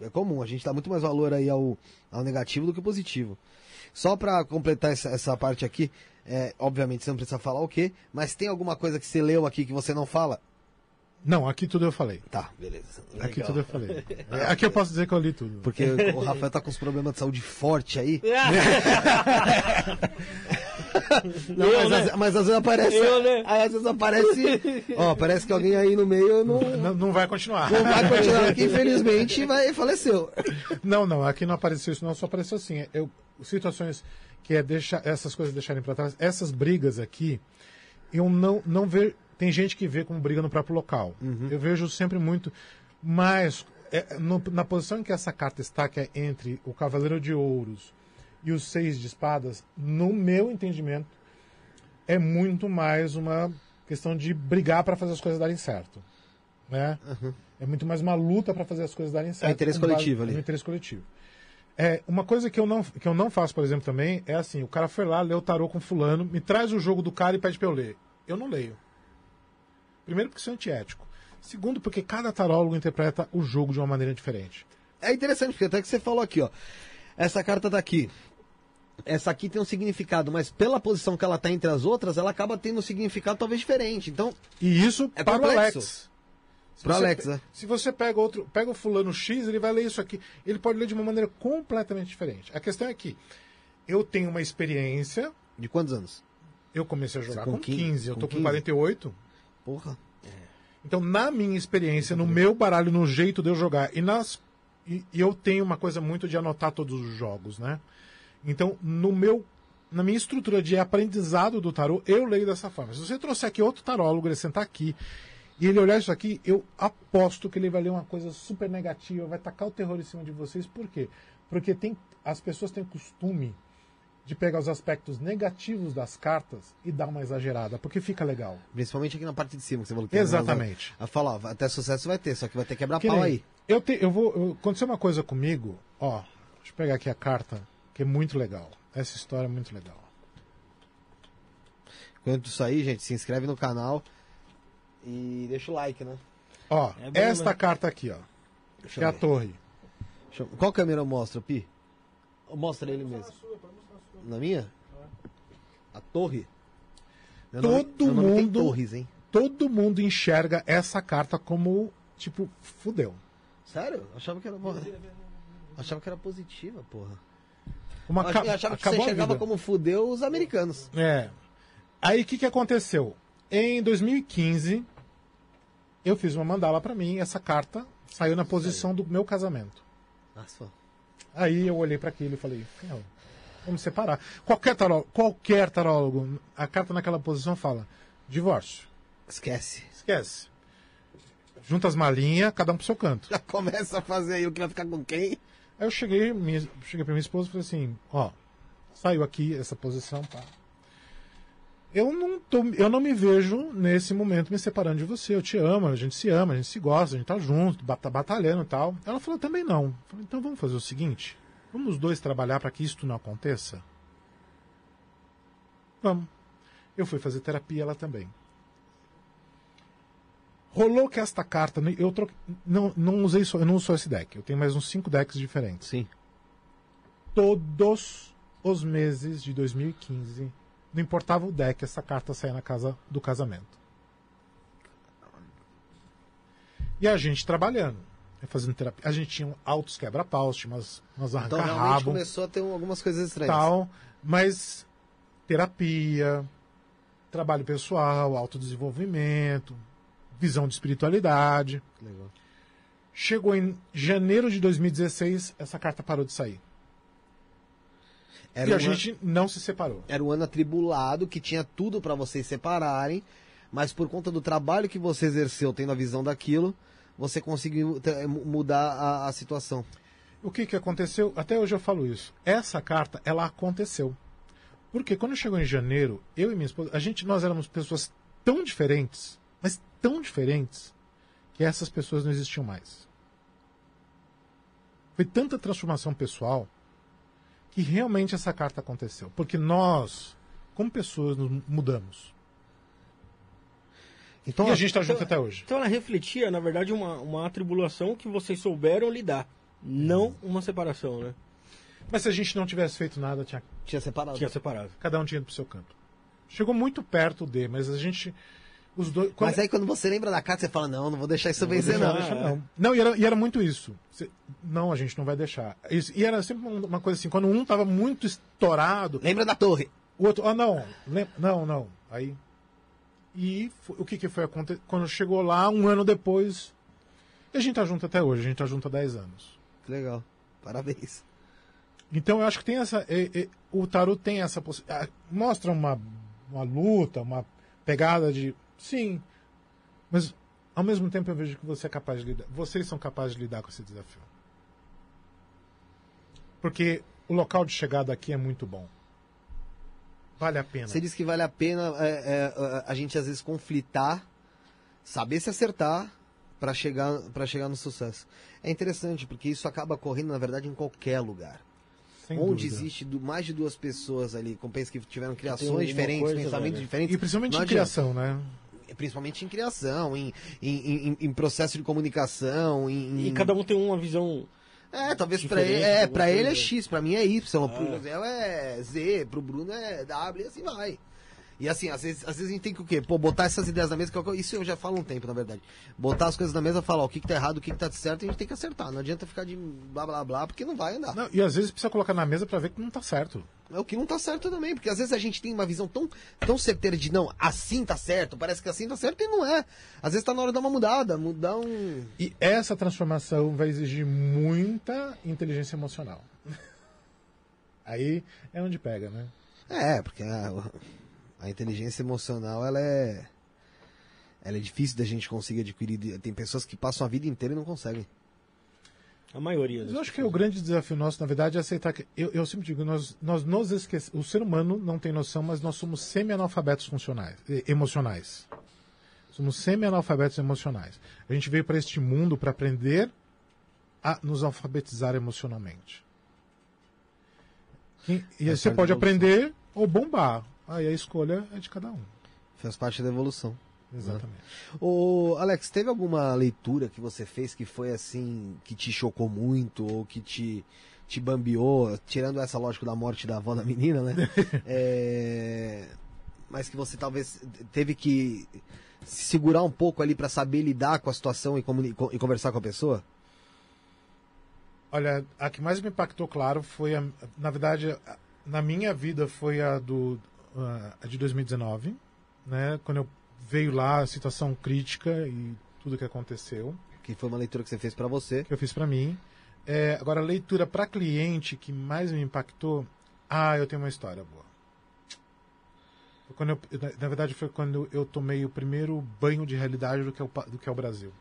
é comum. A gente dá muito mais valor aí ao, ao negativo do que ao positivo. Só pra completar essa, essa parte aqui, é, obviamente você não precisa falar o quê, mas tem alguma coisa que você leu aqui que você não fala? Não, aqui tudo eu falei. Tá, beleza. Aqui Legal. tudo eu falei. É, Aqui eu posso dizer que eu li tudo. Porque o Rafael tá com uns problemas de saúde forte aí. Não, Eu, mas, né? às, mas às vezes aparece. Eu, né? Aí às vezes aparece. Ó, parece que alguém aí no meio não, Não, não vai continuar. não vai continuar aqui, infelizmente, vai, faleceu. Não, não, aqui não apareceu isso, não, só apareceu assim. Eu, situações que é deixar essas coisas deixarem para trás, essas brigas aqui, eu não, não vejo. Tem gente que vê como briga no próprio local. Eu vejo sempre muito. Mas, é, no- na posição em que essa carta está, que é entre o Cavaleiro de Ouros e os Seis de Espadas, no meu entendimento, é muito mais uma questão de brigar para fazer as coisas darem certo. Né? É muito mais uma luta para fazer as coisas darem certo. interesse com base- coletivo ali. É um interesse coletivo. É, uma coisa que eu, não, que eu não faço, por exemplo, também, é assim, o cara foi lá, leu o tarô com fulano, me traz o jogo do cara e pede pra eu ler. Eu não leio. Primeiro porque isso é antiético. Segundo porque cada tarólogo interpreta o jogo de uma maneira diferente. É interessante, porque até que você falou aqui, ó. Essa carta tá aqui. Essa aqui tem um significado, mas pela posição que ela tá entre as outras, ela acaba tendo um significado talvez diferente. Então, E isso É para o complexo. Alex. Se Pro você né? Se você pega outro, pega o fulano X, ele vai ler isso aqui. Ele pode ler de uma maneira completamente diferente. A questão é que eu tenho uma experiência, de quantos anos? eu comecei a jogar com com 15, 15, eu com tô com 15? 48. Porra. Então, na minha experiência, no meu baralho, no jeito de eu jogar, e, nas, e, e eu tenho uma coisa muito de anotar todos os jogos, né? Então, no meu, na minha estrutura de aprendizado do tarô, eu leio dessa forma. Se você trouxer aqui outro tarólogo, ele sentar aqui, e ele olhar isso aqui, eu aposto que ele vai ler uma coisa super negativa, vai tacar o terror em cima de vocês. Por quê? Porque tem, as pessoas têm costume de pegar os aspectos negativos das cartas e dar uma exagerada, porque fica legal. Principalmente aqui na parte de cima, que você falou que Exatamente. A falar, até sucesso vai ter, só que vai ter quebrar Que pau nem- aí. Eu, te, eu vou. eu- aconteceu uma coisa comigo, ó. Deixa eu pegar aqui a carta, que é muito legal. Essa história é muito legal. Quando isso aí, gente, se inscreve no canal e deixa o like, né? Ó, É bom, esta né? carta aqui, ó. Deixa Que é a torre. Deixa eu- Qual câmera eu mostro, Pi? Mostra ele mesmo. Na minha? A torre? Meu Todo nome mundo- torres, hein? Todo mundo enxerga essa carta como, tipo, fudeu. Sério? Achava que era. Achava que era positiva, porra. Uma ca- achava- que você enxergava como fudeu os americanos. É. Aí o que, que aconteceu? Em 2015, eu fiz uma mandala pra mim, essa carta saiu na posição do meu casamento. Nossa. Aí eu olhei para aquilo e falei, "Não, vamos separar. Qualquer tarólogo, qualquer tarólogo, a carta naquela posição fala, divórcio. Esquece. Esquece. Junta as malinhas, cada um pro seu canto. Já começa a fazer aí o que vai ficar com quem? Aí eu cheguei, minha, cheguei pra minha esposa e falei assim, ó, saiu aqui essa posição, pá. Eu não, tô, eu não me vejo nesse momento me separando de você. Eu te amo, a gente se ama, a gente se gosta, a gente tá junto, tá batalhando e tal. Ela falou também não. Falei, então vamos fazer o seguinte: vamos os dois trabalhar para que isto não aconteça? Vamos. Eu fui fazer terapia lá também. Rolou que esta carta, eu troquei, não, não usei só, eu não uso só esse deck, eu tenho mais uns cinco decks diferentes. Sim. Todos os meses de 2015, não importava o deck, essa carta saía na casa do casamento. E a gente trabalhando, né, fazendo terapia. A gente tinha altos quebra-paus, tinha umas, umas Então realmente arranca-rabo, começou a ter um- algumas coisas estranhas. tal, mas terapia, trabalho pessoal, autodesenvolvimento, visão de espiritualidade. Legal. Chegou em janeiro de 2016, essa carta parou de sair. Era e a gente não se separou. Era um ano atribulado que tinha tudo pra vocês separarem, mas por conta do trabalho que você exerceu tendo a visão daquilo, você conseguiu te- mu- mudar a, a situação. O que, que aconteceu? Até hoje eu falo isso. Essa carta, ela aconteceu. Porque quando chegou em janeiro, eu e minha esposa, a gente, nós éramos pessoas tão diferentes, mas tão diferentes, que essas pessoas não existiam mais. Foi tanta transformação pessoal que realmente essa carta aconteceu. Porque nós, como pessoas, nos mudamos. Então, e a gente está junto então- até hoje. Então ela refletia, na verdade, uma, uma atribulação que vocês souberam lidar. Não uma separação, né? Mas se a gente não tivesse feito nada, tinha tinha separado. Tinha separado. cada um tinha ido pro seu canto. Chegou muito perto de, mas a gente. Os dois. quando- Mas aí quando você lembra da carta, você fala, não, não vou deixar isso vencer, deixar, não. Não, não e, era, e era muito isso. Cê- não, a gente não vai deixar. Isso, e era sempre um- uma coisa assim, quando um tava muito estourado, Lembra da torre? o outro, ah, não, lem- não, não. Aí. E o que, que foi acontecer? Quando chegou lá, um ano depois. E a gente tá junto até hoje, a gente tá junto há 10 anos. Que legal. Parabéns. Então eu acho que tem essa. é- é- o tarot tem essa possibilidade. Mostra uma, uma luta, uma pegada de. Sim. Mas ao mesmo tempo eu vejo que você é capaz de lidar. Vocês são capazes de lidar com esse desafio. Porque o local de chegada aqui é muito bom. Vale a pena. Você diz que vale a pena é, é, a gente às vezes conflitar, saber se acertar para chegar para chegar no sucesso. É interessante porque isso acaba correndo na verdade em qualquer lugar. Sem Onde dúvida. existe do- mais de duas pessoas ali, com que tiveram criações diferentes, coisa, pensamentos velho. diferentes, E principalmente adianta. criação, né? Principalmente em criação, em, em, em- em processo de comunicação, em, E cada um tem uma visão. É, talvez pra Diferente, ele, é, pra ele é. X, pra mim é Y, Ah. pro José é Z, pro Bruno é W e assim vai. E assim, às vezes, às vezes a gente tem que o quê? Pô, botar essas ideias na mesa, que é eu- isso eu já falo um tempo, na verdade. Botar as coisas na mesa, falar ó, o que, que tá errado, o que, que tá certo, e a gente tem que acertar. Não adianta ficar de blá blá blá, porque não vai andar. Não, e às vezes precisa colocar na mesa pra ver que não tá certo. É o que não tá certo também, porque às vezes a gente tem uma visão tão, tão certeira de não, assim tá certo, parece que assim tá certo e não é. Às vezes tá na hora de dar uma mudada, mudar um. E essa transformação vai exigir muita inteligência emocional. Aí é onde pega, né? É, porque a, a inteligência emocional, ela é. Ela é difícil da gente conseguir adquirir. Tem pessoas que passam a vida inteira e não conseguem. A maioria. Mas das eu acho que o grande desafio nosso, na verdade, é aceitar que. Eu, eu sempre digo, nós, nós nos esquecemos. O ser humano não tem noção, mas nós somos semi-analfabetos funcionais, emocionais. Somos semi-analfabetos emocionais. A gente veio para este mundo para aprender a nos alfabetizar emocionalmente. E, e você parte pode evolução. aprender ou bombar. Aí a escolha é de cada um. Faz parte da evolução. Exatamente. Ô, Alex, teve alguma leitura que você fez que foi assim, que te chocou muito, ou que te, te bambeou, tirando essa lógica da morte da avó da menina, né? É, Mas que você talvez teve que se segurar um pouco ali pra saber lidar com a situação e, e conversar com a pessoa? Olha, a que mais me impactou, claro, foi a, na verdade, a- na minha vida foi a do a de 2019, né? Quando eu veio lá a situação crítica e tudo que aconteceu, Que foi uma leitura que você fez pra você. que eu fiz para mim. É, agora, a leitura para cliente que mais me impactou, ah, eu tenho uma história boa. Quando eu, na, verdade, foi quando eu tomei o primeiro banho de realidade do que é o, do que é o Brasil.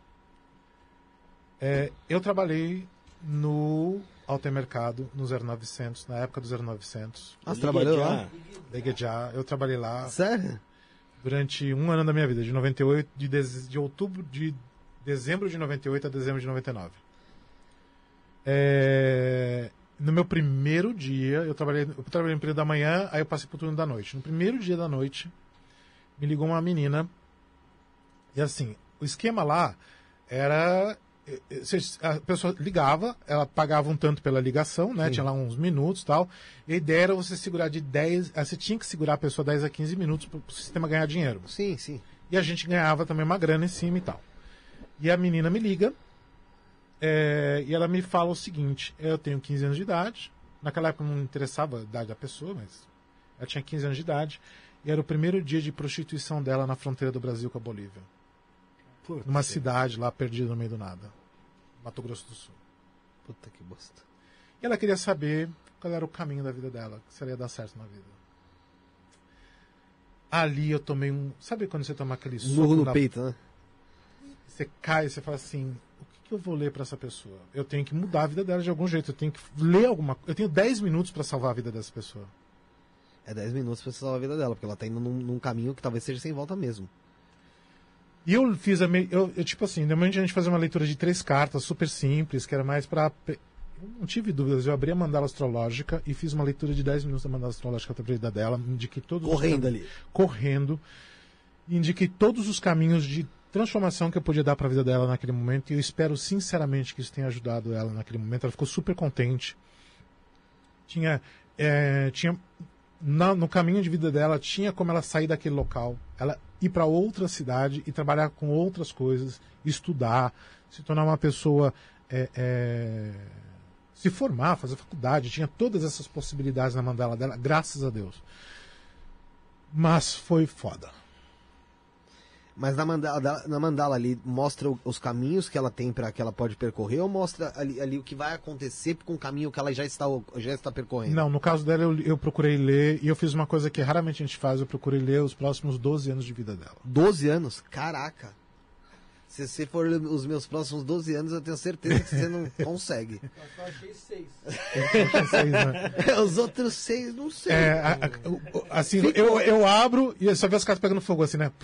É, eu trabalhei no Automercado, no 0900, na época do 0900. Ah, você trabalhou lá? Liga já, eu trabalhei lá Sério? durante um ano da minha vida, de 98, de, dez- de outubro de dezembro de 98 a dezembro de 99. É, No meu primeiro dia, eu trabalhei, eu trabalhei no período da manhã, aí eu passei pro turno da noite. No primeiro dia da noite, me ligou uma menina. E assim, o esquema lá era. Eh, eh, A pessoa ligava, ela pagava um tanto pela ligação, né? Sim. Tinha lá uns minutos tal. E a ideia era você segurar de 10. ah, Você tinha que segurar a pessoa 10 a 15 minutos para o sistema ganhar dinheiro. Sim, sim. E a gente ganhava também uma grana em cima e tal. E a menina me liga é, e ela me fala o seguinte: eu tenho 15 anos de idade. Naquela época não interessava a idade da pessoa, mas ela tinha 15 anos de idade. E era o primeiro dia de prostituição dela na fronteira do Brasil com a Bolívia. Numa cidade lá perdida no meio do nada. Mato Grosso do Sul. Puta que bosta. E ela queria saber qual era o caminho da vida dela, se ela ia dar certo na vida. Ali eu tomei um. Sabe quando você toma aquele soco Murro no peito, né? Você cai e você fala assim: o que, que eu vou ler pra essa pessoa? Eu tenho que mudar a vida dela de algum jeito. Eu tenho que ler alguma coisa. Eu tenho 10 minutos pra salvar a vida dessa pessoa. É 10 minutos pra salvar a vida dela, porque ela tá indo num, num caminho que talvez seja sem volta mesmo. E eu fiz a. Me... Eu, eu, tipo assim, normalmente a gente fazia uma leitura de três cartas, super simples, que era mais Eu não tive dúvidas. Eu abri a mandala astrológica e fiz uma leitura de 10 minutos da mandala astrológica da vida dela. Indiquei todos os Correndo cam- ali. Correndo. Indiquei todos os caminhos de transformação que eu podia dar para a vida dela naquele momento. E eu espero sinceramente que isso tenha ajudado ela naquele momento. Ela ficou super contente. Tinha. é, tinha na- no caminho de vida dela, tinha como ela sair daquele local, ela ir para outra cidade e trabalhar com outras coisas, estudar, se tornar uma pessoa. é, é, se formar, fazer faculdade, tinha todas essas possibilidades na mandala dela, graças a Deus. Mas foi foda. Mas na mandala, na mandala ali mostra os caminhos que ela tem para que ela pode percorrer ou mostra ali, ali o que vai acontecer com o caminho que ela já está, já está percorrendo? Não, no caso dela, eu, eu procurei ler, e eu fiz uma coisa que raramente a gente faz, eu procurei ler os próximos 12 anos de vida dela. 12 anos? Caraca. Se você for os meus próximos 12 anos, eu tenho certeza que você não consegue. Eu achei seis. Né? Os outros seis, não sei. É, a- a- assim, eu, eu abro e eu só vejo as cartas pegando fogo, assim, né?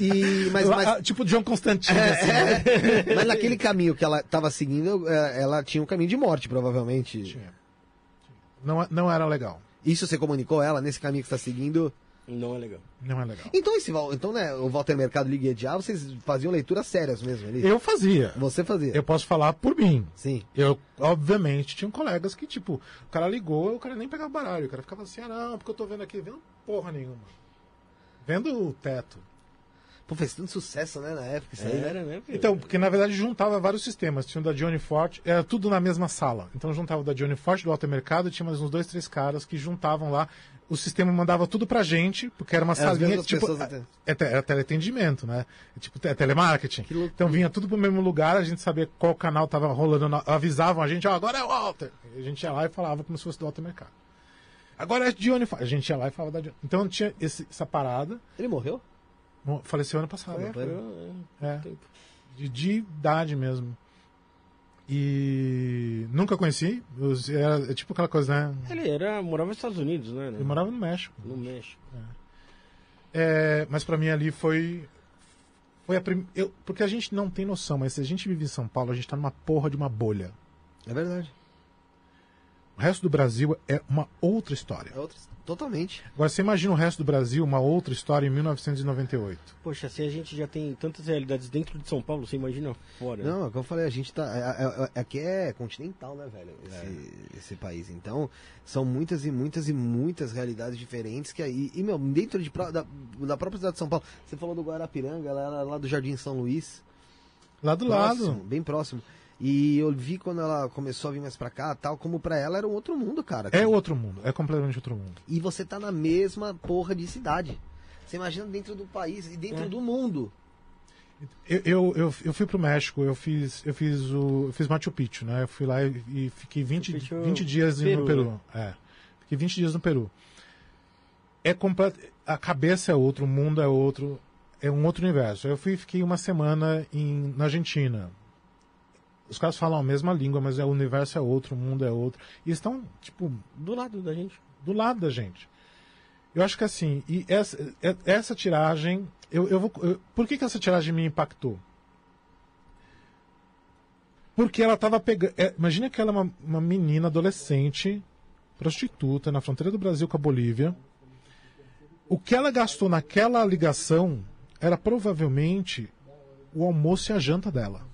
E, mas, mas, tipo John Constantine, assim, né? é, mas naquele caminho que ela estava seguindo, é, ela tinha um caminho de morte, provavelmente. Tinha. Não, não era legal. Isso você comunicou a ela nesse caminho que está seguindo? Não é legal. Não é legal. Então, esse, então né, o Walter Mercado Liga Edial, vocês faziam leituras sérias mesmo ali? Eu fazia. Você fazia? Eu posso falar por mim. Sim. Eu, obviamente, tinha colegas que, tipo, o cara ligou, o cara nem pegava baralho. O cara ficava assim, ah, não, porque eu tô vendo aqui, vendo porra nenhuma. Vendo o teto. Pô, fez tanto sucesso, né, na época isso aí, né? Era, né? filho? Então, porque na verdade juntava vários sistemas. Tinha o da Johnny Forte, era tudo na mesma sala. Então juntava o da Johnny Forte, do Alto Mercado, tinha mais uns dois, três caras que juntavam lá. O sistema mandava tudo pra gente, porque era uma as salinha. Tipo, pessoas até. é, te- era teleatendimento, né? É Tipo, é telemarketing. Então vinha tudo pro mesmo lugar, a gente sabia qual canal tava rolando, na- avisavam a gente, ó, agora é o Walter. E a gente ia lá e falava como se fosse do Alto Mercado. Agora é Johnny Forte. A gente ia lá e falava da Johnny. Então tinha esse- essa parada. Ele morreu? Faleceu ano passado. É, foi- é, É. de, de idade mesmo. E nunca conheci. Era é tipo aquela coisa, né? Ele era, morava nos Estados Unidos, né? Eu morava no México. No México. É, mas pra mim ali foi. Foi a prim... eu, Porque a gente não tem noção, mas se a gente vive em São Paulo, a gente tá numa porra de uma bolha. É verdade. O resto do Brasil é uma outra história. É outra... Totalmente. Agora você imagina o resto do Brasil, uma outra história em 1998. Poxa, se a gente já tem tantas realidades dentro de São Paulo, você imagina fora. né? Não, é como eu falei, a gente tá. é- é- é- Aqui é continental, né, velho? Esse, esse país. Então, são muitas e muitas e muitas realidades diferentes que aí. E, meu, dentro de, da, da própria cidade de São Paulo, você falou do Guarapiranga, ela era lá do Jardim São Luís. Lá do próximo, lado. Bem próximo. E eu vi quando ela começou a vir mais pra cá, tal, como pra ela era um outro mundo, cara. É outro mundo. É completamente outro mundo. E você tá na mesma porra de cidade. Você imagina dentro do país e dentro É. do mundo. Eu, eu, eu, eu fui pro México, eu fiz, eu fiz o. Eu fiz Machu Picchu, né? Eu fui lá e, e fiquei 20, Machu Picchu, 20 dias Peru, no Peru. né? É. Fiquei 20 dias no Peru. É completo. A cabeça é outro, o mundo é outro, é um outro universo. Eu fui e fiquei uma semana em, na Argentina. Os caras falam a mesma língua, mas é, o universo é outro, o mundo é outro. E estão, tipo, Do lado da gente. do lado da gente. Eu acho que assim, e essa, é- essa tiragem, eu, eu vou, eu- por que, que essa tiragem me impactou? Porque ela tava pegando. imagina que ela é uma, uma menina adolescente, prostituta, na fronteira do Brasil com a Bolívia. O que ela gastou naquela ligação era provavelmente o almoço e a janta dela.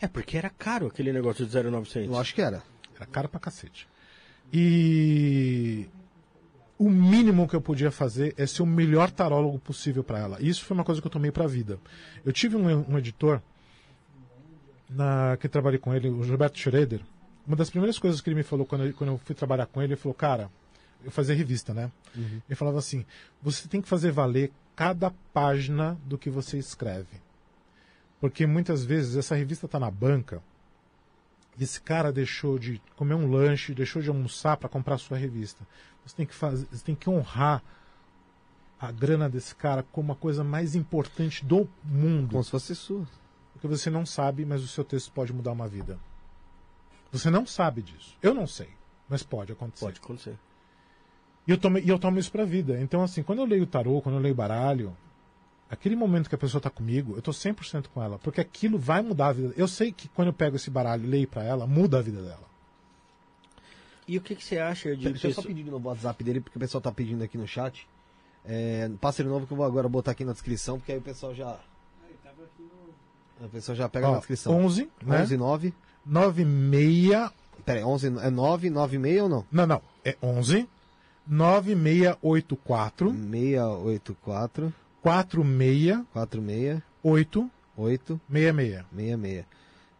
É, porque era caro aquele negócio de 0900. Eu acho que era. Era caro pra cacete. E o mínimo que eu podia fazer é ser o melhor tarólogo possível para ela. E isso foi uma coisa que eu tomei para a vida. Eu tive um, um editor na, que trabalhei com ele, o Gilberto Schroeder. Uma das primeiras coisas que ele me falou quando eu, quando eu fui trabalhar com ele, ele falou, cara, eu fazia revista, né? Uhum. Ele falava assim: você tem que fazer valer cada página do que você escreve. Porque muitas vezes essa revista está na banca e esse cara deixou de comer um lanche, deixou de almoçar para comprar a sua revista. Você tem que fazer, você tem que honrar a grana desse cara como a coisa mais importante do mundo. Como se fosse sua. Porque você não sabe, mas o seu texto pode mudar uma vida. Você não sabe disso. Eu não sei, mas pode acontecer. Pode acontecer. E eu tomo, e eu tomo isso pra vida. Então, assim, quando eu leio tarô, quando eu leio baralho, aquele momento que a pessoa está comigo, eu estou 100% com ela. Porque aquilo vai mudar a vida. Eu sei que quando eu pego esse baralho e leio para ela, muda a vida dela. E o que, que você acha de. Deixa eu só pedir no WhatsApp dele, porque o pessoal está pedindo aqui no chat. É, passe novo que eu vou agora botar aqui na descrição, porque aí o pessoal já. O pessoal já pega Ó, na descrição. 11, né? 11 9. 96. Pera aí, 11 é 9, 9 6 ou não? Não, não. É 11 9684 684 46 46 8 8 66. 66.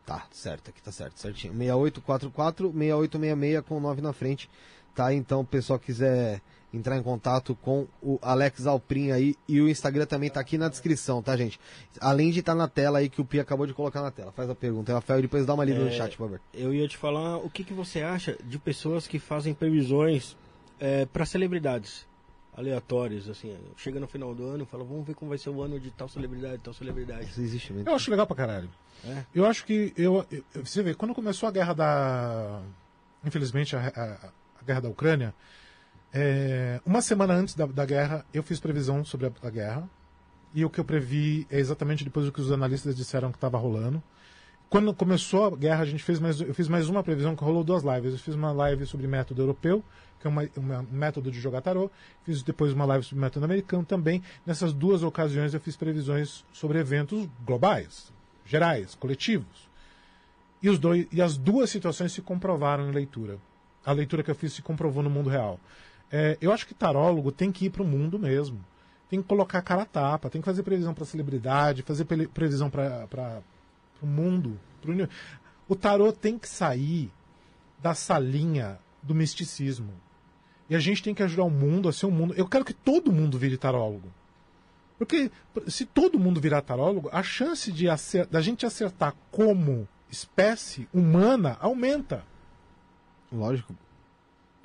Tá, certo, aqui tá certo, certinho. 6844 6866 com 9 na frente. Tá, então o pessoal quiser entrar em contato com o Alex Alprin aí e o Instagram também tá aqui na descrição, tá, gente? Além de estar tá na tela aí que o Pia acabou de colocar na tela. Faz a pergunta, Rafael, e depois dá uma lida É, no chat, por favor. Eu ia te falar o que, que você acha de pessoas que fazem previsões é, para celebridades aleatórias, assim. Chega no final do ano e fala, vamos ver como vai ser o ano de tal celebridade, tal celebridade. Isso existe mesmo. Eu acho legal pra caralho. É. Eu acho que. Eu, eu- você vê, quando começou a guerra da. Infelizmente, a, a- a guerra da Ucrânia. é, uma semana antes da, da guerra, eu fiz previsão sobre a, a guerra. E o que eu previ é exatamente depois do que os analistas disseram que estava rolando. Quando começou a guerra, a gente fez mais, eu fiz mais uma previsão que rolou duas lives. Eu fiz uma live sobre método europeu, que é uma, um método de jogar tarô. Fiz depois uma live sobre método americano também. Nessas duas ocasiões eu fiz previsões sobre eventos globais, gerais, coletivos. E, os dois, e as duas situações se comprovaram em leitura. A leitura que eu fiz se comprovou no mundo real. É, eu acho que tarólogo tem que ir para o mundo mesmo. Tem que colocar cara a tapa, tem que fazer previsão para celebridade, fazer previsão para o mundo. pro o tarô tem que sair da salinha do misticismo. E a gente tem que ajudar o mundo a ser um mundo. Eu quero que todo mundo vire tarólogo. Porque se todo mundo virar tarólogo, a chance de da gente acertar como espécie humana aumenta. Lógico.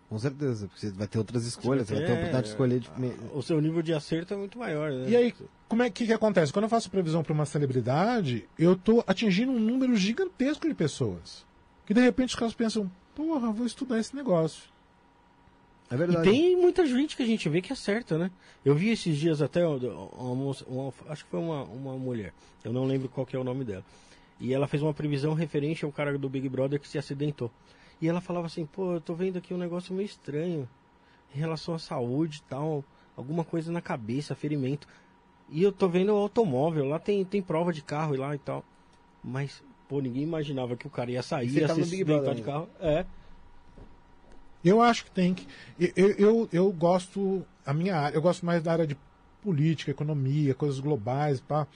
Com certeza, porque você vai ter outras escolhas, você vai ter a oportunidade de escolher. De... O seu nível de acerto é muito maior, né? E aí, como é que, que acontece? Quando eu faço previsão para uma celebridade, eu estou atingindo um número gigantesco de pessoas. Que de repente os caras pensam, porra, vou estudar esse negócio. É E verdade. tem muita gente que a gente vê que acerta, né? Eu vi esses dias até uma, uma uma- acho que foi uma, uma mulher, eu não lembro qual que é o nome dela. E ela fez uma previsão referente ao cara do Big Brother que se acidentou. E ela falava assim, pô, eu tô vendo aqui um negócio meio estranho em relação à saúde e tal, alguma coisa na cabeça, ferimento. E eu tô vendo o automóvel, lá tem, tem prova de carro e lá e tal. Mas, pô, ninguém imaginava que o cara ia sair, E você ia se acidentar Brother de carro. É. Eu acho que tem que. Eu, eu, eu gosto. A minha área, eu gosto mais da área de política, economia, coisas globais, pá.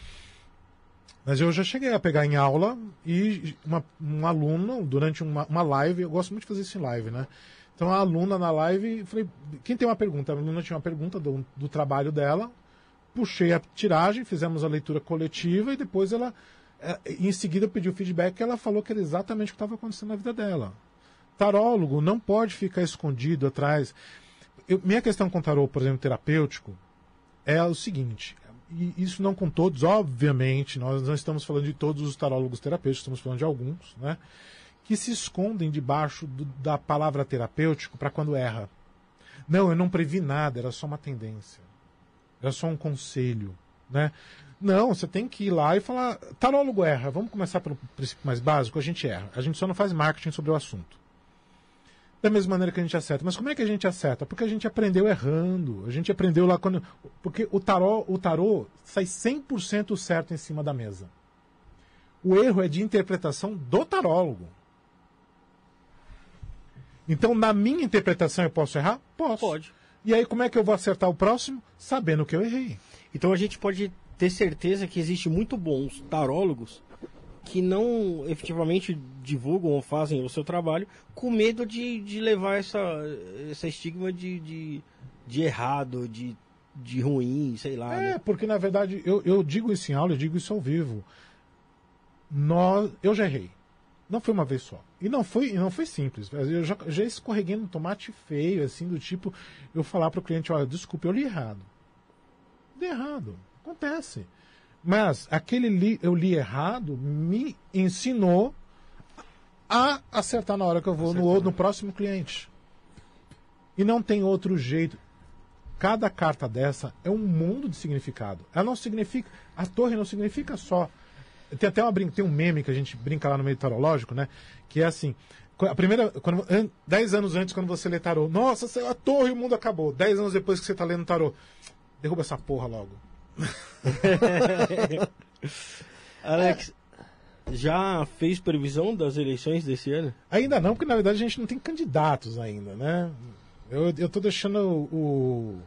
Mas eu já cheguei a pegar em aula e uma, um aluno, durante uma, uma live, eu gosto muito de fazer isso em live, né? Então a aluna na live, falei, quem tem uma pergunta? A aluna tinha uma pergunta do, do trabalho dela, puxei a tiragem, fizemos a leitura coletiva e depois ela, eh, em seguida, pediu feedback e ela falou que era exatamente o que estava acontecendo na vida dela. Tarólogo não pode ficar escondido atrás. Eu- minha questão com tarô, por exemplo, terapêutico, é o seguinte. E isso não com todos, obviamente, nós não estamos falando de todos os tarólogos terapêuticos, estamos falando de alguns, né? Que se escondem debaixo do- da palavra terapêutico para quando erra. Não, eu não previ nada, era só uma tendência. Era só um conselho. né? Não, você tem que ir lá e falar, tarólogo erra, vamos começar pelo princípio mais básico, a gente erra. A gente só não faz marketing sobre o assunto. Da mesma maneira que a gente acerta. Mas como é que a gente acerta? Porque a gente aprendeu errando. A gente aprendeu lá quando. Porque o tarô, o tarô sai 100% certo em cima da mesa. O erro é de interpretação do tarólogo. Então, na minha interpretação, eu posso errar? Posso. Pode. E aí, como é que eu vou acertar o próximo? Sabendo que eu errei. Então a gente pode ter certeza que existe muito bons tarólogos que não efetivamente divulgam ou fazem o seu trabalho com medo de, de levar essa, essa estigma de, de, de errado, de, de ruim, sei lá. É, né? porque na verdade, eu, eu digo isso em aula, eu digo isso ao vivo. Nós, eu já errei. Não foi uma vez só. E não foi, não foi simples. Eu já, já escorreguei no tomate feio, assim, do tipo, eu falar para o cliente, olha, desculpa, eu li errado. Li errado. Acontece. Mas aquele li, eu li errado me ensinou a acertar na hora que eu vou no, no próximo cliente. E não tem outro jeito. Cada carta dessa é um mundo de significado. Ela não significa. A torre não significa só. Tem até uma tem um meme que a gente brinca lá no meio tarológico, né? Que é assim. A primeira. Quando, an- dez anos antes, quando você lê tarô, nossa, a torre e o mundo acabou. Dez anos depois que você está lendo tarô, derruba essa porra logo. Alex, já fez previsão das eleições desse ano? Ainda não, porque na verdade a gente não tem candidatos ainda, né? Eu, eu tô deixando o, o,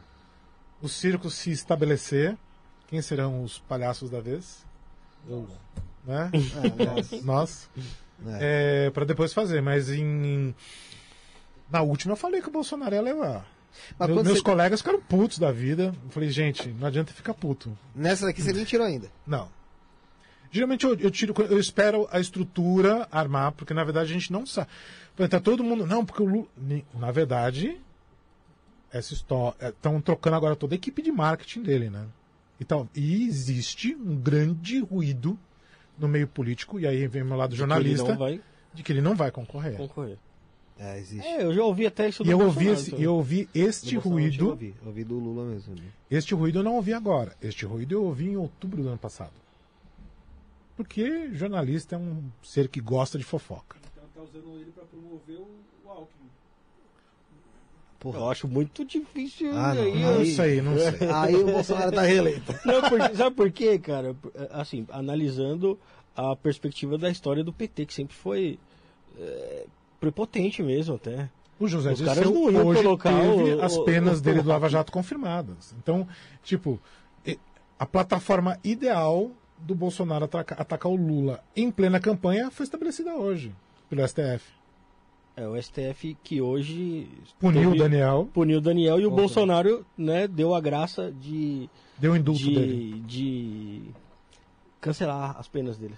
o circo se estabelecer. Quem serão os palhaços da vez? Eu, né? É, nós. Nós. É. É, para depois fazer, mas em. Na última eu falei que o Bolsonaro ia levar. Mas Meu- meus você- colegas ficaram putos da vida. Eu falei, gente, não adianta ficar puto. Nessa daqui você nem tirou ainda. Não. Geralmente eu, eu tiro, eu espero a estrutura armar, porque na verdade a gente não sabe. Tá todo mundo. Não, porque o Lula. Na verdade, essa história. Estão trocando agora toda a equipe de marketing dele, né? Então, e existe um grande ruído no meio político, e aí vem o meu lado Ele jornalista, não vai de que ele não vai concorrer. concorrer. É, existe. É, eu já ouvi até isso do E eu ouvi, esse, também. eu ouvi este Do Bolsonaro eu ruído. ouvi, eu ouvi do Lula mesmo. né? Este ruído eu não ouvi agora. Este ruído eu ouvi em outubro do ano passado. Porque jornalista é um ser que gosta de fofoca. Então tá usando ele pra promover o, o Alckmin. Porra. Eu acho muito difícil. Ah, não. aí, Não Aí- sei, não sei. Aí o Bolsonaro tá reeleito. Não, porque- sabe por quê, cara? Assim, analisando a perspectiva da história do PT, que sempre foi é, prepotente mesmo até. O José Os caras Dirceu não iam hoje colocar teve o- as o- penas o- dele do Lava Jato confirmadas. Então, tipo, a plataforma ideal do Bolsonaro ataca- atacar o Lula em plena campanha foi estabelecida hoje pelo STF. É o STF que hoje Puniu o Daniel, puniu o Daniel e o Opa. Bolsonaro, né, deu a graça de deu o indulto dele. de, de cancelar as penas dele.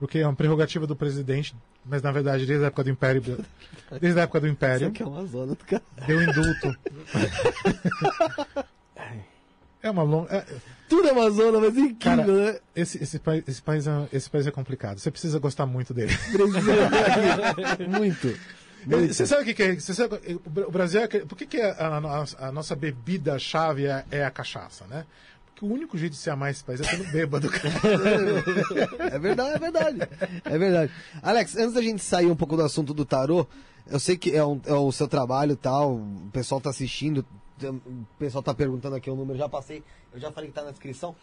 Porque é uma prerrogativa do presidente, mas na verdade desde a época do Império. Desde a época do Isso Império, aqui é uma zona do cara. deu indulto. É uma longa. é- Tudo é uma zona, mas incrível, Cara, né? esse, esse, país, esse, país é, esse país é complicado. Você precisa gostar muito dele. Muito. Você sabe o que, é? Sabe, o Brasil é. Por que, que a, a- a nossa bebida-chave é, é a cachaça, né? Porque o único jeito de se amar esse país é sendo bêbado. É verdade, é verdade. É verdade. Alex, antes da gente sair um pouco do assunto do tarô, eu sei que é, um- é o seu trabalho e tal, o pessoal tá assistindo, o pessoal tá perguntando aqui o número, já passei, eu já falei que tá na descrição.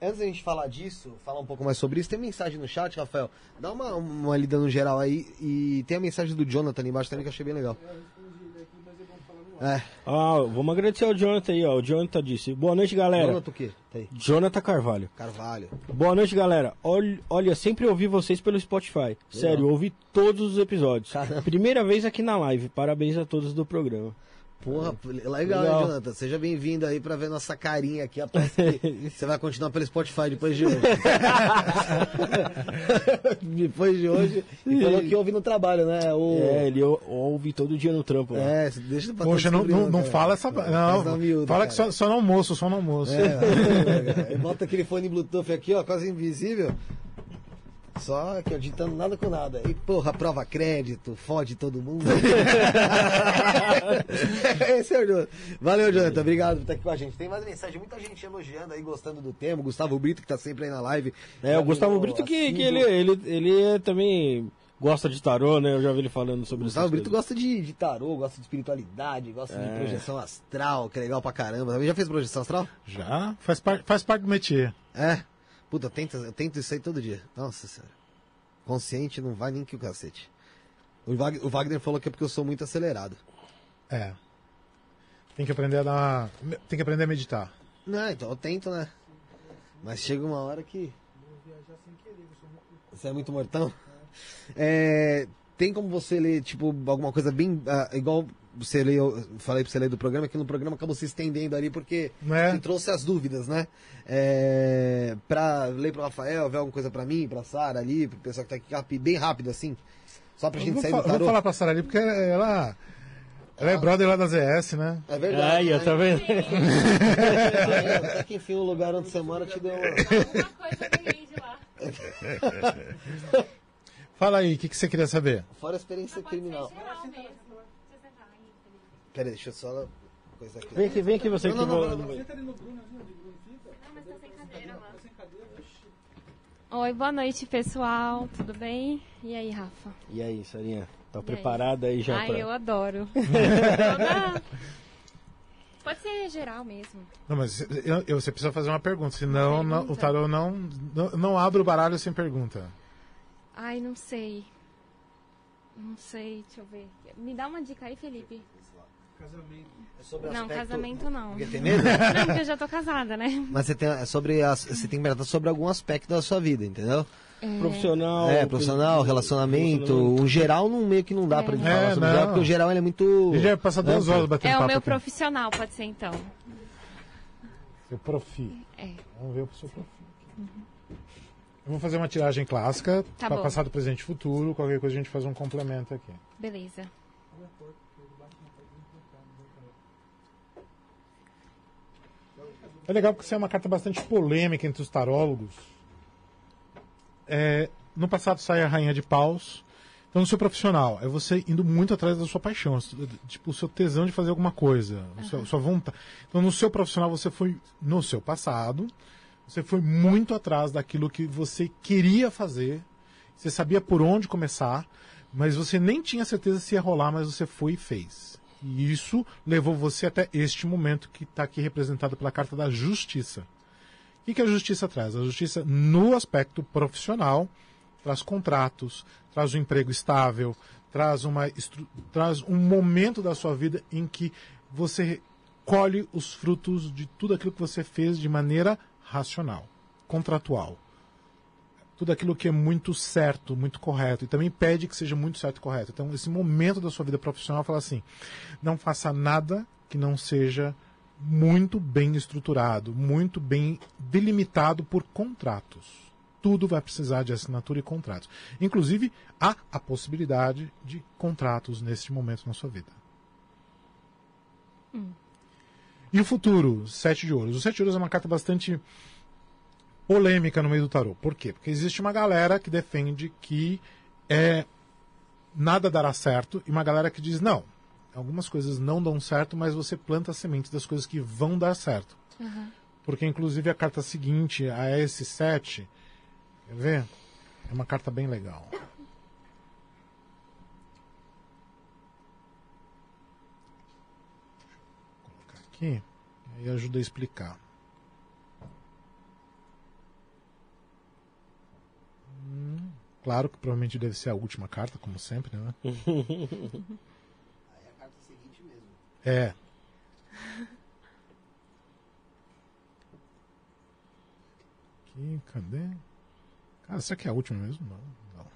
Antes da gente falar disso, falar um pouco mais sobre isso, tem mensagem no chat, Rafael? Dá uma, uma lida no geral aí e tem a mensagem do Jonathan embaixo também que eu achei bem legal. Eu respondi ele aqui, mas é bom falar no ar. É, Ah, vamos agradecer ao Jonathan aí, ó. O Jonathan disse: Boa noite, galera. Jonathan o quê? Tá aí. Jonathan Carvalho. Carvalho. Boa noite, galera. Olha, olha, sempre ouvi vocês pelo Spotify. Sério, ouvi todos os episódios. Caramba. Primeira vez aqui na live. Parabéns a todos do programa. Porra, legal, Legal. hein, Jonathan? Seja bem-vindo aí pra ver nossa carinha aqui. Aposto que você vai continuar pelo Spotify depois de hoje. depois de hoje. E falou que ouve no trabalho, né? O... É, ele ou- ouve todo dia no trampo. lá. É, deixa pra Poxa, não, não, não cara. fala essa. Não, miúda, fala que só, só no almoço, só no almoço. É, bota aquele fone Bluetooth aqui, ó, quase invisível. Só que ditando nada com nada. E porra, prova crédito, fode todo mundo. Esse é o Jonathan. Valeu, Jonathan. Obrigado por estar aqui com a gente. Tem mais mensagem, muita gente elogiando aí, gostando do tema. O Gustavo Brito, que tá sempre aí na live. É, o Gustavo Brito que, que ele, ele, ele é também gosta de tarô, né? Eu já vi ele falando sobre isso. Gustavo Brito gosta de, de tarô, gosta de espiritualidade, gosta de É. projeção astral, que é legal pra caramba. Também já fez projeção astral? Já faz, par, faz parte do métier. É. Puta, eu tento, eu tento isso aí todo dia. Nossa senhora. Consciente não vai nem que o cacete. O Wagner, o Wagner falou que é porque eu sou muito acelerado. É. Tem que aprender a dar. Tem que aprender a meditar. Não, então eu tento, né? Mas chega uma hora que. Você é muito mortão? É, tem como você ler, tipo, alguma coisa bem. ah, igual você leu, eu falei pra você ler do programa, que no programa acabou se estendendo ali porque é? você trouxe as dúvidas, né? É, pra ler pro Rafael, ver alguma coisa pra mim, pra Sara ali, pro pessoal que tá aqui, rapi- bem rápido assim. Só pra Eu gente sair do eu vou tarô. falar pra Sara ali porque ela. Ela é brother lá da ZS, né? É verdade. Aí, né? tá vendo? Até que enfim o lugar onde você mora te deu uma. Alguma coisa de lá. Fala aí, o que, que você queria saber? Fora a experiência criminal. Geral mesmo. Deixa eu sentar aí, Felipe. Pera aí, deixa eu só coisa aqui. Vem aqui, vem aqui você Não, que não, vou- não, não, Senta ali no Bruno, ali, onde o Bruno fica. Ah, mas tá sem cadeira lá. Tá sem cadeira. Oi, boa noite, pessoal. Tudo bem? E aí, Rafa? E aí, Sarinha? Tá aí? preparada aí já Ai, pra... eu adoro. Toda- Pode ser geral mesmo. Não, mas eu- eu- você precisa fazer uma pergunta, senão Uma não- o pergunta? tarô não, não, não abre o baralho sem pergunta. Ai, não sei. Não sei, deixa eu ver. Me dá uma dica aí, Felipe. Casamento. É sobre Não, aspecto- casamento não. Porque tem medo? Não, porque eu já tô casada, né? Mas você tem, é sobre as, você tem que perguntar sobre algum aspecto da sua vida, entendeu? Profissional. é, profissional, relacionamento. O geral não, meio que não dá pra gente É, falar sobre o não. geral, porque o geral ele é muito. Ele já passa duas horas batendo É o meu aqui. profissional, pode ser então. Seu profi. É. Vamos ver o seu profi. Eu vou fazer uma tiragem clássica, Tá passado, presente e futuro. Qualquer coisa a gente faz um complemento aqui. Beleza. É legal porque você é uma carta bastante polêmica entre os tarólogos. É, no passado sai a Rainha de Paus. Então, no seu profissional, é você indo muito atrás da sua paixão, tipo, o seu tesão de fazer alguma coisa, a sua, sua vontade. Então, no seu profissional, você foi, no seu passado, você foi muito atrás daquilo que você queria fazer, você sabia por onde começar, mas você nem tinha certeza se ia rolar, mas você foi e fez. E isso levou você até este momento que está aqui representado pela carta da justiça. O que, que a justiça traz? A justiça, no aspecto profissional, traz contratos, traz um emprego estável, traz, uma, traz um momento da sua vida em que você colhe os frutos de tudo aquilo que você fez de maneira racional, contratual. Tudo aquilo que é muito certo, muito correto. E também pede que seja muito certo e correto. Então, esse momento da sua vida profissional fala assim: não faça nada que não seja muito bem estruturado, muito bem delimitado por contratos. Tudo vai precisar de assinatura e contratos. Inclusive, há a possibilidade de contratos neste momento na sua vida. E o futuro, Sete de Ouros. O Sete de Ouros é uma carta bastante polêmica no meio do tarô. Por quê? Porque existe uma galera que defende que é nada dará certo e uma galera que diz não. Algumas coisas não dão certo, mas você planta as sementes das coisas que vão dar certo. Porque inclusive a carta seguinte, a S7, quer ver? É uma carta bem legal. Vou colocar aqui, aí ajuda a explicar. Claro que provavelmente deve ser a última carta, como sempre, né? Aí a carta seguinte mesmo. É. Aqui, cadê? Cara, será que é a última mesmo? Não, não.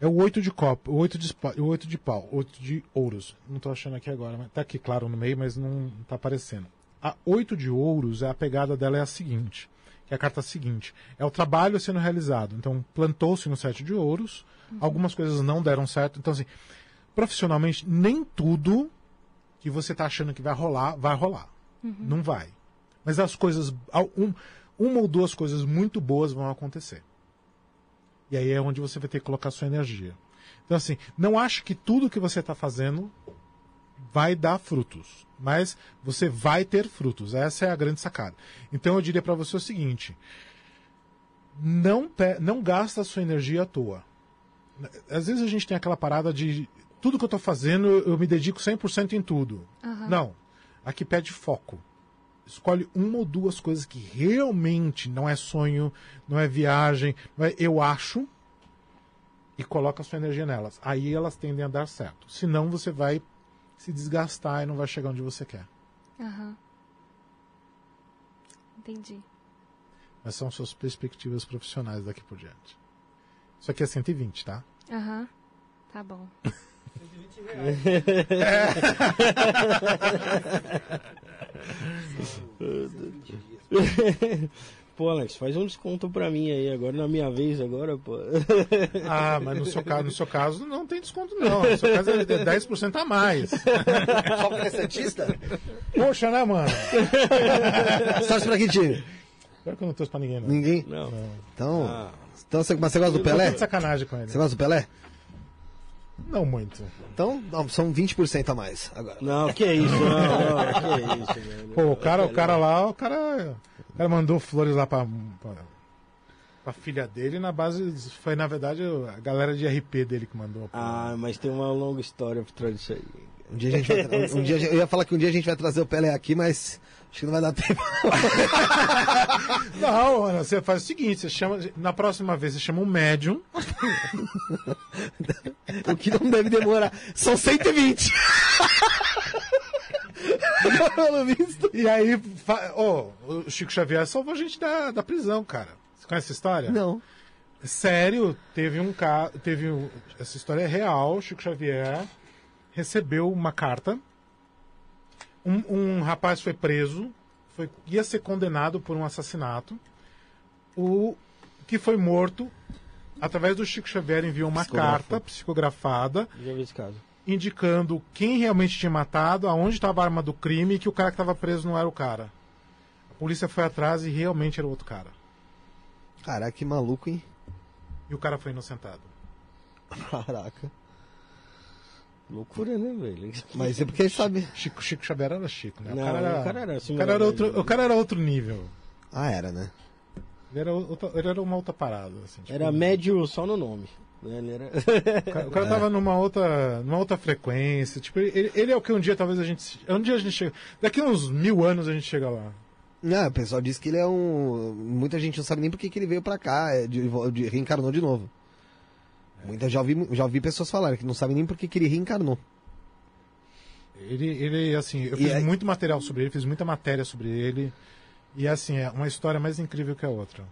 É o oito de copo, o oito de, o oito de pau, o oito de ouros. Não tô achando aqui agora, mas tá aqui claro no meio, mas não tá aparecendo. A oito de ouros, a pegada dela é a seguinte, que é a carta seguinte. É o trabalho sendo realizado. Então, plantou-se no sete de ouros, algumas coisas não deram certo. Então, assim, profissionalmente, nem tudo que você está achando que vai rolar, vai rolar. Não vai. Mas as coisas. Um, uma ou duas coisas muito boas vão acontecer. E aí é onde você vai ter que colocar sua energia. Então, assim, não acho que tudo que você está fazendo vai dar frutos, mas você vai ter frutos. Essa é a grande sacada. Então, eu diria para você o seguinte: não, não gasta a sua energia à toa. Às vezes a gente tem aquela parada de tudo que eu estou fazendo, eu me dedico 100% em tudo. Não. Aqui pede foco. Escolhe uma ou duas coisas que realmente não é sonho, não é viagem, não é eu acho, e coloca a sua energia nelas. Aí elas tendem a dar certo. Senão você vai se desgastar e não vai chegar onde você quer. Aham. Entendi. Mas são suas perspectivas profissionais daqui por diante. Isso aqui é 120, tá? Aham. Tá bom. Pô, Alex, faz um desconto pra mim aí, agora na minha vez, agora, pô. Ah, mas no seu caso, no seu caso não tem desconto não. No seu caso é 10% a mais. Só porque é Santista? Poxa, né, mano? Torce pra que time? Pior que eu não torço pra ninguém, não. Ninguém? Não. Então, Ah. então você, mas você gosta do Eu tô Pelé? de sacanagem com ele. Você gosta do Pelé? Não muito. Então, não, são 20% a mais agora. Não, que isso, não, não, que isso, velho. Pô, o cara, o cara lá, o cara, o cara mandou flores lá pra, pra, pra filha dele na base, foi na verdade a galera de RP dele que mandou. Ah, mas tem uma longa história por trás disso aí. Um dia a gente vai, um, um dia, eu ia falar que um dia a gente vai trazer o Pelé aqui, mas acho que não vai dar tempo. Não, mano, você faz o seguinte, você chama, na próxima vez você chama um médium, o que não deve demorar. São 120. Pelo visto. e aí, fa- ó, o Chico Xavier salvou a gente da, da prisão, cara. Você conhece essa história? Não. Sério, teve um caso, teve um- essa história é real, Chico Xavier recebeu uma carta, um, um rapaz foi preso, foi, ia ser condenado por um assassinato, o que foi morto, através do Chico Xavier enviou uma carta psicografada, Já vi esse caso. Indicando quem realmente tinha matado, aonde estava a arma do crime e que o cara que estava preso não era o cara. A polícia foi atrás e realmente era o outro cara. Caraca, que maluco, hein? E o cara foi inocentado. Caraca. Loucura, né, velho? Mas é porque sabe. Chico, Chico Xavier era Chico, né? Não, o, cara era, o cara era assim, o cara era outro, o cara era outro nível. Ah, era, né? Ele era, outra, ele era uma outra parada. Assim, tipo, Era médio só no nome. Né? Ele era... O cara, o cara tava numa outra, numa outra frequência. Tipo, ele, ele é o que um dia talvez a gente. Um dia a gente chega. Daqui a uns mil anos a gente chega lá. Não, o pessoal diz que ele é um. Muita gente não sabe nem por que ele veio pra cá, é, de, de- reencarnou de novo. Muita, já, ouvi, já ouvi pessoas falarem que não sabem nem por que que ele reencarnou. Ele, ele assim, eu E fiz aí- muito material sobre ele, fiz muita matéria sobre ele. E assim, é uma história mais incrível que a outra.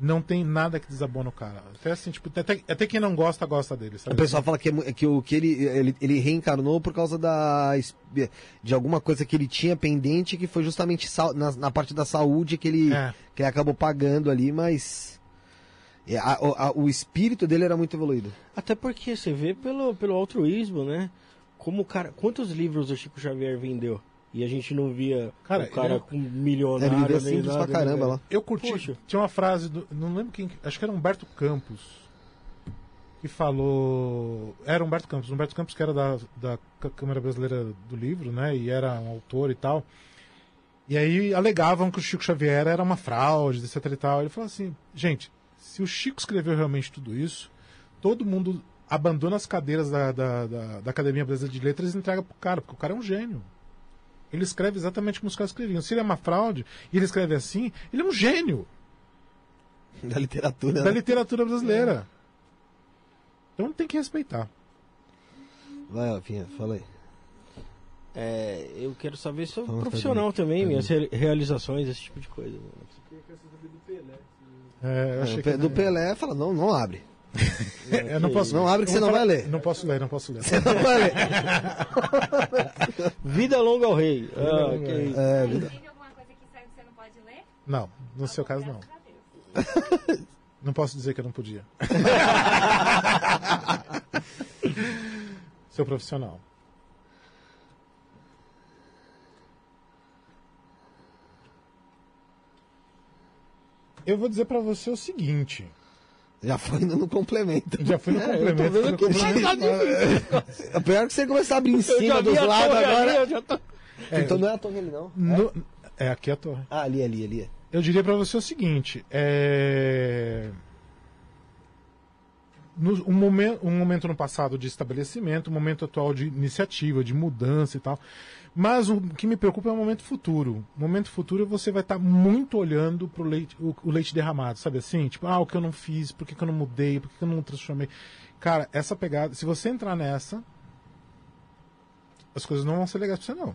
Não tem nada que desabona o cara. Até assim, tipo, até, até quem não gosta, gosta dele. Sabe? O pessoal fala que, é que, o, que ele, ele, ele reencarnou por causa da, de alguma coisa que ele tinha pendente, que foi justamente na, na parte da saúde que ele, É. que ele acabou pagando ali, mas. é, a- o- a- o espírito dele era muito evoluído. Até porque você vê pelo, pelo altruísmo, né? Como o cara. Quantos livros o Chico Xavier vendeu? E a gente não via Cara, o cara ele- com Ele milionário. vivia nem simples nada, pra caramba né, lá. Eu curti. Poxa. Tinha uma frase, do, não lembro quem. Acho que era Humberto Campos. Que falou. Era Humberto Campos. Humberto Campos, que era da, da C- Câmara Brasileira do Livro, né? E era um autor e tal. E aí alegavam que o Chico Xavier era uma fraude, etc e tal. Ele falou assim: gente, se o Chico escreveu realmente tudo isso, todo mundo abandona as cadeiras da, da, da, da Academia Brasileira de Letras e entrega pro cara, porque o cara é um gênio. Ele escreve exatamente como os caras escreviam. Se ele é uma fraude e ele escreve assim, ele é um gênio Da literatura. da né? literatura brasileira. Então tem que respeitar. Vai, Rafinha, fala aí. É, eu quero saber sobre Vamos profissional também, minhas re- realizações, esse tipo de coisa. É, eu achei É, que- do Pelé, fala, não, não abre. É, eu não posso, Não abre que eu você vou não vai ler. Não posso ler, não posso ler. Não vai ler. Vida longa ao rei. Ah, longa que ao rei. isso. É, vida- Tem alguma coisa que sai que você não pode ler? Não, no seu caso não. Não posso dizer que eu não podia. Seu profissional. Eu vou dizer pra você o seguinte. Já foi indo no complemento. Já fui no É, eu tô complemento. vendo complemento. É pior que você começar a abrir em cima dos lados agora. ali, tô- Então não é a torre ali, não. No- É, aqui é a torre. Ah, ali, ali, ali. Eu diria pra você o seguinte, é... No, um, momento, um momento no passado de estabelecimento, um momento atual de iniciativa, de mudança e tal. Mas o que me preocupa é o momento futuro. O momento futuro você vai estar muito olhando leite, o, o leite derramado, sabe assim? Tipo, ah, o que eu não fiz, por que, que eu não mudei, por que, que eu não transformei. Cara, essa pegada, se você entrar nessa, as coisas não vão ser legais pra você, não.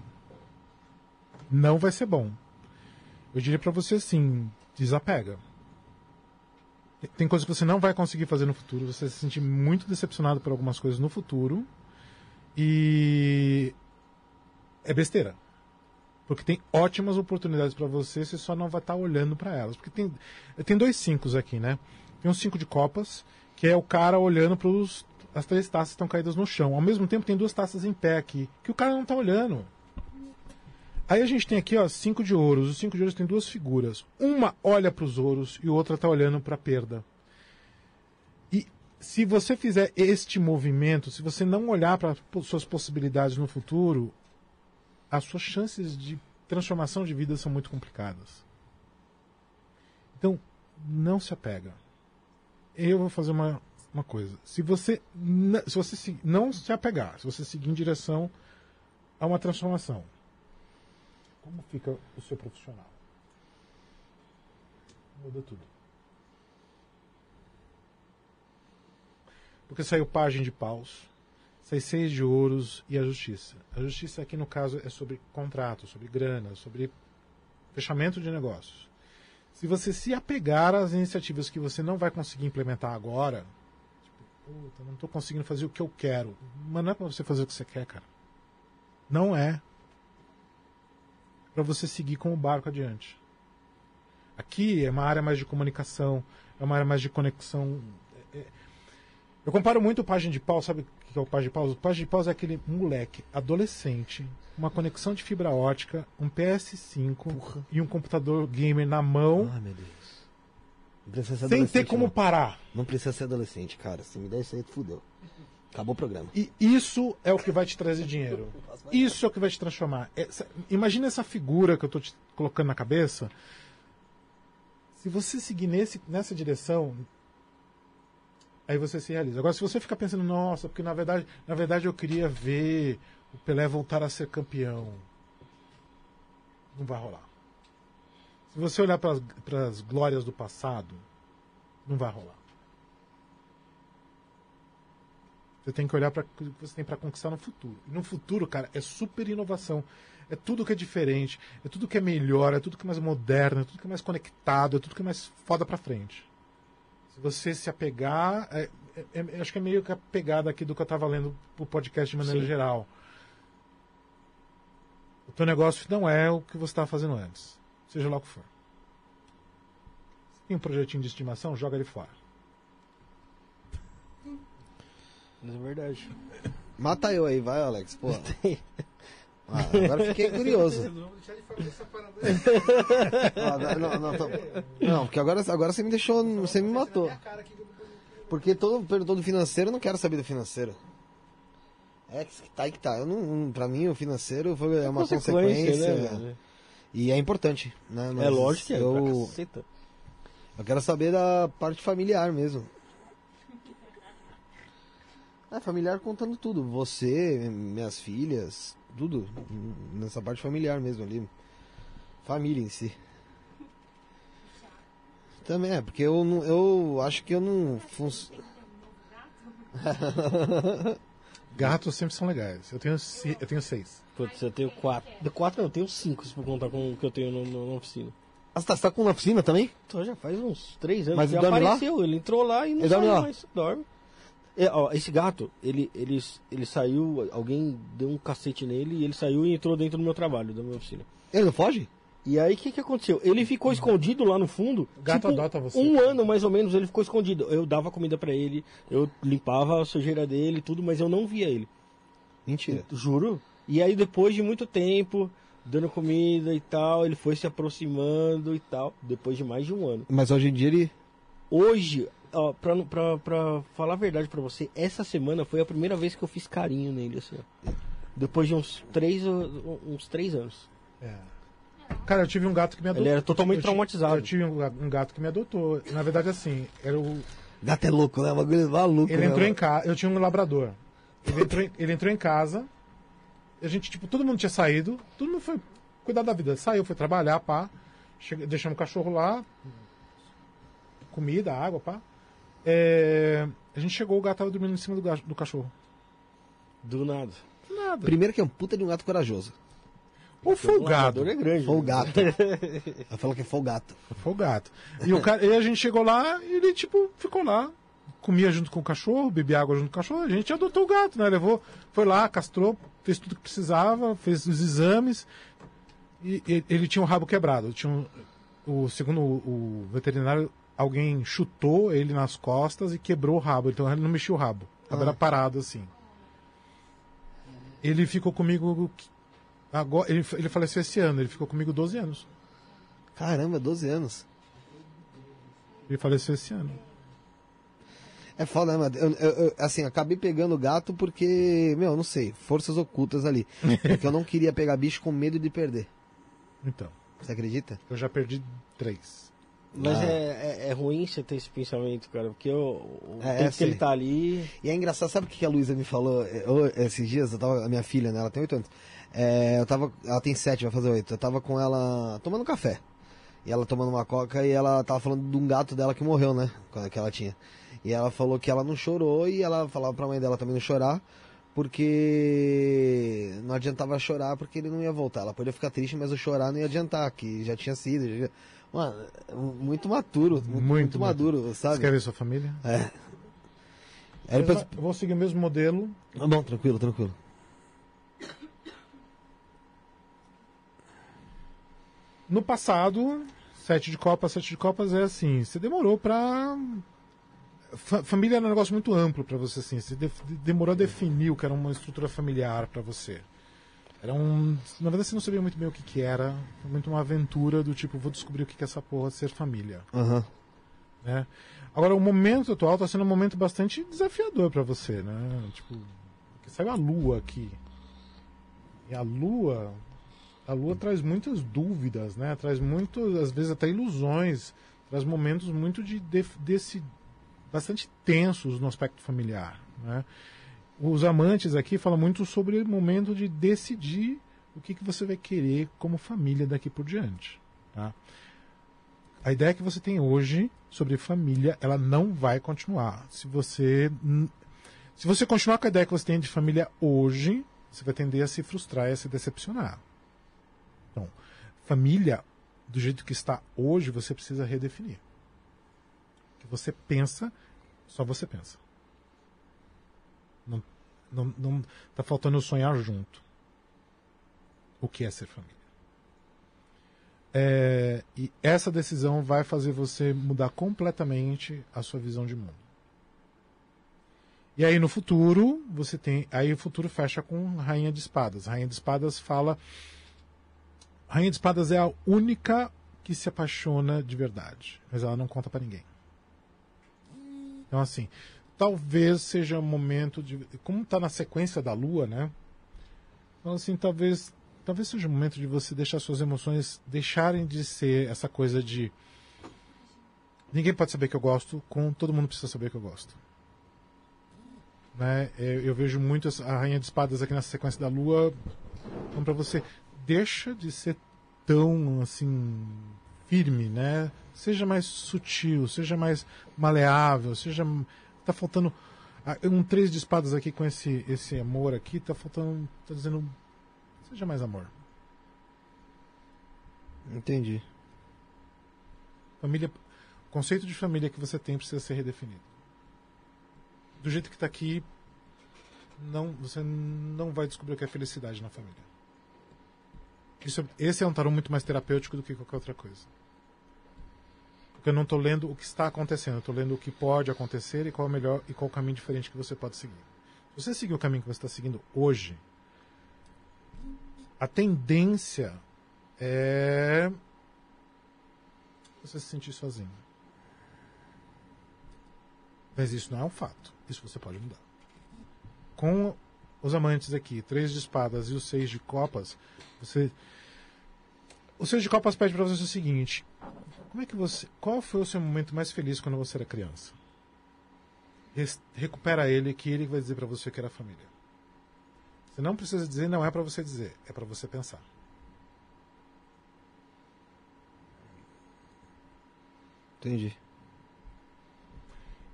Não vai ser bom. Eu diria pra você assim, desapega. Tem coisas que você não vai conseguir fazer no futuro, você vai se sentir muito decepcionado por algumas coisas no futuro. E é besteira. Porque tem ótimas oportunidades pra você, você só não vai estar olhando pra elas. Porque tem, tem dois cinco aqui, né? Tem um cinco de copas, que é o cara olhando para as três taças que estão caídas no chão. Ao mesmo tempo tem duas taças em pé aqui, que o cara não tá olhando. Aí a gente tem aqui, ó, cinco de ouros. Os cinco de ouros tem duas figuras. Uma olha para os ouros e outra tá olhando para a perda. E se você fizer este movimento, se você não olhar para suas possibilidades no futuro, as suas chances de transformação de vida são muito complicadas. Então, não se apega. Eu vou fazer uma, uma coisa. Se você, se você se- não se apegar, se você seguir em direção a uma transformação, como fica o seu profissional? Muda tudo. Porque saiu página de paus, sai seis de ouros e a justiça. A justiça aqui no caso é sobre contrato, sobre grana, sobre fechamento de negócios. Se você se apegar às iniciativas que você não vai conseguir implementar agora, tipo, não estou conseguindo fazer o que eu quero. Mas não é para você fazer o que você quer, cara. Não é para você seguir com o barco adiante. Aqui é uma área mais de comunicação, é uma área mais de conexão. É- é- Eu comparo muito o Página de Pau, sabe que é o Página de Pau? O Página de Pau é aquele moleque, adolescente, uma conexão de fibra ótica, um PS5 e um computador gamer na mão, Ai, meu Deus. Não precisa ser sem ter como não. parar. Não precisa ser adolescente, cara. Se me der isso aí, tu fudeu. Acabou o programa. E isso é o que vai te trazer dinheiro. Isso é o que vai te transformar. Essa- imagina essa figura que eu estou te colocando na cabeça. Se você seguir nesse, nessa direção, aí você se realiza. Agora, se você ficar pensando, nossa, porque na verdade, na verdade eu queria ver o Pelé voltar a ser campeão, não vai rolar. Se você olhar para as glórias do passado, não vai rolar. Você tem que olhar para o que você tem para conquistar no futuro. E no futuro, cara, é super inovação. É tudo que é diferente, é tudo que é melhor, é tudo que é mais moderno, é tudo que é mais conectado, é tudo que é mais foda pra frente. Se você se apegar. é- é- é- acho que é meio que a pegada aqui do que eu tava lendo pro podcast de maneira Sim. geral. O teu negócio não é o que você estava fazendo antes. Seja lá o que for. Se tem um projetinho de estimação, joga ele fora. Mas é verdade. Mata eu aí, vai, Alex. Pô. Ah, agora fiquei curioso. Ah, não, não, tô- não, porque agora, agora você me deixou. Você me matou. Porque todo perguntou do financeiro, eu não quero saber do financeiro. É que tá aí que tá. Eu não, não- pra mim, o financeiro foi, é uma consequência. né, velho? e é importante. Né? É Mas lógico que é. pra Eu, eu quero saber da parte familiar mesmo. É, familiar contando tudo. Você, minhas filhas, tudo. Nessa parte familiar mesmo ali. Família em si. Também é, porque eu, não, eu acho que eu não. Fun... Gatos sempre são legais. Eu tenho, eu tenho seis. Putz, eu tenho quatro. De quatro não, eu tenho cinco, se for contar com o que eu tenho no, no- na oficina. Ah, você tá, você tá com uma piscina também? Então já faz uns três anos Mas ele dorme lá? apareceu. Ele entrou lá e não Ele dorme saiu lá? mais. Dorme. É, ó, esse gato, ele, ele, ele saiu, alguém deu um cacete nele e ele saiu e entrou dentro do meu trabalho, da minha oficina. Ele não foge? E aí, o que, que aconteceu? Ele ficou escondido lá no fundo. O gato tipo, adota você. Um ano mais ou menos ele ficou escondido. Eu dava comida pra ele, eu limpava a sujeira dele, tudo, mas eu não via ele. Mentira. Juro. E aí, depois de muito tempo, dando comida e tal. Ele foi se aproximando e tal, depois de mais de um ano. Mas hoje em dia ele. Hoje, ó, pra, pra, pra falar a verdade pra você, essa semana foi a primeira vez que eu fiz carinho nele, assim. ó. Depois de uns três, uns três anos. É. Cara, eu tive um gato que me adotou. Ele era totalmente Eu ti- traumatizado. Eu tive um ga- um gato que me adotou. Na verdade, assim, era o, Gato é louco, né? O bagulho é maluco. Ele né? entrou em casa. Eu tinha um labrador. Ele entrou, em, ele entrou em casa. A gente, tipo, todo mundo tinha saído. Todo mundo foi cuidar da vida. Saiu, foi trabalhar, pá. Chega, deixamos o cachorro lá. Comida, água, pá. É, a gente chegou, o gato tava dormindo em cima do, ga- do cachorro. Do nada. Nada. Primeiro que é um puta de um gato corajoso. O folgado. labrador é grande. Folgato. Ela falou que é folgato. Foi o gato. E, o cara, e a gente chegou lá e ele, tipo, ficou lá. Comia junto com o cachorro, bebia água junto com o cachorro. A gente adotou o gato, né? Levou, foi lá, castrou, fez tudo que precisava, fez os exames. E, e ele tinha o rabo quebrado. Tinha um- o, segundo o, o veterinário, alguém chutou ele nas costas e quebrou o rabo. Então ele não mexia o rabo. O rabo Ah. era parado assim. Ele ficou comigo. Agora, ele, ele faleceu esse ano, ele ficou comigo 12 anos. Caramba, 12 anos. Ele faleceu esse ano. É foda, né, mano? Eu, eu- eu, assim, acabei pegando o gato porque, meu, não sei, forças ocultas ali. Porque eu não queria pegar bicho com medo de perder. Então, Você acredita? eu já perdi três. Mas Ah. é, é, é ruim você ter esse pensamento, cara, porque o, o É, tempo que ele tá ali. E é engraçado, sabe o que a Luísa me falou eh, ô, esses dias? Eu tava, a minha filha, né? Ela tem 8 anos. É, eu tava, ela tem 7, vai fazer 8. Eu tava com ela tomando café. E ela tomando uma coca e ela tava falando de um gato dela que morreu, né? Quando que ela tinha. E ela falou que ela não chorou e ela falava pra mãe dela também não chorar. Porque não adiantava chorar porque ele não ia voltar. Ela podia ficar triste, mas o chorar não ia adiantar, que já tinha sido. já- Mano, muito maturo, muito, Muito muito maduro, Você sabe? quer ver sua família? É. Depois... Eu vou seguir o mesmo modelo. Tá bom, tranquilo, tranquilo. No passado, sete de copas, sete de copas é assim. Você demorou pra. Fa- família era um negócio muito amplo pra você, assim. Você de- demorou a definir o que era uma estrutura familiar pra você. Era um. Na verdade, você não sabia muito bem o que, que era. Foi muito uma aventura do tipo, vou descobrir o que, que é essa porra ser família. Aham. né? Agora, o momento atual está sendo um momento bastante desafiador para você, né? Tipo, saiu a Lua aqui. E a Lua, a Lua traz muitas dúvidas, né? Traz muito, às vezes até ilusões, traz momentos muito de def- desse bastante tensos no aspecto familiar, né? Os amantes aqui falam muito sobre o momento de decidir o que, que você vai querer como família daqui por diante, tá? A ideia que você tem hoje sobre família, ela não vai continuar. Se você se você continuar com a ideia que você tem de família hoje, você vai tender a se frustrar e a se decepcionar. Então, família do jeito que está hoje, você precisa redefinir. O que você pensa, só você pensa. Não, não, tá faltando sonhar junto. O que é ser família? É, e essa decisão vai fazer você mudar completamente a sua visão de mundo. E aí no futuro, você tem. Aí o futuro fecha com Rainha de Espadas. Rainha de Espadas fala. Rainha de Espadas é a única que se apaixona de verdade. Mas ela não conta pra ninguém. Então, assim, talvez seja momento de. Como tá na sequência da lua, né? Então, assim, talvez talvez seja o momento de você deixar suas emoções deixarem de ser essa coisa de ninguém pode saber que eu gosto, com todo mundo precisa saber que eu gosto. Né? Eu, eu vejo muito a rainha de espadas aqui na sequência da lua, então para você deixa de ser tão assim firme, né? Seja mais sutil, seja mais maleável, seja tá faltando ah, um três de espadas aqui com esse esse amor aqui, tá faltando, tá dizendo Seja mais amor. Entendi. Família, o conceito de família que você tem precisa ser redefinido. Do jeito que está aqui, não, você não vai descobrir o que é felicidade na família. Isso, esse é um tarô muito mais terapêutico do que qualquer outra coisa. Porque eu não estou lendo o que está acontecendo, eu estou lendo o que pode acontecer e qual é o melhor e qual o caminho diferente que você pode seguir. Se você seguir o caminho que você está seguindo hoje, a tendência é você se sentir sozinho. Mas isso não é um fato. Isso você pode mudar. Com os amantes aqui, três de espadas e os seis de copas, você. O seis de copas pede para você o seguinte: como é que você. Qual foi o seu momento mais feliz quando você era criança? Res- recupera ele, que ele vai dizer para você que era família. Você não precisa dizer, não é para você dizer, é para você pensar. Entendi.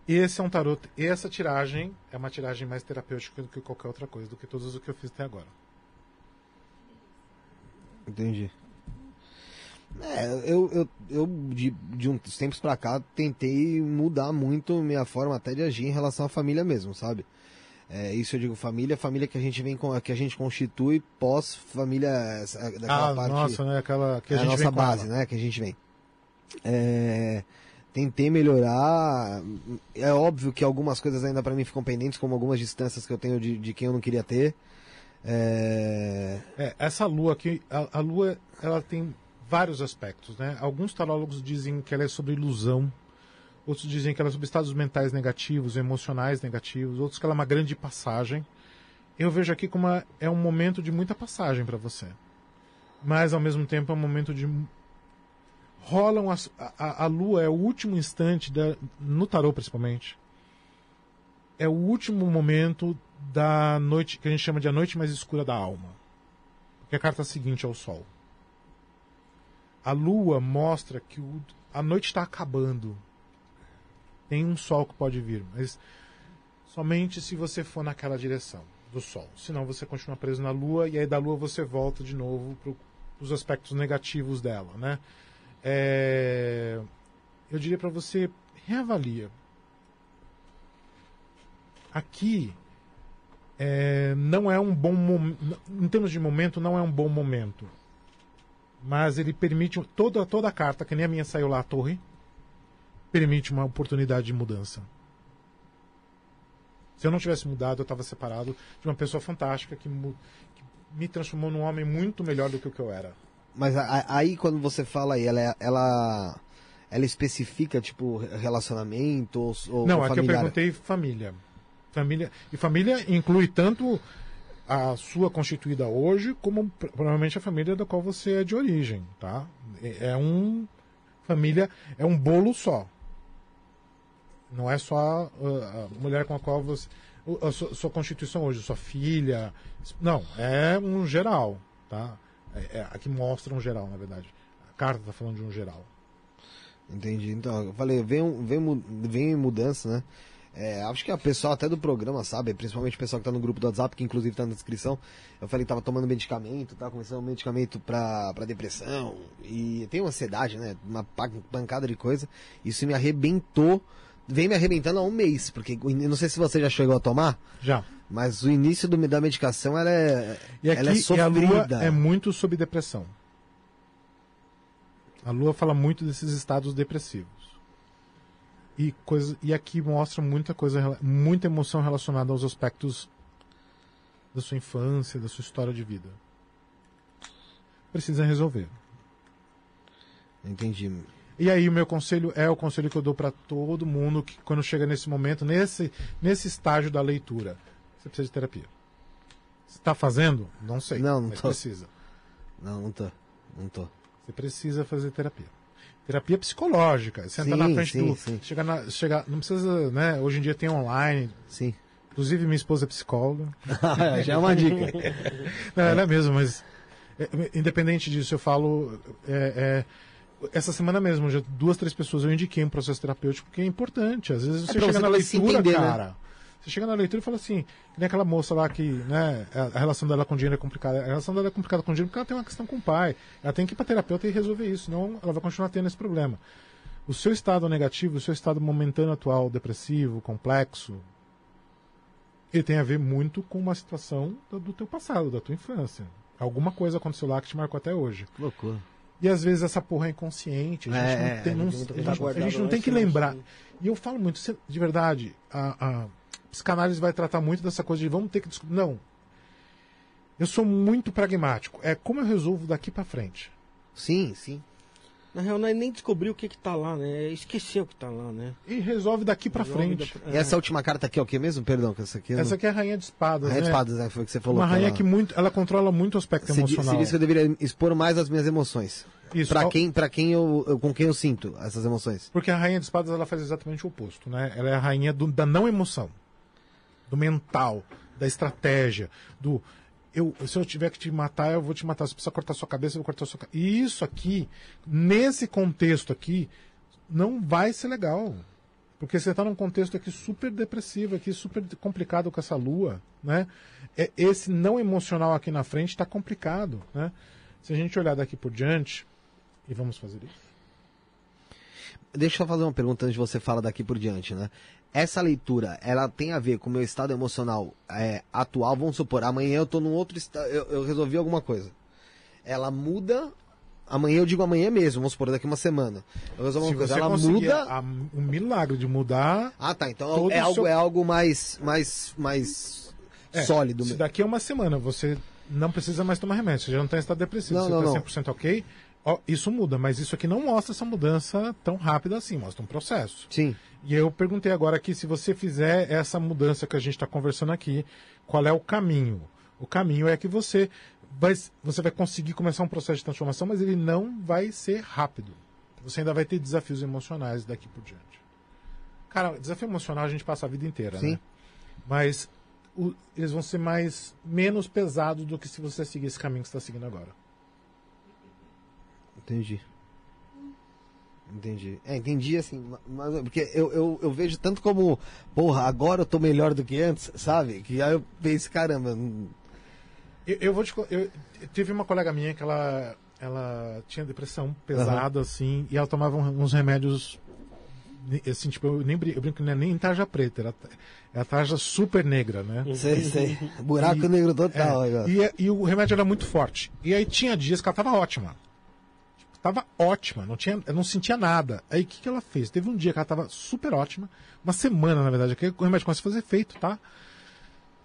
Esse é um tarot. Essa tiragem é uma tiragem mais terapêutica do que qualquer outra coisa, do que todas o que eu fiz até agora. Entendi. É, eu, eu, eu de, de uns tempos pra cá, tentei mudar muito minha forma até de agir em relação à família mesmo, sabe? É, isso eu digo família, família que a gente vem com, que a gente constitui pós família daquela ah, parte nossa, né? Aquela que a é a nossa base, né? Que a gente vem. É, tentei melhorar. É óbvio que algumas coisas ainda pra mim ficam pendentes, como algumas distâncias que eu tenho de, de quem eu não queria ter. É, É, essa lua aqui, a, a lua, ela tem vários aspectos, né? Alguns tarólogos dizem que ela é sobre ilusão, outros dizem que ela é sobre estados mentais negativos, emocionais negativos, outros que ela é uma grande passagem. Eu vejo aqui como é um momento de muita passagem para você, mas ao mesmo tempo é um momento de rolam as, a, a- lua é o último instante da, no tarô principalmente é o último momento da noite que a gente chama de a noite mais escura da alma. Porque a carta seguinte é o sol. A lua mostra que o- a noite está acabando. Tem um sol que pode vir, mas somente se você for naquela direção do sol. Senão você continua preso na lua e aí da lua você volta de novo para os aspectos negativos dela, né? É, Eu diria para você reavalia aqui é, não é um bom momento. Em termos de momento, não é um bom momento. Mas ele permite. Toda, toda a carta, que nem a minha saiu lá, a torre, permite uma oportunidade de mudança. Se eu não tivesse mudado, eu estava separado de uma pessoa fantástica que, que me transformou num homem muito melhor do que o que eu era. Mas aí quando você fala aí, ela, é- ela, ela especifica, tipo, relacionamento ou, ou Não, ou aqui eu familiar? perguntei família. Família. E família inclui tanto a sua constituída hoje, como pr- provavelmente a família da qual você é de origem, tá? É é um. Família é um bolo só. Não é só uh, a mulher com a qual você. A sua, sua constituição hoje, sua filha. Não, é um geral, tá? É, é- aqui mostra um geral, na verdade. A carta está falando de um geral. Entendi. Então, eu falei, vem, vem, vem mudança, né? É, acho que a pessoa até do programa sabe, principalmente o pessoal que tá no grupo do WhatsApp, que inclusive tá na descrição. Eu falei que tava tomando medicamento, tava começando um medicamento pra, pra depressão. E tem uma ansiedade, né? Uma pa- pancada de coisa. Isso me arrebentou. Vem me arrebentando há um mês, porque não sei se você já chegou a tomar, Já. mas o início do- da medicação ela é, E aqui ela é e a sofrida. lua é muito sobre depressão. A lua fala muito desses estados depressivos. E, coisa, e aqui mostra muita coisa, muita emoção relacionada aos aspectos da sua infância, da sua história de vida. Precisa resolver. Entendi. E aí o meu conselho é o conselho que eu dou para todo mundo que quando chega nesse momento, nesse, nesse estágio da leitura, você precisa de terapia. Está fazendo? Não sei. Não, não mas tô. precisa. Não, não tô. Não tô. Você precisa fazer terapia. Terapia psicológica. Sentar na frente sim, do. sim. Chegar na, chegar, não precisa, né? Hoje em dia tem online. Sim. Inclusive, minha esposa é psicóloga. já é uma dica. Não, ela é mesmo, mas. é, independente disso, eu falo. é, é, essa semana mesmo, já duas, três pessoas eu indiquei um processo terapêutico que é importante. Às vezes você pra chega na leitura, entender, né? Você chega na leitura e fala assim, que nem aquela moça lá que, né, a relação dela com o dinheiro é complicada. A relação dela é complicada com o dinheiro porque ela tem uma questão com o pai. Ela tem que ir para terapeuta e resolver isso, senão ela vai continuar tendo esse problema. O seu estado negativo, o seu estado momentâneo atual, depressivo, complexo, ele tem a ver muito com uma situação do teu passado, da tua infância. Alguma coisa aconteceu lá que te marcou até hoje. Que loucura. E às vezes essa porra é inconsciente. A gente É, não tem, é, não- tem muita a coisa gente- a gente não tem em que lembrar. assim. E eu falo muito, de verdade, a, a psicanálise vai tratar muito dessa coisa de vamos ter que descobrir. Não. Eu sou muito pragmático. É como eu resolvo daqui pra frente. Sim, sim. Na real, não é nem descobrir o que que tá lá, né? É esquecer o que tá lá, né? E resolve daqui pra Resolve frente. da- E essa última carta aqui é o que mesmo? Perdão, que essa aqui. Essa não- aqui é a rainha de espadas, Rainha de né? espadas, né? Foi o que você falou. Uma rainha ela- que muito, ela controla muito o aspecto Você, di- emocional. você disse que eu deveria expor mais as minhas emoções. Isso. Pra ó, quem, pra quem eu, eu- com quem eu sinto essas emoções. Porque a rainha de espadas ela faz exatamente o oposto, né? Ela é a rainha do- da não emoção, do mental, da estratégia, do eu, se eu tiver que te matar, eu vou te matar. Se precisar cortar sua cabeça, eu vou cortar sua cabeça. E isso aqui, nesse contexto aqui, não vai ser legal. Porque você está num contexto aqui super depressivo, aqui super complicado com essa lua, né? É, esse não emocional aqui na frente está complicado, né? Se a gente olhar daqui por diante, e vamos fazer isso. Deixa eu fazer uma pergunta antes de você falar daqui por diante, né? Essa leitura, ela tem a ver com o meu estado emocional é, atual? Vamos supor, amanhã eu tô num outro estado, eu, eu resolvi alguma coisa. Ela muda, amanhã eu digo amanhã mesmo, vamos supor, daqui uma semana. Eu resolvo Se uma coisa, ela muda... a- um milagre de mudar. Ah, tá, então é algo, seu- é algo mais, mais, mais É, sólido. Se mesmo. daqui a uma semana você não precisa mais tomar remédio, você já não está em estado depressivo, Não, você não, está não. 100% ok, isso muda, mas isso aqui não mostra essa mudança tão rápida assim, mostra um processo. Sim. E eu perguntei agora aqui se você fizer essa mudança que a gente está conversando aqui, qual é o caminho? O caminho é que você vai, você vai conseguir começar um processo de transformação, mas ele não vai ser rápido. Você ainda vai ter desafios emocionais daqui por diante. Cara, desafio emocional a gente passa a vida inteira, Sim. né? Mas o- eles vão ser mais menos pesados do que se você seguir esse caminho que você está seguindo agora. Entendi. Entendi. É, entendi assim, ma- mas é porque eu, eu, eu vejo tanto como, porra, agora eu tô melhor do que antes, sabe? Que aí eu penso, caramba, hum, Eu, eu vou te. Eu, eu tive uma colega minha que ela, ela tinha depressão pesada, assim, e ela tomava um- uns remédios. Assim, tipo, eu, nem, eu brinco não é nem tarja preta, era, era tarja super negra, né? sei, sei. Buraco E- negro total. É, e, e o remédio era muito forte. E aí tinha dias que ela tava ótima. Tava ótima, não tinha, eu não sentia nada. Aí o que, que ela fez? Teve um dia que ela tava super ótima, uma semana, na verdade, que o remédio começou a fazer efeito, tá?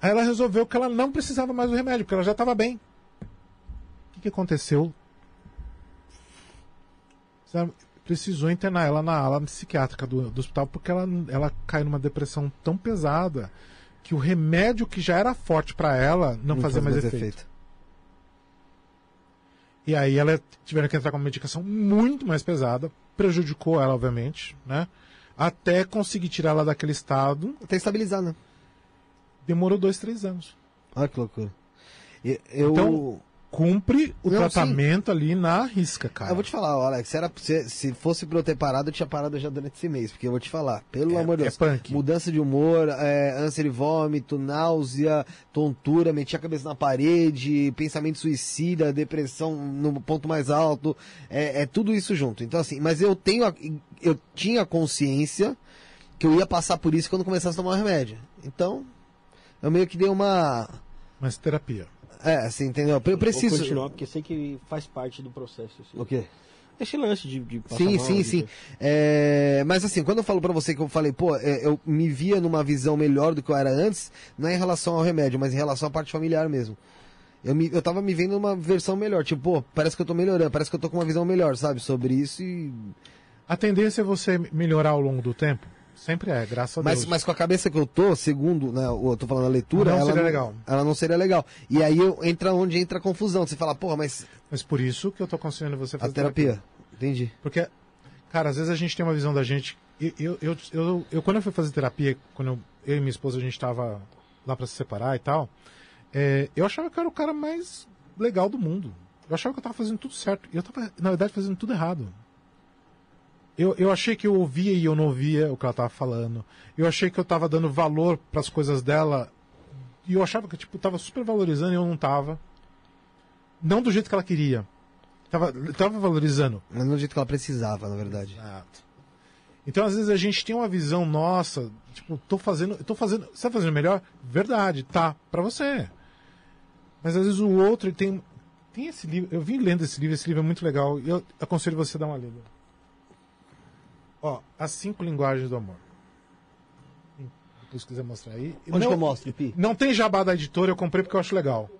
Aí ela resolveu que ela não precisava mais do remédio, porque ela já estava bem. O que, que aconteceu? Precisou internar ela na ala psiquiátrica do, do hospital porque ela, ela caiu numa depressão tão pesada que o remédio que já era forte para ela não, fazia faz mais efeito. E aí ela tiveram que entrar com uma medicação muito mais pesada, prejudicou ela, obviamente, né? Até conseguir tirar ela daquele estado, Até estabilizar, né? demorou dois, três anos. Olha que loucura. Eu, Então, Cumpre o Não, tratamento ali na risca, cara. eu vou te falar, Alex, se, era, se, se fosse pra eu ter parado, eu tinha parado já durante esse mês, porque eu vou te falar, pelo É- amor de é Deus, punk. mudança de humor, é, ânsia de vômito, náusea, tontura, meti a cabeça na parede, pensamento suicida, depressão no ponto mais alto, é, é tudo isso junto. Então assim, mas eu tenho, a- eu tinha consciência que eu ia passar por isso quando começasse a tomar o remédio. Então, eu meio que dei uma, Mas terapia. É, assim, entendeu? Eu preciso... Vou continuar, porque sei que faz parte do processo. assim. O quê? Esse lance de, de passar Sim, mal, sim, de- sim. É, mas assim, quando eu falo pra você que eu falei, pô, é, eu me via numa visão melhor do que eu era antes, não é em relação ao remédio, mas em relação à parte familiar mesmo. Eu, me, eu tava me vendo numa versão melhor, tipo, pô, parece que eu tô melhorando, parece que eu tô com uma visão melhor, sabe, sobre isso e... A tendência é você melhorar ao longo do tempo? Sempre é, graças a Mas, Deus. mas com a cabeça que eu tô, segundo, né, eu tô falando a leitura, Não ela, seria não, legal. ela não seria legal. E aí eu, entra onde entra a confusão, você fala, porra, mas Mas por isso que eu tô aconselhando você a a fazer terapia, entendi. Porque, cara, às vezes a gente tem uma visão da gente. Eu, eu, eu, eu, quando eu fui fazer terapia, quando eu, eu e minha esposa a gente tava lá pra se separar e tal, é, eu achava que eu era o cara mais legal do mundo. Eu achava que eu tava fazendo tudo certo. E eu tava, na verdade, fazendo tudo errado. Eu, eu achei que eu ouvia e eu não ouvia o que ela tava falando. Eu achei que eu tava dando valor para as coisas dela. E eu achava que, tipo, tava super valorizando e eu não tava. Não do jeito que ela queria. Tava, tava valorizando. Mas não do jeito que ela precisava, na verdade. Exato. Então, às vezes, a gente tem uma visão nossa, tipo, tô fazendo. Tô fazendo. Você tá fazendo melhor? Verdade, tá, pra você. Mas às vezes o outro tem. Tem esse livro. Eu vim lendo esse livro, esse livro é muito legal. E eu aconselho você a dar uma lida. Ó, As Cinco Linguagens do Amor. Depois se quiser mostrar aí. Onde não, que eu mostro, Pi? não tem jabá da editora, eu comprei porque eu acho legal.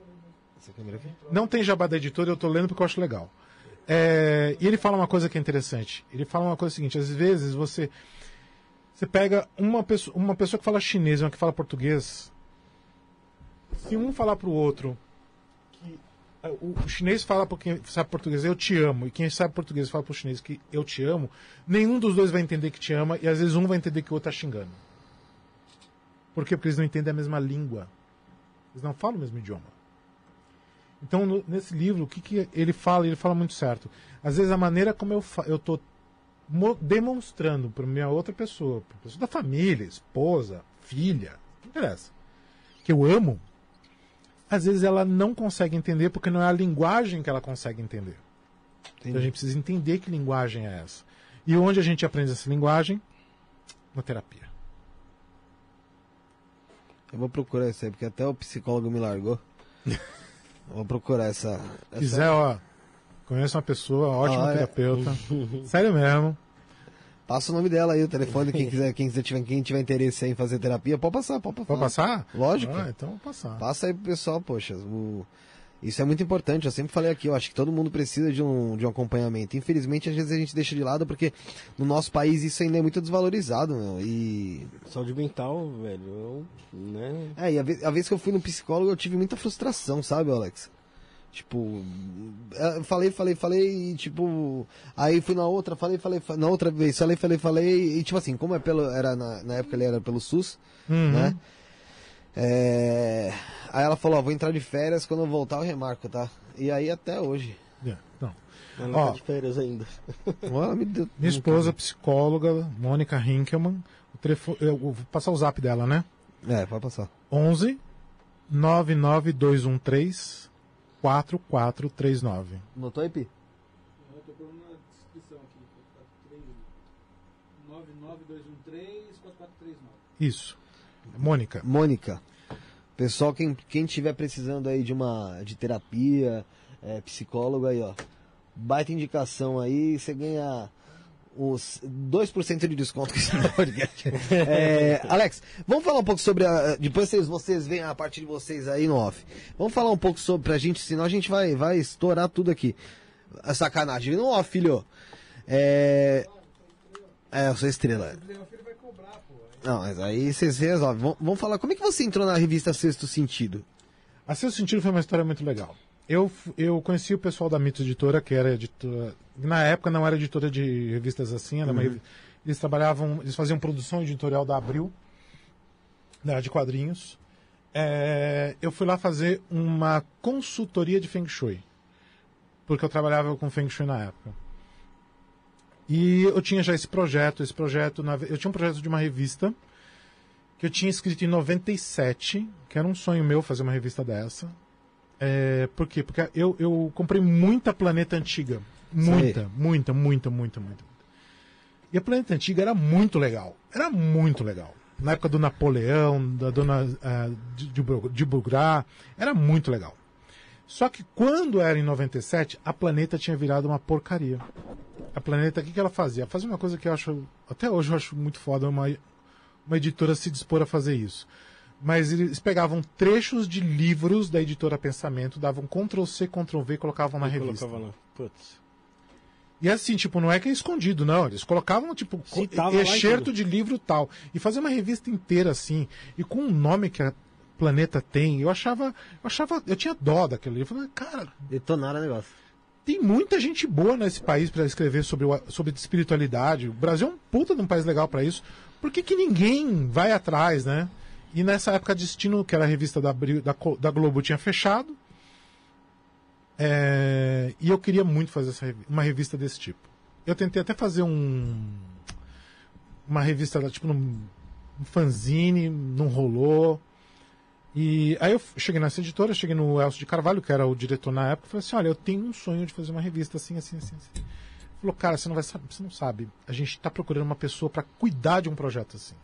Essa câmera aqui? Não tem jabá da editora, eu tô lendo porque eu acho legal. É, e ele fala uma coisa que é interessante. Ele fala uma coisa seguinte: às vezes você você pega uma pessoa, uma pessoa que fala chinês e uma que fala português. Se um falar pro outro o, o chinês fala para quem sabe português eu te amo e quem sabe português fala pro chinês que eu te amo, nenhum dos dois vai entender que te ama e às vezes um vai entender que o outro tá xingando. Por quê? Porque eles não entendem a mesma língua. Eles não falam o mesmo idioma. Então, no- nesse livro, o que, que ele fala? Ele fala muito certo. Às vezes, a maneira como eu mo- demonstrando para minha outra pessoa, para pessoa da família, esposa, filha, não interessa, que eu amo, às vezes ela não consegue entender porque não é a linguagem que ela consegue entender. Então, a gente precisa entender que linguagem é essa. E onde a gente aprende essa linguagem? Na terapia. Eu vou procurar isso aí, porque até o psicólogo me largou. Vou procurar essa. essa... quiser, ó, conheço uma pessoa, ótima Ah, é? terapeuta. Sério mesmo. Passa o nome dela aí, o telefone, quem quiser, quem quiser tiver, quem tiver interesse em fazer terapia, pode passar, pode passar. Pode passar? Lógico. Ah, então vou passar. Passa aí pro pessoal, poxa. o- Isso é muito importante, eu sempre falei aqui, eu acho que todo mundo precisa de um, de um acompanhamento. Infelizmente, às vezes a gente deixa de lado porque no nosso país isso ainda é muito desvalorizado, meu. E. Saúde mental, velho, eu, né? É, e a vez, a vez que eu fui no psicólogo eu tive muita frustração, sabe, Alex? Tipo, eu falei, falei, falei, e tipo, aí fui na outra, falei, falei, fa- na outra vez, falei, falei, falei, e tipo assim, como é pelo, era na, na época ele era pelo SUS, Uhum. né? É, aí ela falou, ó, vou entrar de férias, quando eu voltar eu remarco, tá? E aí até hoje. É, Não. Ela Ó. tá de férias ainda. Ela me deu. Minha esposa, psicóloga, Mônica Hinkelmann. O telefone, eu vou passar o zap dela, né? É, pode passar. 11 99213 4439. Notou aí, Pi? Eu tô na descrição aqui. 99213 4439. Isso. Mônica. Mônica. Pessoal, quem, quem tiver precisando aí de uma de terapia, é, psicólogo aí, ó. Baita indicação aí, você ganha os 2% de desconto que podcast. É, Alex, vamos falar um pouco sobre a. Depois vocês, vocês veem a parte de vocês aí no off. Vamos falar um pouco sobre pra gente, senão a gente vai, vai estourar tudo aqui. A sacanagem. No off, filho. É. É, eu sou estrela. Não, mas aí vocês resolvem. Vamos, falar, como é que você entrou na revista Sexto Sentido? A Seu Sentido foi uma história muito legal. Eu, eu conheci o pessoal da Mitos Editora, que era editora. Na época não era editora de revistas assim, era uma revi- eles trabalhavam, eles faziam produção editorial da Abril, né, de quadrinhos. É, eu fui lá fazer uma consultoria de Feng Shui, porque eu trabalhava com Feng Shui na época. E eu tinha já esse projeto, esse projeto, na eu tinha um projeto de uma revista que eu tinha escrito em 97, que era um sonho meu fazer uma revista dessa. É, por quê? Porque eu, eu comprei muita Planeta Antiga. Muita, muita, muita, muita, muita. E a Planeta Antiga era muito legal. Era muito legal. Na época do Napoleão, da dona ah, de, de, Burgrá, era muito legal. Só que quando era em 97, a Planeta tinha virado uma porcaria. A Planeta, o que, que ela fazia? Ela fazia uma coisa que eu acho, até hoje eu acho muito foda, uma, uma editora se dispor a fazer isso. Mas eles pegavam trechos de livros da editora Pensamento, davam Ctrl C, Ctrl V e colocavam na Eu revista. colocava lá. Putz. E assim, tipo, não é que é escondido, não. Eles colocavam, tipo, Citava e excerto de livro tal. E fazer uma revista inteira assim. E com o nome que a Planeta tem, eu achava. Eu achava. Eu tinha dó daquele livro. Eu falei, cara, Detonaram o negócio. tem muita gente boa nesse país para escrever sobre, sobre espiritualidade. O Brasil é um puta de um país legal para isso. Por que, que ninguém vai atrás, né? E nessa época, Destino, que era a revista da, da, da Globo, tinha fechado. É, e eu queria muito fazer essa uma revista desse tipo. Eu tentei até fazer um. Uma revista, tipo, num, um fanzine, não rolou. E aí eu cheguei nessa editora, cheguei no Elcio de Carvalho, que era o diretor na época, e falei assim, olha, eu tenho um sonho de fazer uma revista assim, assim, assim, assim. Ele falou, cara, você não vai você não sabe. A gente está procurando uma pessoa para cuidar de um projeto assim.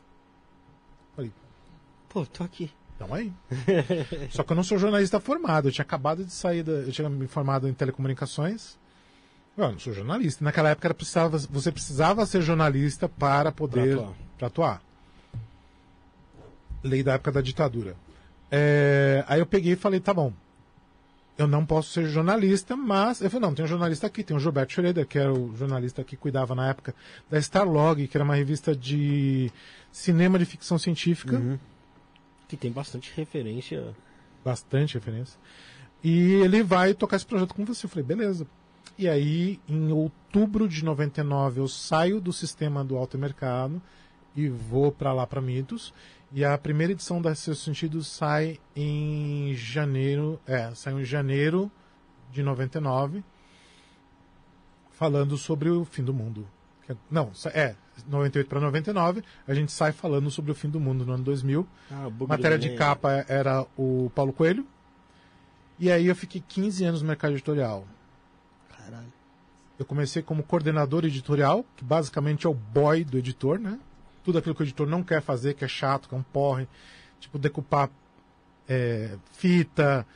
Pô, tô aqui. então aí. Só que eu não sou jornalista formado, eu tinha acabado de sair da. Eu tinha me formado em telecomunicações. Eu não sou jornalista. Naquela época era, precisava, você precisava ser jornalista para poder Pra atuar. pra atuar. Lei da época da ditadura. É, aí eu peguei e falei, tá bom. eu não posso ser jornalista, mas eu falei, não, tem um jornalista aqui, tem o Gilberto Schroeder, que era o jornalista que cuidava na época da Starlog, que era uma revista de cinema de ficção científica, Uhum. Que tem bastante referência. bastante referência. E ele vai tocar esse projeto com você. Eu falei, beleza. E aí, em outubro de 99, eu saio do sistema do alto mercado e vou para lá para Mitos. E a primeira edição da Seu Sentido sai em janeiro, é, saiu em janeiro de 99, falando sobre o fim do mundo. É- Não, é, 98 para 99, a gente sai falando sobre o fim do mundo no ano 2000. Ah, Matéria de capa era o Paulo Coelho. E aí eu fiquei 15 anos no mercado editorial. Caralho. Eu comecei como coordenador editorial, que basicamente é o boy do editor, né? Tudo aquilo que o editor não quer fazer, que é chato, que é um porre. Tipo, decupar é, fita.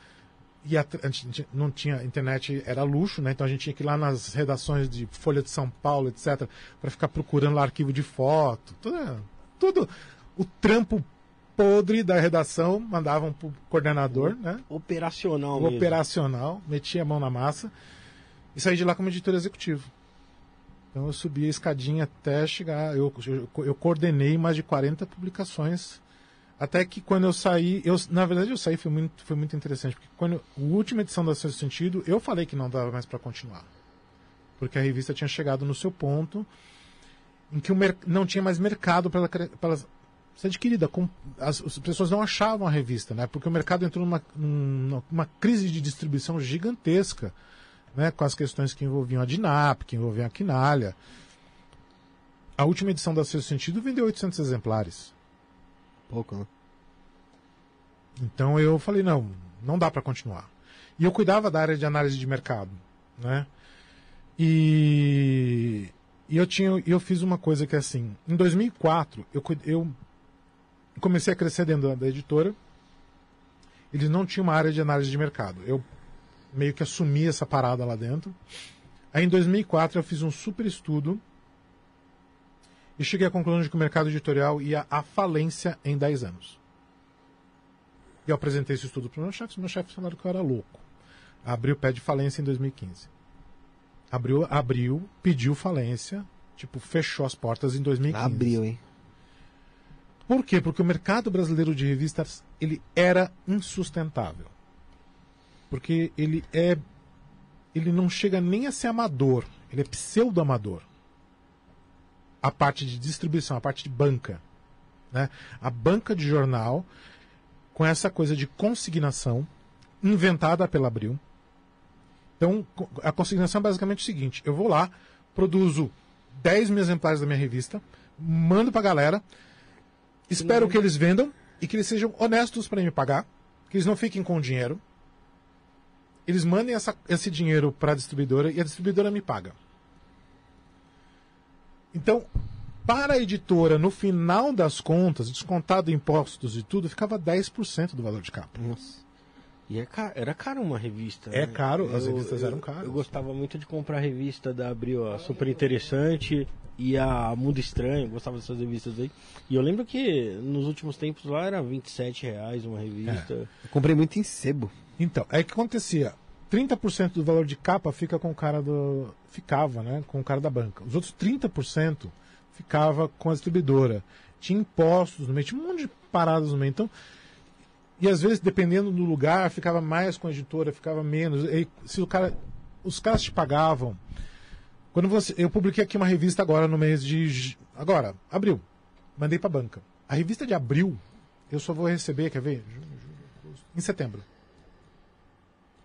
E a, a gente não tinha internet, era luxo, né? Então a gente tinha que ir lá nas redações de Folha de São Paulo, etc., para ficar procurando lá arquivo de foto. Tudo, tudo o trampo podre da redação mandavam pro coordenador, né? Operacional o mesmo. operacional, metia a mão na massa e saí de lá como editor executivo. Então eu subi a escadinha até chegar. Eu, eu, eu coordenei mais de 40 publicações. Até que quando eu saí, eu, na verdade eu saí foi muito, foi muito interessante, porque quando a última edição da Seu Sentido, eu falei que não dava mais para continuar. Porque a revista tinha chegado no seu ponto em que o não tinha mais mercado para ela, ser adquirida. Com, as, as pessoas não achavam a revista, né? Porque o mercado entrou numa, numa, crise de distribuição gigantesca, né? Com as questões que envolviam a DINAP, que envolviam a Quinalha. A última edição da Seu Sentido vendeu 800 exemplares. Pouco, né? Então eu falei, não, não dá para continuar. E eu cuidava da área de análise de mercado, né? E, e eu tinha, eu fiz uma coisa que é assim, em 2004 eu, eu comecei a crescer dentro da, da editora. Eles não tinham uma área de análise de mercado. Eu meio que assumi essa parada lá dentro. Aí em 2004 eu fiz um super estudo e cheguei à conclusão de que o mercado editorial ia à falência em 10 anos. E eu apresentei esse estudo para os meus chefes, meus chefes falaram que eu era louco. Abriu o pé de falência em 2015. Abriu, abriu, pediu falência, tipo, fechou as portas em 2015. Abriu, hein? Por quê? Porque o mercado brasileiro de revistas, ele era insustentável. Porque ele é ele não chega nem a ser amador, ele é pseudo-amador. A parte de distribuição, a parte de banca, né? A banca de jornal com essa coisa de consignação inventada pela Abril. Então, a consignação é basicamente o seguinte: eu vou lá, produzo 10 mil exemplares da minha revista, mando pra galera, espero que eles vendam e que eles sejam honestos para me pagar, que eles não fiquem com o dinheiro. Eles mandem essa- esse dinheiro para a distribuidora e a distribuidora me paga. Então, para a editora, no final das contas, descontado impostos e tudo, ficava 10% do valor de capa. Nossa. E é ca- era caro uma revista. É né? caro, as Eu- revistas eu- eram caras. Eu gostava muito de comprar a revista da Abril, a Super Interessante e a Mundo Estranho, gostava dessas revistas aí. E eu lembro que nos últimos tempos lá era 27 reais uma revista. Eu comprei muito em sebo. Então, aí o que acontecia? 30% do valor de capa fica com o cara do. ficava, né? Com o cara da banca. Os outros 30% ficava com a distribuidora. Tinha impostos no meio, tinha um monte de paradas no meio. Então, e às vezes, dependendo do lugar, ficava mais com a editora, ficava menos. E se o cara. Os caras te pagavam. Quando você. Eu publiquei aqui uma revista agora no mês de. Agora, abril. Mandei pra banca. A revista de abril, eu só vou receber, quer ver? Em setembro.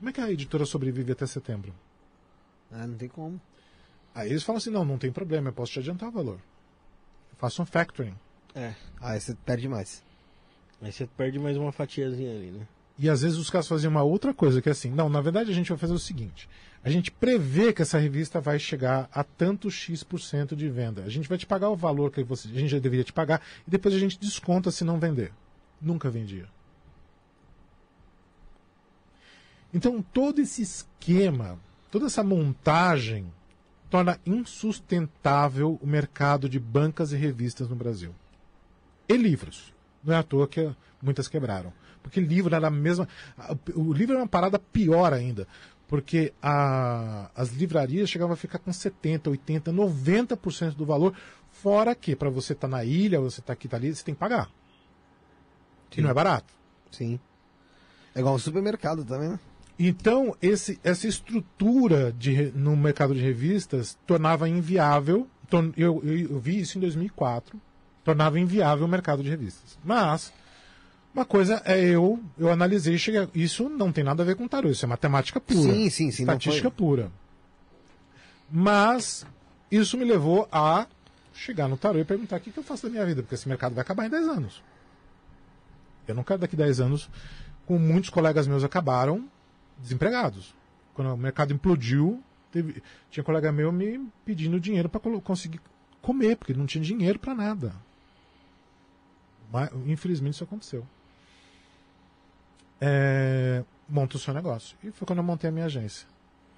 Como é que a editora sobrevive até setembro? Ah, não tem como. Aí eles falam assim: não, não tem problema, eu posso te adiantar o valor. Eu faço um factoring. É. Ah, aí você perde mais. Aí você perde mais uma fatiazinha ali, né? E às vezes os caras faziam uma outra coisa, que é assim: não, na verdade a gente vai fazer o seguinte: a gente prevê que essa revista vai chegar a tanto X% por cento de venda. A gente vai te pagar o valor que você, a gente já deveria te pagar e depois a gente desconta se não vender. Nunca vendia. Então todo esse esquema, toda essa montagem torna insustentável o mercado de bancas e revistas no Brasil. E livros. Não é à toa que muitas quebraram. Porque livro era a mesma. O livro era uma parada pior ainda. Porque a- as livrarias chegavam a ficar com 70, 80, 90% do valor. Fora que, para você estar na ilha, você estar aqui, tá ali, você tem que pagar. E não é barato. Sim. É igual um supermercado também, né? Então, esse, essa estrutura de, no mercado de revistas tornava inviável. torn- eu, eu, eu vi isso em 2004. Tornava inviável o mercado de revistas. Mas, uma coisa é eu, eu analisei e cheguei. Isso não tem nada a ver com tarô, isso é matemática pura. Sim, sim, sim, Estatística pura. Mas, isso me levou a chegar no tarô e perguntar o que, que eu faço da minha vida, porque esse mercado vai acabar em 10 anos. Eu não quero daqui 10 anos, como muitos colegas meus acabaram desempregados. Quando o mercado implodiu, teve- tinha colega meu me pedindo dinheiro para conseguir comer, porque não tinha dinheiro para nada. Mas, infelizmente isso aconteceu. É, monta o seu negócio. E foi quando eu montei a minha agência.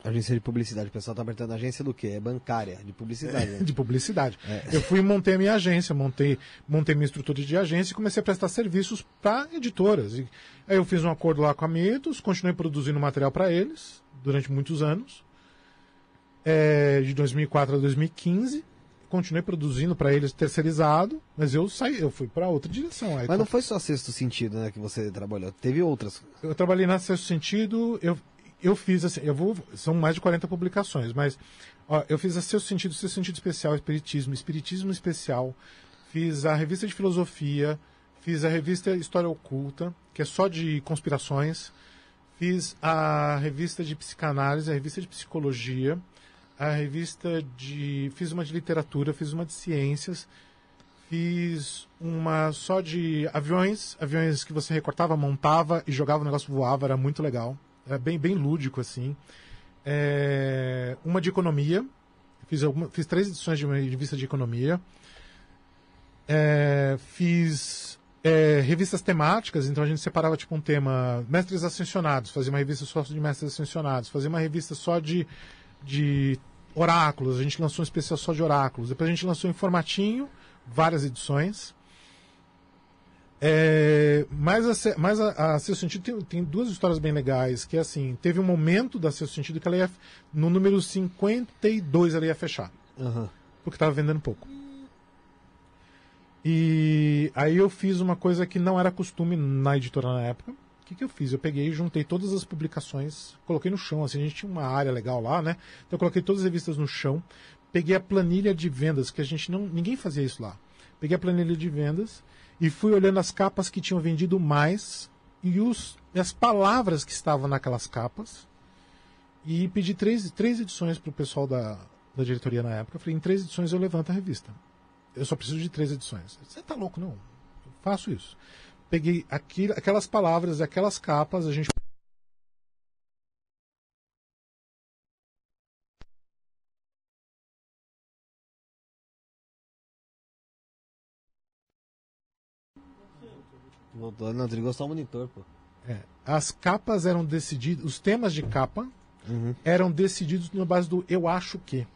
Agência de publicidade. O pessoal tá apertando agência do quê? É bancária, de publicidade. né? de publicidade. É. Eu fui e montei a minha agência, montei, montei minha estrutura de agência e comecei a prestar serviços para editoras. E aí eu fiz um acordo lá com a Mitos, continuei produzindo material para eles durante muitos anos. É, de 2004 a 2015, continuei produzindo para eles terceirizado, mas eu saí, eu fui para outra direção. Mas não foi só sexto sentido, né, que você trabalhou. Teve outras. eu trabalhei na Sexto Sentido, eu, eu fiz assim, eu vou, são mais de 40 publicações, mas ó, eu fiz a Sexto Sentido, Sexto Sentido Especial, Espiritismo, Espiritismo Especial, fiz a revista de filosofia, fiz a revista História Oculta, que é só de conspirações, fiz a revista de psicanálise, a revista de psicologia, a revista de. fiz uma de literatura, fiz uma de ciências, fiz uma só de aviões, aviões que você recortava, montava e jogava, o negócio voava, era muito legal. Era bem, bem lúdico, assim. É, uma de economia, fiz, alguma, fiz três edições de uma revista de economia. É, fiz é, revistas temáticas, então a gente separava tipo um tema mestres ascensionados, fazia uma revista só de mestres ascensionados, fazia uma revista só de, de oráculos, a gente lançou um especial só de oráculos, depois a gente lançou em formatinho, várias edições. É, mas a, mas a, a Sexto Sentido tem, tem duas histórias bem legais, que é assim, teve um momento da Sexto Sentido que ela ia, no número 52 ela ia fechar Aham. porque estava vendendo pouco. E aí eu fiz uma coisa que não era costume na editora na época. O que, que eu fiz? Eu peguei e juntei todas as publicações, coloquei no chão, assim, a gente tinha uma área legal lá, né? Então eu coloquei todas as revistas no chão, peguei a planilha de vendas, que a gente não. ninguém fazia isso lá. Peguei a planilha de vendas e fui olhando as capas que tinham vendido mais e, os, e as palavras que estavam naquelas capas. E pedi três, três edições para o pessoal da, da diretoria na época. Eu falei, em três edições eu levanto a revista. Eu só preciso de três edições. Você tá louco, não? Eu faço isso. Peguei aquilo, aquelas palavras, aquelas capas, a gente. Voltou. Não, desligou só o monitor, pô. é, as capas eram decididas, os temas de capa Uhum. eram decididos na base do eu acho que.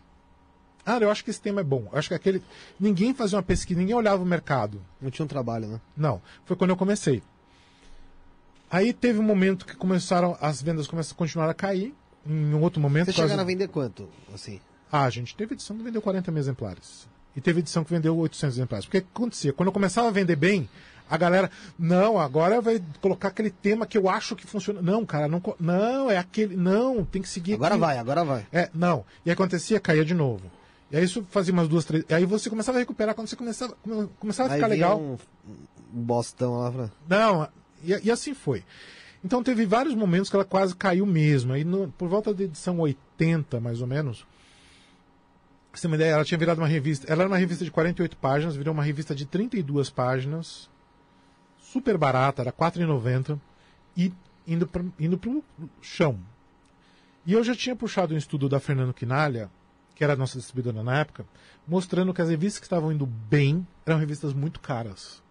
Ah, eu acho que esse tema é bom. Eu acho que aquele. Ninguém fazia uma pesquisa, ninguém olhava o mercado. Não tinha um trabalho, né? Não, foi quando eu comecei. Aí teve um momento que começaram, as vendas começaram a continuar a cair. Em um outro momento. Você por causa- chegaram a vender quanto? Assim. Ah, gente, teve edição que vendeu 40 mil exemplares. E teve edição que vendeu 800 exemplares. Porque o que acontecia? Quando eu começava a vender bem, a galera, não, agora vai colocar aquele tema que eu acho que funciona. Não, cara, não, não, é aquele, não, tem que seguir Agora aquilo. vai, agora vai. É, não. E acontecia, caía de novo. E aí isso fazia umas duas, três. E aí você começava a recuperar quando você começava, come- começava a ficar legal. um, um bostão lá pra... Não, e, e assim foi. Então teve vários momentos que ela quase caiu mesmo. Aí no- por volta da edição 80, mais ou menos, você ter uma ideia, ela tinha virado uma revista. Ela era uma revista de 48 páginas, virou uma revista de 32 páginas, super barata, era R$ 4,90, e indo para indo pro chão. E eu já tinha puxado um estudo da Fernando Quinalha, que era a nossa distribuidora na época, mostrando que as revistas que estavam indo bem eram revistas muito caras.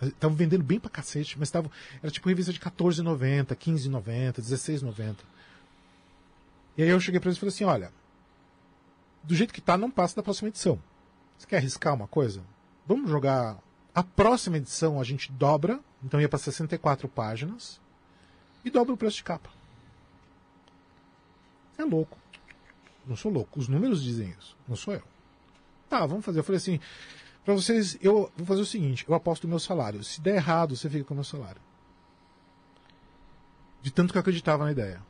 Estavam vendendo bem pra cacete, mas estavam. Era tipo revista de R$14,90, R$15,90, R$16,90. E aí eu cheguei pra eles e falei assim: olha, do jeito que tá, não passa da próxima edição. Você quer arriscar uma coisa? Vamos jogar A próxima edição a gente dobra, então ia para 64 páginas, e dobra o preço de capa. É louco. Não sou louco. Os números dizem isso. Não sou eu. Tá, vamos fazer. Eu falei assim, para vocês, eu vou fazer o seguinte, eu aposto o meu salário. Se der errado, você fica com o meu salário. De tanto que eu acreditava na ideia.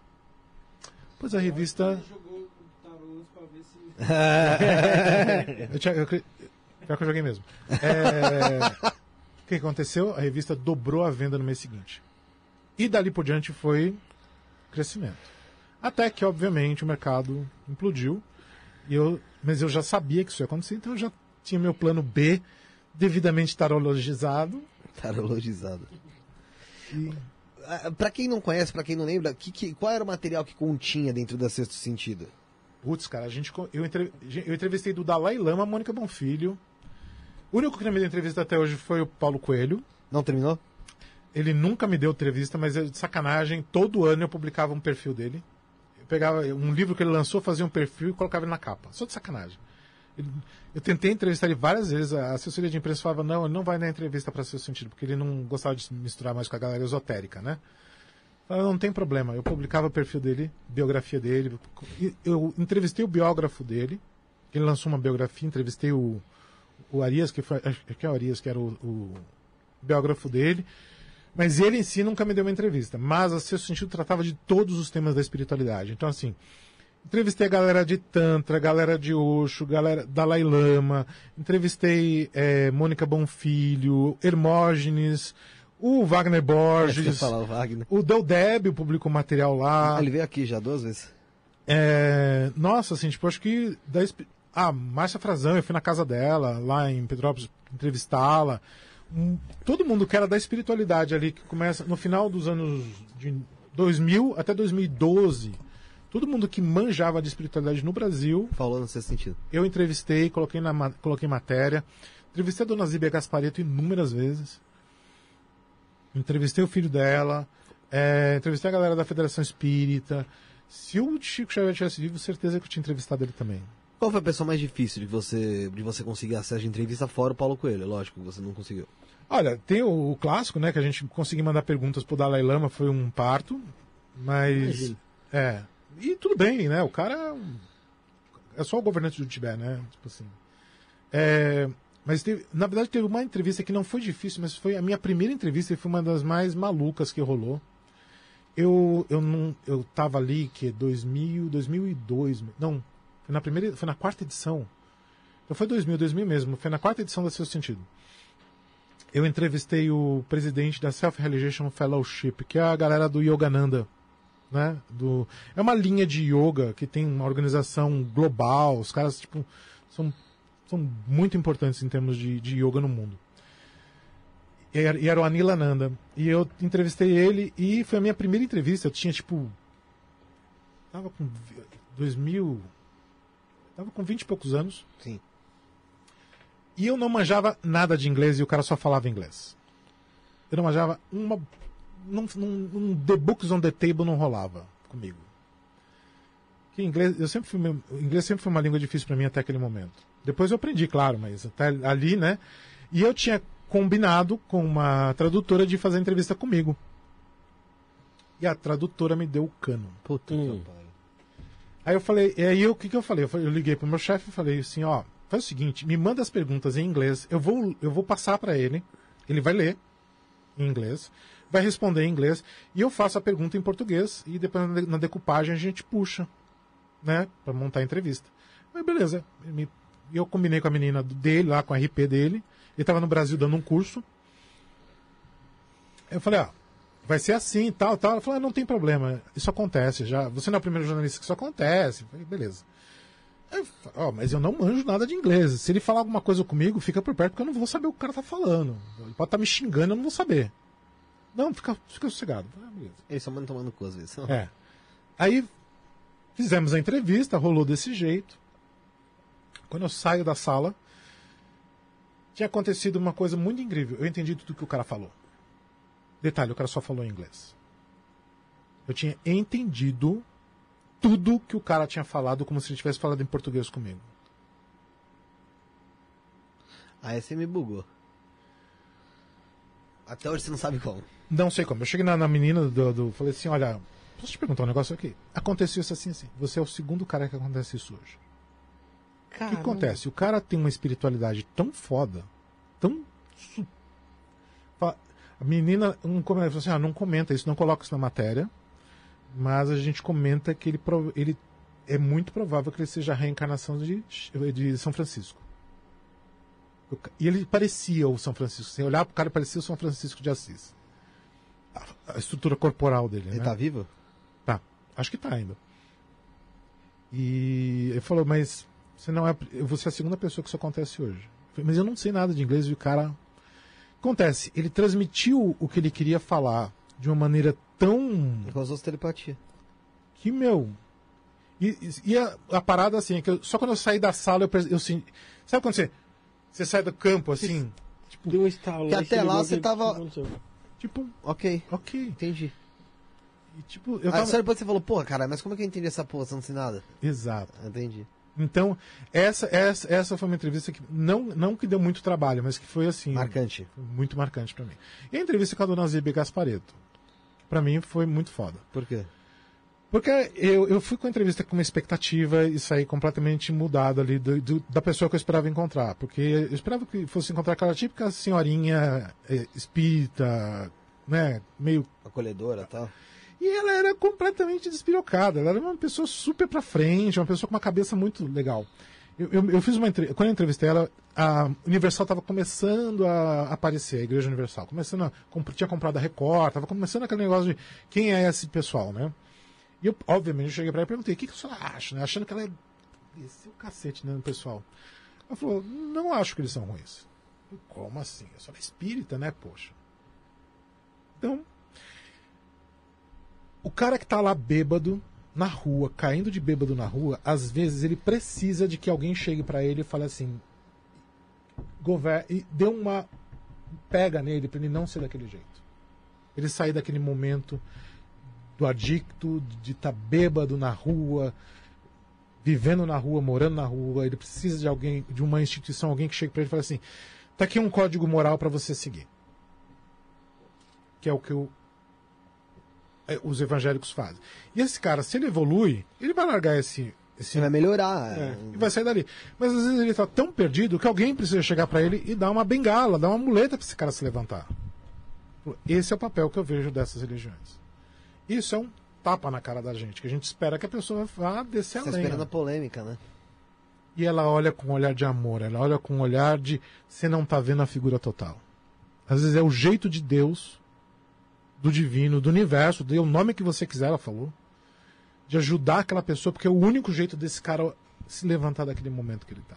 Pois a revista. Ele jogou o tarô pra ver se. Eu tinha, eu, cre- pior que eu joguei mesmo. É, o que aconteceu? A revista dobrou a venda no mês seguinte. E dali por diante foi crescimento. Até que, obviamente, o mercado implodiu. E eu, mas eu já sabia que isso ia acontecer, então eu já tinha meu plano B devidamente tarologizado. Tarologizado. E Ah, Pra quem não conhece, pra quem não lembra, que, que- qual era o material que continha dentro da Sexto Sentido? Putz, cara, a gente, eu, eu entrevistei do Dalai Lama a Mônica Bonfilho. O único que não me deu entrevista até hoje foi o Paulo Coelho. Não terminou? Ele nunca me deu entrevista, mas eu, de sacanagem, todo ano eu publicava um perfil dele. Eu pegava um livro que ele lançou, fazia um perfil e colocava ele na capa. Só de sacanagem. Eu tentei entrevistar ele várias vezes, a assessoria de imprensa falava, não, ele não vai na entrevista para seu sentido, porque ele não gostava de se misturar mais com a galera esotérica, né? Eu falava, não tem problema, eu publicava o perfil dele, biografia dele. Eu entrevistei o biógrafo dele, ele lançou uma biografia, entrevistei o, o Arias, que foi, acho que é o Arias, que era o, o biógrafo dele. Mas ele em si nunca me deu uma entrevista. Mas a seu sentido tratava de todos os temas da espiritualidade. Então, assim, entrevistei a galera de Tantra, galera de Osho, galera Dalai Lama, entrevistei eh, Mônica Bonfilho, Hermógenes, o Wagner Borges, falar o Wagner. o Del Débio publicou material lá. Ah, ele veio aqui já duas vezes. É, nossa, assim, tipo, acho que. Da, espi- ah, Márcia Frazão, eu fui na casa dela, lá em Petrópolis, entrevistá-la. Um, todo mundo que era da espiritualidade ali, que começa no final dos anos de 2000 até 2012. Todo mundo que manjava de espiritualidade no Brasil, Falou no Sexto Sentido. eu entrevistei, coloquei, na, coloquei matéria. Entrevistei a dona Zíbia Gaspareto inúmeras vezes. Entrevistei o filho dela. é, entrevistei a galera da Federação Espírita. Se o Chico Xavier tivesse vivo, certeza que eu tinha entrevistado ele também. Qual foi a pessoa mais difícil de você, de você conseguir acesso de entrevista fora o Paulo Coelho? Lógico que você não conseguiu. Olha, tem o, o clássico, né? Que a gente conseguiu mandar perguntas pro Dalai Lama, foi um parto. Mas. Imagina. É. E tudo bem, né? O cara. é É só o governante do Tibete, né? Tipo assim. É, mas teve, na verdade teve uma entrevista que não foi difícil, mas foi a minha primeira entrevista e foi uma das mais malucas que rolou. Eu eu não eu tava ali que 2000, 2002, não, foi na primeira, foi na quarta edição. Então foi 2000, 2000 mesmo, foi na quarta edição da Seu Sentido. Eu entrevistei o presidente da Self Realization Fellowship, que é a galera do Yogananda, né? Do, é uma linha de yoga que tem uma organização global. Os caras tipo são, são muito importantes em termos de, de yoga no mundo. E era, o Anila Nanda. E eu entrevistei ele e foi a minha primeira entrevista. Eu tinha tipo. Tava com. vi- 2000. Tava com 20 e poucos anos. Sim. E eu não manjava nada de inglês e o cara só falava inglês. Eu não manjava uma. Num, num, um The Books on the Table não rolava comigo. Que inglês, eu sempre fui, inglês sempre foi uma língua difícil para mim até aquele momento. Depois eu aprendi, claro, mas até ali, né? E eu tinha combinado com uma tradutora de fazer entrevista comigo. E a tradutora me deu o cano. Puta Hum. que pariu. Aí eu falei, e aí o que, que eu falei? Eu, liguei pro meu chefe e falei assim, ó, faz o seguinte, me manda as perguntas em inglês, eu vou, eu vou passar para ele, ele vai ler em inglês, vai responder em inglês, e eu faço a pergunta em português, e depois na de- na decupagem a gente puxa, né, para montar a entrevista. Aí beleza, eu combinei com a menina dele, lá com a RP dele, ele tava no Brasil dando um curso, eu falei, ó, vai ser assim, tal, tal. Ela falou, ah, não tem problema, isso acontece já. Você não é o primeiro jornalista que isso acontece. Eu falei, beleza. Eu falei, ó, mas eu não manjo nada de inglês. Se ele falar alguma coisa comigo, fica por perto, porque eu não vou saber o que o cara tá falando. Ele pode estar me xingando, eu não vou saber. Não, fica, fica sossegado. Ah. Ele só manda tomando cu às vezes. É. Aí fizemos a entrevista, rolou desse jeito. Quando eu saio da sala, tinha acontecido uma coisa muito incrível. Eu entendi tudo que o cara falou. Detalhe, o cara só falou em inglês. Eu tinha entendido tudo que o cara tinha falado como se ele tivesse falado em português comigo. Aí você me bugou. Até hoje você não sabe como. Não sei como. Eu cheguei na, na menina do, do. Falei assim: olha, posso te perguntar um negócio aqui? Aconteceu isso assim, assim. Você é o segundo cara que acontece isso hoje. O que acontece? O cara tem uma espiritualidade tão foda, tão. su- Fa- A menina um, come- falou assim: ah, não comenta isso, não coloca isso na matéria, mas a gente comenta que ele, ele é muito provável que ele seja a reencarnação de, de São Francisco. O E ele parecia o São Francisco. Você olhar pro cara, parecia o São Francisco de Assis. A, a estrutura corporal dele, Ele né? tá vivo? Tá, acho que tá ainda. E ele falou, mas você não é. Você é a segunda pessoa que isso acontece hoje. Falei, mas eu não sei nada de inglês e o cara. Acontece, ele transmitiu o que ele queria falar de uma maneira tão. Com as outras telepatia. que, meu. E, e- a, a parada assim, é que eu- só quando eu saí da sala eu, eu senti. Sabe quando você. Você sai do campo assim? Deu um estalo. Que aí até ligou lá você tava-? Tipo, Ok, ok. entendi. E, tipo, eu tava... só depois você falou, porra, cara, mas como é que eu entendi essa porra? Você não sei nada. Exato. Entendi. Então, essa, essa, essa foi uma entrevista que não, não que deu muito trabalho, mas que foi assim. Marcante. muito marcante pra mim. E a entrevista com a dona Zebe Gaspareto. Pra mim foi muito foda. Por quê? Porque eu, eu fui com a entrevista com uma expectativa e saí completamente mudado ali do, do- da pessoa que eu esperava encontrar. Porque eu esperava que fosse encontrar aquela típica senhorinha eh, espírita, né? Meio Acolhedora tal. E ela era completamente despirocada. Ela era uma pessoa super pra frente, uma pessoa com uma cabeça muito legal. Eu, eu, eu fiz uma. Quando eu entrevistei ela, a Universal estava começando a aparecer, a Igreja Universal. Começando a... Tinha comprado a Record, estava começando aquele negócio de quem é esse pessoal, né? E eu, obviamente, eu cheguei pra ela e perguntei, o que, que a senhora acha, né? Achando que ela é... Desceu o cacete, né, pessoal. Ela falou, não acho que eles são ruins. Eu, Como assim? Senhora é espírita, né, poxa? Então, o cara que tá lá bêbado na rua, caindo de bêbado na rua, às vezes ele precisa de que alguém chegue pra ele e fale assim: governa e dê uma pega nele pra ele não ser daquele jeito. Ele sair daquele momento do adicto, de estar tá bêbado na rua, vivendo na rua, morando na rua, ele precisa de alguém, de uma instituição, alguém que chegue pra ele e fale assim: tá aqui um código moral pra você seguir. Que é o que eu os evangélicos fazem. E esse cara, se ele evolui, ele vai largar esse. esse Você vai melhorar. é, e vai sair dali. Mas às vezes ele tá tão perdido que alguém precisa chegar para ele e dar uma bengala, dar uma muleta para esse cara se levantar. Esse é o papel que eu vejo dessas religiões. Isso é um tapa na cara da gente, que a gente espera que a pessoa vá descer Você a lenha. esperando a polêmica, né? E ela olha com um olhar de amor, ela olha com um olhar de você não tá vendo a figura total. Às vezes é o jeito de Deus, do divino, do universo, dê o nome que você quiser, ela falou, de ajudar aquela pessoa, porque é o único jeito desse cara se levantar daquele momento que ele tá.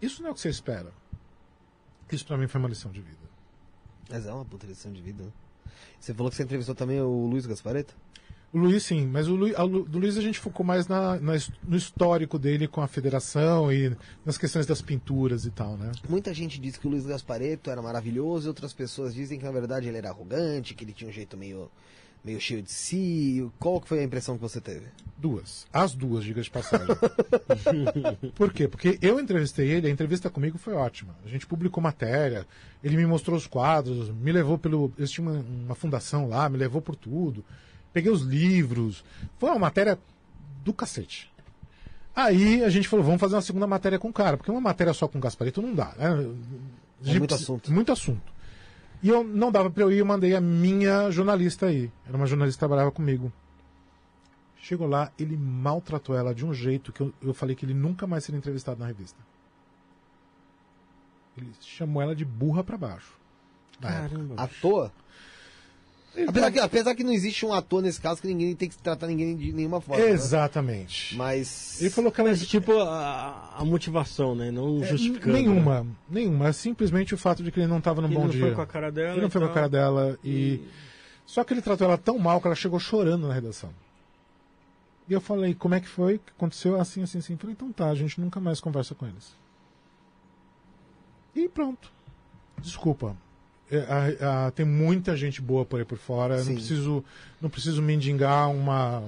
Isso não é o que você espera. Isso pra mim foi uma lição de vida. Mas é uma puta lição de vida, né? Você falou que você entrevistou também o Luiz Gaspareto? O Luiz, sim, mas o Luiz, a do Luiz a gente focou mais na, na no histórico dele com a federação e nas questões das pinturas e tal, né? Muita gente diz que o Luiz Gaspareto era maravilhoso, outras pessoas dizem que na verdade ele era arrogante, que ele tinha um jeito meio, meio cheio de si. Qual que foi a impressão que você teve? Duas. As duas, diga de passagem. Por quê? Porque eu entrevistei ele, a entrevista comigo foi ótima. A gente publicou matéria, ele me mostrou os quadros, me levou pelo. Eles tinham uma, uma fundação lá, me levou por tudo. Peguei os livros. Foi uma matéria do cacete. Aí a gente falou, vamos fazer uma segunda matéria com o cara, porque uma matéria só com o Gasparito não dá. Né? É muito assunto. Muito assunto. E eu não dava pra eu ir, eu mandei a minha jornalista aí. Era uma jornalista que trabalhava comigo. Chegou lá, ele maltratou ela de um jeito que eu, eu falei que ele nunca mais seria entrevistado na revista. Ele chamou ela de burra pra baixo. Caramba. À toa? Ele Apesar que, apesar que não existe um ator nesse caso que ninguém tem que tratar ninguém de nenhuma forma. né? Exatamente. Mas. Ele falou que ela Mas, tipo, a, a motivação, né? Não É, justificando. Nenhuma, nenhuma. É simplesmente o fato de que ele não estava num Ele bom não dia. foi com a cara dela. Ele não e foi com a cara dela e... Só que ele tratou ela tão mal que ela chegou chorando na redação. E eu falei, como é que foi? Que aconteceu? Assim, assim, assim. Eu falei, então tá, a gente nunca mais conversa com eles. E pronto. Desculpa. É, a- a- tem muita gente boa por aí por fora. Sim. Não preciso, não preciso mendigar uma,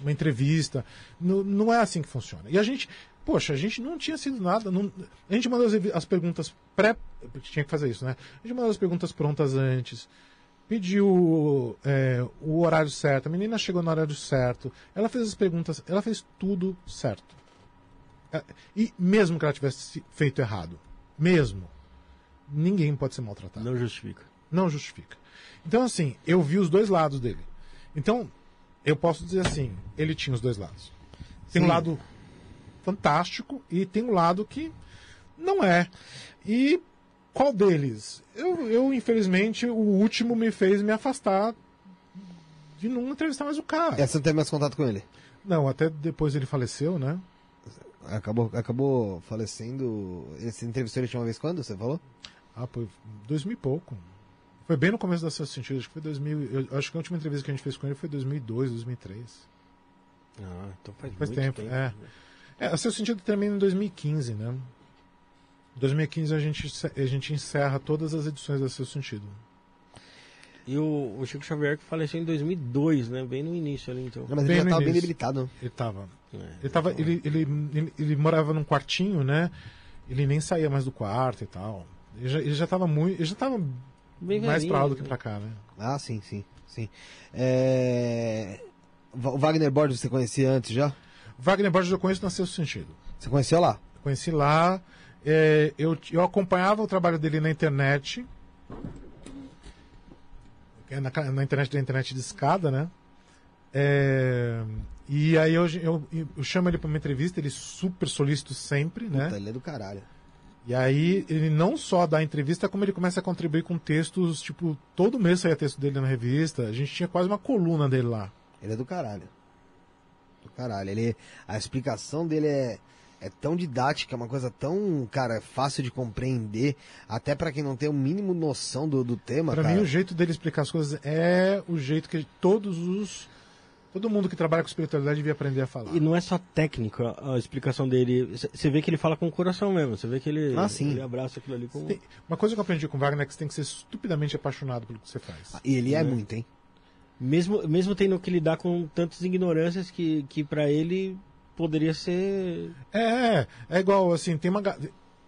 uma entrevista. Não, não é assim que funciona. E a gente, Poxa, a gente não tinha sido nada. não- a gente mandou as, as perguntas pré. Porque tinha que fazer isso, né? A gente mandou as perguntas prontas antes. Pediu é, o horário certo. A menina chegou no horário certo. Ela fez as perguntas. Ela fez tudo certo. É, E mesmo que ela tivesse feito errado, mesmo, ninguém pode ser maltratado Não justifica. não justifica. Então, assim, eu vi os dois lados dele. Então, eu posso dizer assim, ele tinha os dois lados. Tem um Sim. lado fantástico e tem um lado que não é. E qual deles? Eu, eu, infelizmente, o último me fez me afastar de não entrevistar mais o cara. É, você não teve mais contato com ele? Não, até depois ele faleceu, né? Acabou, acabou falecendo. Ele se entrevistou ele tinha uma vez quando? Você falou? Ah, foi 2000 e pouco. Foi bem no começo da Sexto Sentido, acho que foi 2000. Eu acho que a última entrevista que a gente fez com ele foi 2002, 2003. Ah, então faz, Faz muito tempo, tempo. é. É, a seu sentido termina em 2015, né? Em 2015 a gente, a gente encerra todas as edições da seu sentido. E o, o Chico Xavier que faleceu em 2002, né? Bem no início ali, então. Mas Bem ele já no tava bem início. debilitado. Ele tava. É, Ele, tava ele, ele, ele, ele morava num quartinho, né? Ele nem saía mais do quarto e tal. Ele já, ele já tava muito. Ele já tava Bem mais velhinho, pra lá do que né? pra cá, né? Ah, sim, sim, sim. É... O Wagner Borges você conhecia antes já? Wagner Borges eu conheço no seu sentido. Você conheceu lá? Conheci lá. é, eu, eu acompanhava o trabalho dele na internet. É Na, na internet da internet de escada, né? É, e aí eu, eu, eu chamo ele para uma entrevista, ele super solícito sempre, né? Puta, ele é do caralho. E aí ele não só dá entrevista, como ele começa a contribuir com textos, tipo, todo mês saía texto dele na revista. A gente tinha quase uma coluna dele lá. Ele é do caralho. Do caralho. Ele, a explicação dele é, é tão didática, é uma coisa tão, cara, fácil de compreender, até pra quem não tem o mínimo noção do, do tema, Pra cara. mim, o jeito dele explicar as coisas é o jeito que todos os. Todo mundo que trabalha com espiritualidade devia aprender a falar. E não é só técnica a explicação dele. Você vê que ele fala com o coração mesmo. Você vê que ele, Ah, sim. ele abraça aquilo ali com. Tem- Uma coisa que eu aprendi com o Wagner é que você tem que ser estupidamente apaixonado pelo que você faz. E ele é Né? muito, hein? Mesmo, mesmo tendo que lidar com tantas ignorâncias que, que para ele poderia ser. É, é igual assim, tem uma.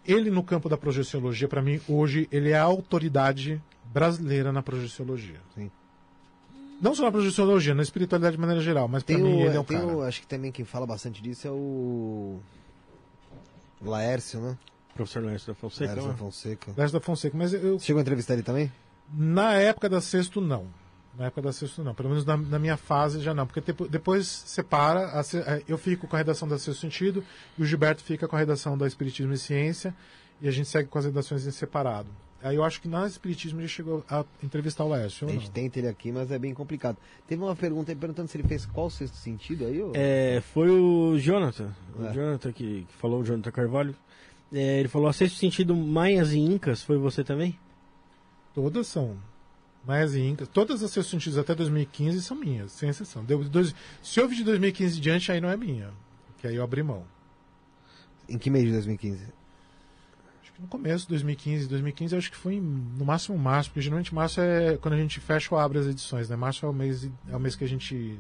Ele no campo da projeciologia, pra mim, hoje, ele é a autoridade brasileira na projeciologia. Sim. Não só na projeciologia, na espiritualidade de maneira geral, mas pra Tem mim o, ele é o tem cara. o- acho que também quem fala bastante disso é o Laércio, né? Professor Laércio da Fonseca. Laércio né? da Fonseca. Leste da Fonseca, mas eu, chegou a entrevistar ele também? na época da sexto, não. Na época da sexto, não. Pelo menos na, na minha fase já não. Porque depo- depois separa, a eu fico com a redação da Sexto Sentido e o Gilberto fica com a redação da Espiritismo e Ciência e a gente segue com as redações em separado. Aí eu acho que na Espiritismo ele chegou a entrevistar o Laércio. A ou gente tenta ele aqui, mas é bem complicado. Teve uma pergunta aí perguntando se ele fez qual sexto sentido aí, ô? É, foi o Jonathan. É. O Jonathan que, que falou, o Jonathan Carvalho. É, ele falou: sexto sentido Maias e Incas, foi você também? Todas são. Maias e Incas. Todas as Sexto Sentidos até 2015 são minhas, sem exceção. Deu dois, se houve de 2015 em diante, aí não é minha. Que aí eu abri mão. Em que mês de 2015? Que no começo de 2015, 2015 eu acho que foi em- no máximo março, porque geralmente março é quando a gente fecha ou abre as edições, né? Março é o mês, é o mês que a gente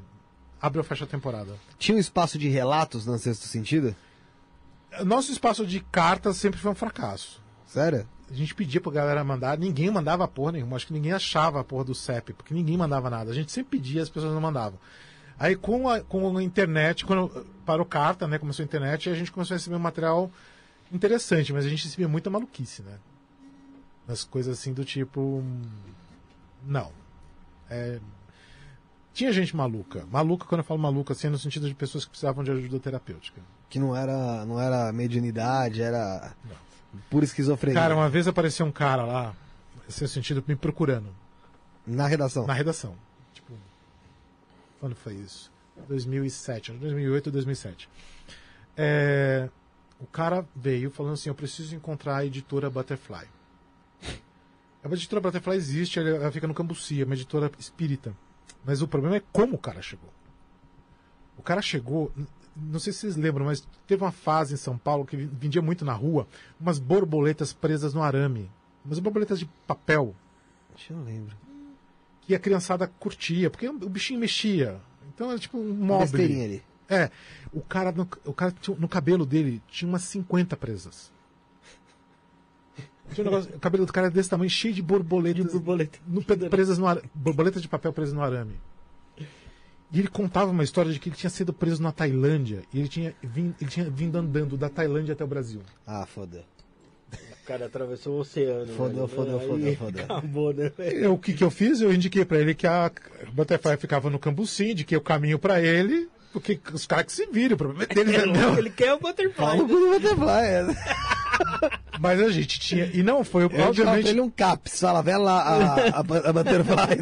abre ou fecha a temporada. Tinha um espaço de relatos no sexto sentido? Nosso espaço de cartas sempre foi um fracasso. Sério? A gente pedia pra galera mandar, ninguém mandava porra nenhuma. Acho que ninguém achava a porra do CEP, porque ninguém mandava nada. A gente sempre pedia, as pessoas não mandavam. Aí com a, com a internet, quando parou carta, né? Começou a internet, a gente começou a receber um material interessante, mas a gente recebia muita maluquice, né? As coisas assim do tipo. hum, Não. É, Tinha gente maluca. Maluca, quando eu falo maluca, assim, é no sentido de pessoas que precisavam de ajuda terapêutica. Que não era, não era mediunidade, era pura esquizofrenia. Cara, uma vez apareceu um cara lá, nesse sentido, me procurando. Na redação. Na redação. Tipo, quando foi isso? 2007, acho que 2008 ou 2007. É, o cara veio falando assim: Eu preciso encontrar a editora Butterfly. A editora Butterfly existe, ela fica no Cambuci, é uma editora espírita. Mas o problema é como o cara chegou. O cara chegou, não sei se vocês lembram, mas teve uma fase em São Paulo que vendia muito na rua umas borboletas presas no arame. Umas borboletas de papel Deixa eu lembro. que a criançada curtia, porque o bichinho mexia. Então era tipo um móvel. besteirinha ali. É, o cara, no, o cara tinha- no cabelo dele tinha umas 50 presas. Tinha um negócio, o cabelo do cara era desse tamanho, cheio de borboletas. De borboleta. no, presas no borboletas de papel presas no arame. E ele contava uma história de que ele tinha sido preso na Tailândia e ele tinha, vim, ele tinha vindo andando da Tailândia até o Brasil. Ah, foda. O cara atravessou o oceano. Fodeu, fodeu, fodeu, fodeu. Acabou, né? Eu, o que, que eu fiz? Eu indiquei pra ele que a Butterfly ficava no Cambuci, indiquei o caminho pra ele, porque os caras que se viram, o problema é deles, É, entendeu? ele quer o butterfly. Fala o Butterfly, é. Mas a gente tinha. E não foi, Eu obviamente... pra ele um caps, fala, vê lá a, a, a Butterfly.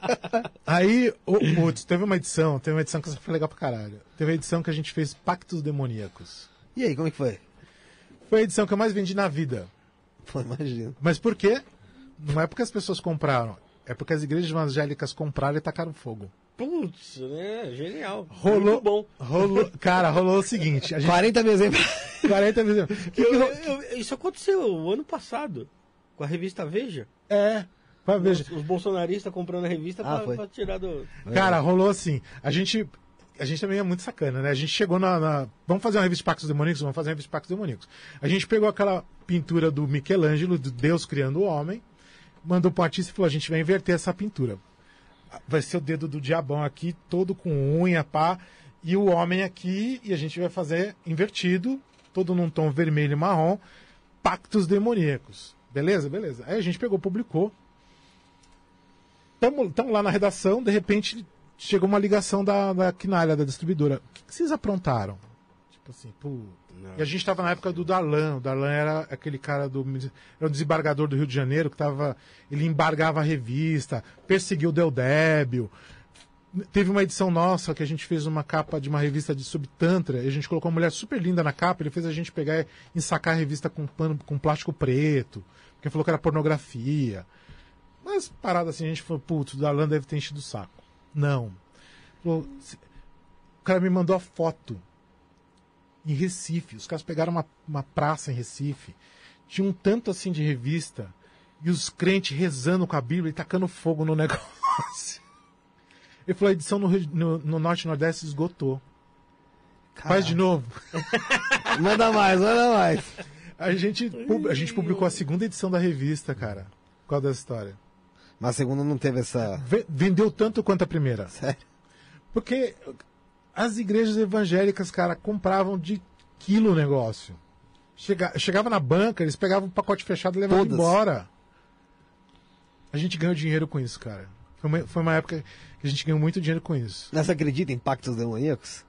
Aí, o, putz, teve uma edição, teve uma edição que foi legal pra caralho. Teve uma edição que a gente fez Pactos Demoníacos. e aí, como é que foi? Foi a edição que eu mais vendi na vida. Pô, imagina. Mas por quê? Não é porque as pessoas compraram, é porque as igrejas evangélicas compraram e tacaram fogo. Putz, né? Genial. Rolou. Muito bom. Rolou, cara, rolou o seguinte: a gente 40 mil exemplos. 40 vezes. Que que Eu- ro- eu- isso aconteceu o ano passado. Com a revista Veja. É, vai veja. Os, os bolsonaristas comprando a revista Ah, pra, pra tirar do. Cara, rolou assim. A gente. A gente também é muito sacana, né? A gente chegou na. na- Vamos fazer uma revista de Pactos Demoníacos? Vamos fazer uma revista de Pactos Demoníacos. A gente pegou aquela pintura do Michelangelo, de Deus criando o homem, mandou pro artista e falou: a gente vai inverter essa pintura. Vai ser o dedo do diabão aqui, todo com unha, pá, e o homem aqui, e a gente vai fazer invertido, todo num tom vermelho e marrom, Pactos Demoníacos. Beleza? Beleza. Aí a gente pegou, publicou. Estamos lá na redação, de repente chegou uma ligação da, da Quinalha, da distribuidora. O que, que vocês aprontaram? Tipo assim, pô. E a gente estava na época do Darlan. O Darlan era aquele cara do. Era o desembargador do Rio de Janeiro que tava. Ele embargava a revista, perseguiu o Del. Teve uma edição nossa que a gente fez uma capa de uma revista de sobre Tantra, e a gente colocou uma mulher super linda na capa, ele fez a gente pegar e ensacar a revista com pano com plástico preto, porque falou que era pornografia. Mas parada assim, a gente falou, putz, o Darlan deve ter enchido o saco. Não. Falou, "Se- o cara me mandou a foto em Recife. Os caras pegaram uma, uma praça em Recife. Tinha um tanto assim de revista e os crentes rezando com a Bíblia e tacando fogo no negócio. Ele falou, a edição no, no, no Norte e Nordeste esgotou. Faz de novo. Manda mais, manda mais. A gente, a gente publicou a segunda edição da revista, cara. Causa dessa história. Mas a segunda não teve essa. Ve- Vendeu tanto quanto a primeira. Sério? Porque as igrejas evangélicas, cara, compravam de quilo o negócio. Chega- chegava na banca, eles pegavam um pacote fechado e levavam Todas. embora. A gente ganhou dinheiro com isso, cara. Foi uma, foi uma época que a gente ganhou muito dinheiro com isso. Mas Você acredita em pactos demoníacos?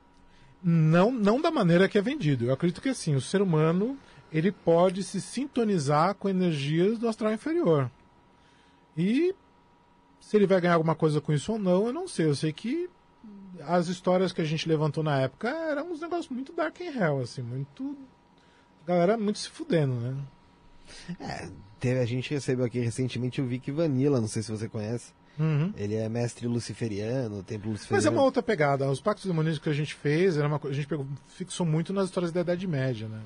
Não, não da maneira que é vendido. Eu acredito que assim, o ser humano ele pode se sintonizar com energias do astral inferior. E se ele vai ganhar alguma coisa com isso ou não, eu não sei. Eu sei que as histórias que a gente levantou na época eram uns negócios muito dark and hell, assim, muito. Galera muito se fudendo, né? É, teve, a gente recebeu aqui recentemente o Vic Vanilla, não sei se você conhece. Uhum. Ele é mestre luciferiano, templo Mas é luciferiano. uma outra pegada. Os pactos demoníacos que a gente fez, era uma, a gente pegou, fixou muito nas histórias da Idade Média, né?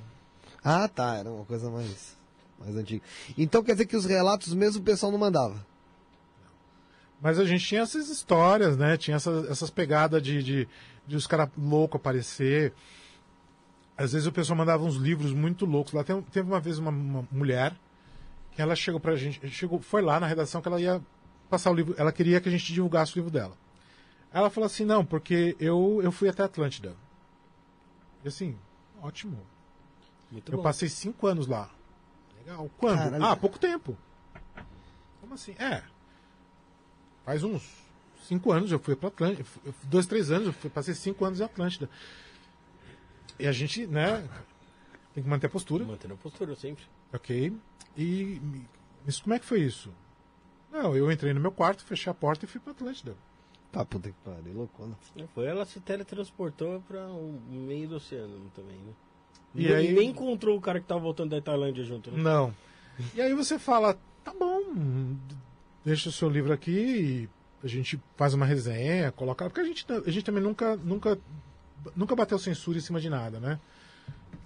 Ah, tá, era uma coisa mais, mais antiga. Então quer dizer que os relatos mesmo o pessoal não mandava. Mas a gente tinha essas histórias, né? Tinha essas, essas pegadas de, de, de os caras loucos aparecer. Às vezes o pessoal mandava uns livros muito loucos. Lá tem- teve uma vez uma, uma mulher que ela chegou pra gente, chegou, foi lá na redação que ela ia passar o livro, ela queria que a gente divulgasse o livro dela. Ela falou assim, não, porque eu, eu fui até Atlântida. E assim, ótimo. Muito Eu bom. passei cinco anos lá. Legal. Quando? Caralho. Ah, pouco tempo. Como assim? É. Faz uns cinco anos eu fui para Atlântida. Dois, três anos, eu fui- passei cinco anos em Atlântida. E a gente, né, tem que manter a postura, Mantendo a postura sempre. ok? E mas como é que foi isso? Não, eu entrei no meu quarto, fechei a porta e fui para Atlântida. Tá, puta que pariu, loucona. Foi ela se teletransportou para o meio do oceano também, né? E E, aí- nem encontrou o cara que tava voltando da Tailândia junto, né? Não. E aí você fala, tá bom, deixa o seu livro aqui e a gente faz uma resenha, coloca. Porque a gente, a gente também nunca, nunca, nunca bateu censura em cima de nada, né?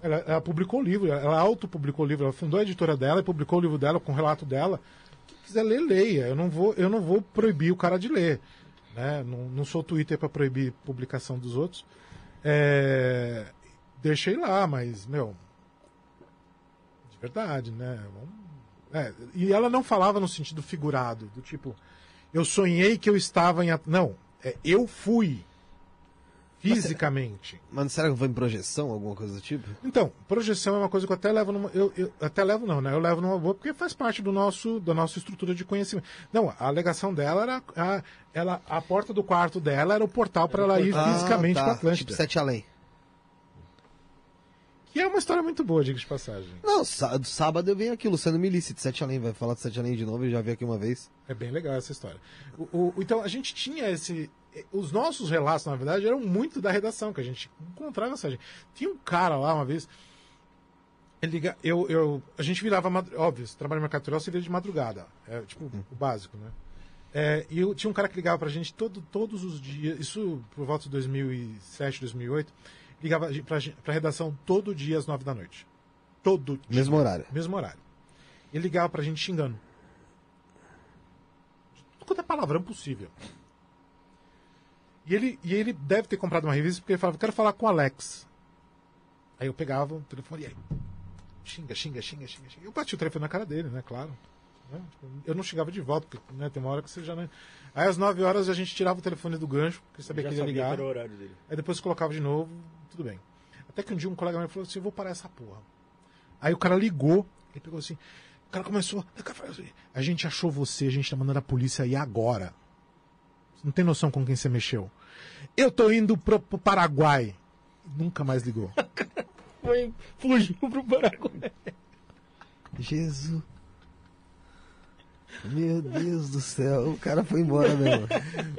Ela, ela publicou o livro, ela autopublicou o livro, ela fundou a editora dela e publicou o livro dela com o relato dela. Quem quiser ler, leia. Eu não vou, eu não vou proibir o cara de ler. Né? Não, não sou Twitter para proibir publicação dos outros. É, deixei lá, mas, meu. De verdade, né? Vamos- é, e ela não falava no sentido figurado, do tipo, eu sonhei que eu estava em. Não, é, eu fui. Fisicamente. Mas será que foi em projeção, alguma coisa do tipo? Então, projeção é uma coisa que eu até levo numa. Eu, eu- até levo não, né? Eu levo numa boa porque faz parte do nosso, da nossa estrutura de conhecimento. Não, a alegação dela era. A, ela, a porta do quarto dela era o portal para ela ir fisicamente Ah, para tá. Atlântida. Tipo Sete Além. Que é uma história muito boa, diga de passagem. Não, sá- sábado eu venho aqui, Luciano Milici, de Sete Além. Vai falar de Sete Além de novo, eu já vi aqui uma vez. É bem legal essa história. O, o- então a gente tinha esse. Os nossos relatos, na verdade, eram muito da redação, que a gente encontrava essa gente. Tinha um cara lá uma vez. Ele liga, eu, eu, a gente virava. Óbvio, você trabalha no mercado editorial, você vira de madrugada. É tipo o básico, né? É, e eu tinha um cara que ligava pra gente todo, todos os dias, isso por volta de 2007, 2008, ligava pra, gen- pra redação todo dia às nove da noite. Todo dia. Mesmo horário. Mesmo horário. Ele ligava pra gente xingando. Tudo quanto é palavrão possível. E ele, e ele deve ter comprado uma revista porque ele falava, quero falar com o Alex. Aí eu pegava o telefone e aí. Xinga, xinga, xinga, xinga, xinga. Eu bati o telefone na cara dele, né? Claro. Né? Eu não xingava de volta, porque né, tem uma hora que você já não. Aí às 9 horas a gente tirava o telefone do gancho, porque sabia Já que ele ia ligar. era o horário dele. Aí depois colocava de novo, tudo bem. Até que um dia um colega meu falou assim: eu vou parar essa porra. Aí o cara ligou, ele pegou assim. O cara começou. assim, A gente achou você, a gente tá mandando a polícia aí agora. Você não tem noção com quem você mexeu. Eu tô indo pro, pro Paraguai. Nunca mais ligou. Foi, fugiu pro Paraguai. Jesus. Meu Deus do céu, o cara foi embora mesmo.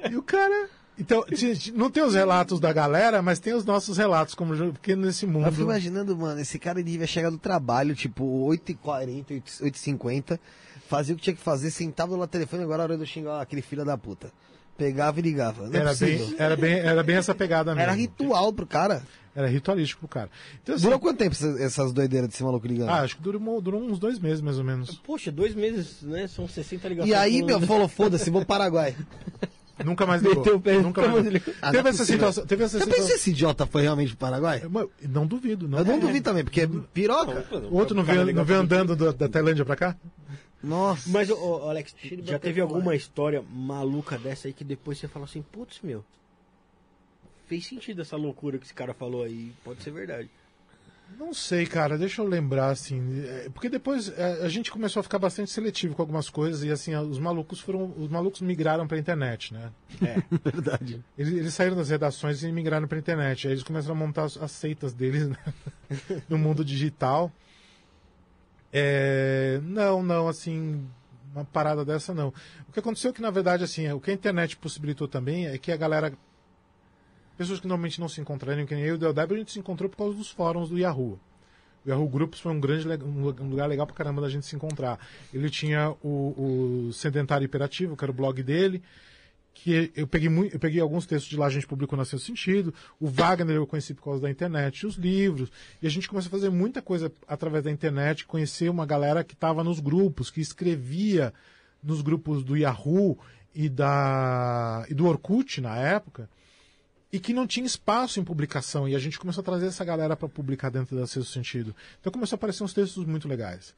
E o cara. Então, não tem os relatos da galera, mas tem os nossos relatos, como porque nesse mundo. Eu fico imaginando, mano, esse cara ele devia chegar do trabalho, tipo, 8h40, 8h50, fazia o que tinha que fazer, sentava no telefone, agora é a hora de eu xingar aquele filho da puta. Pegava e ligava. Não é Era bem, era, bem, era bem essa pegada mesmo. Era ritual pro cara. Era ritualístico pro cara. Então, assim, Durou quanto tempo essas, essas doideiras desse maluco ligando? Ah, acho que durou, durou uns dois meses, mais ou menos. Poxa, dois meses, né? São 60 ligações. e aí, meu, falou, foda-se, vou pro Paraguai. Nunca mais ligou. Meteu o pé, Nunca mais ligou. Ah, Teve é essa situação. Teve essa Já pensou se situação. esse idiota foi realmente pro Paraguai? Mas Não duvido, não. Eu não É. duvido também, porque é piroca. O outro não veio, não veio andando do- da Tailândia pra cá? Nossa. Mas, ô, ô, Alex, já teve alguma história maluca dessa aí que depois você fala assim, putz, meu, fez sentido essa loucura que esse cara falou aí, pode ser verdade. Não sei, cara. Deixa eu lembrar, assim. é, Porque depois é, a gente começou a ficar bastante seletivo com algumas coisas e, assim, os malucos foram. Os malucos migraram pra internet, né? É, verdade. Eles, eles saíram das redações e migraram pra internet. Aí eles começaram a montar as, as seitas deles né? no mundo digital. É, não, não, assim, uma parada dessa não. O que aconteceu é que, na verdade, assim, é, o que a internet possibilitou também é que a galera. Pessoas que normalmente não se encontrariam, que nem eu e o Del Débora, a gente se encontrou por causa dos fóruns do Yahoo. O Yahoo Groups foi um grande um lu- lugar legal pra caramba da gente se encontrar. Ele tinha o, o Sedentário Hiperativo, que era o blog dele, que eu peguei, muito, eu peguei alguns textos de lá, a gente publicou no seu sentido. O Wagner eu conheci por causa da internet, os livros. E a gente começou a fazer muita coisa através da internet, conhecer uma galera que estava nos grupos, que escrevia nos grupos do Yahoo e, da, e do Orkut na época, e que não tinha espaço em publicação. E a gente começou a trazer essa galera para publicar dentro da seu sentido. Então começou a aparecer uns textos muito legais.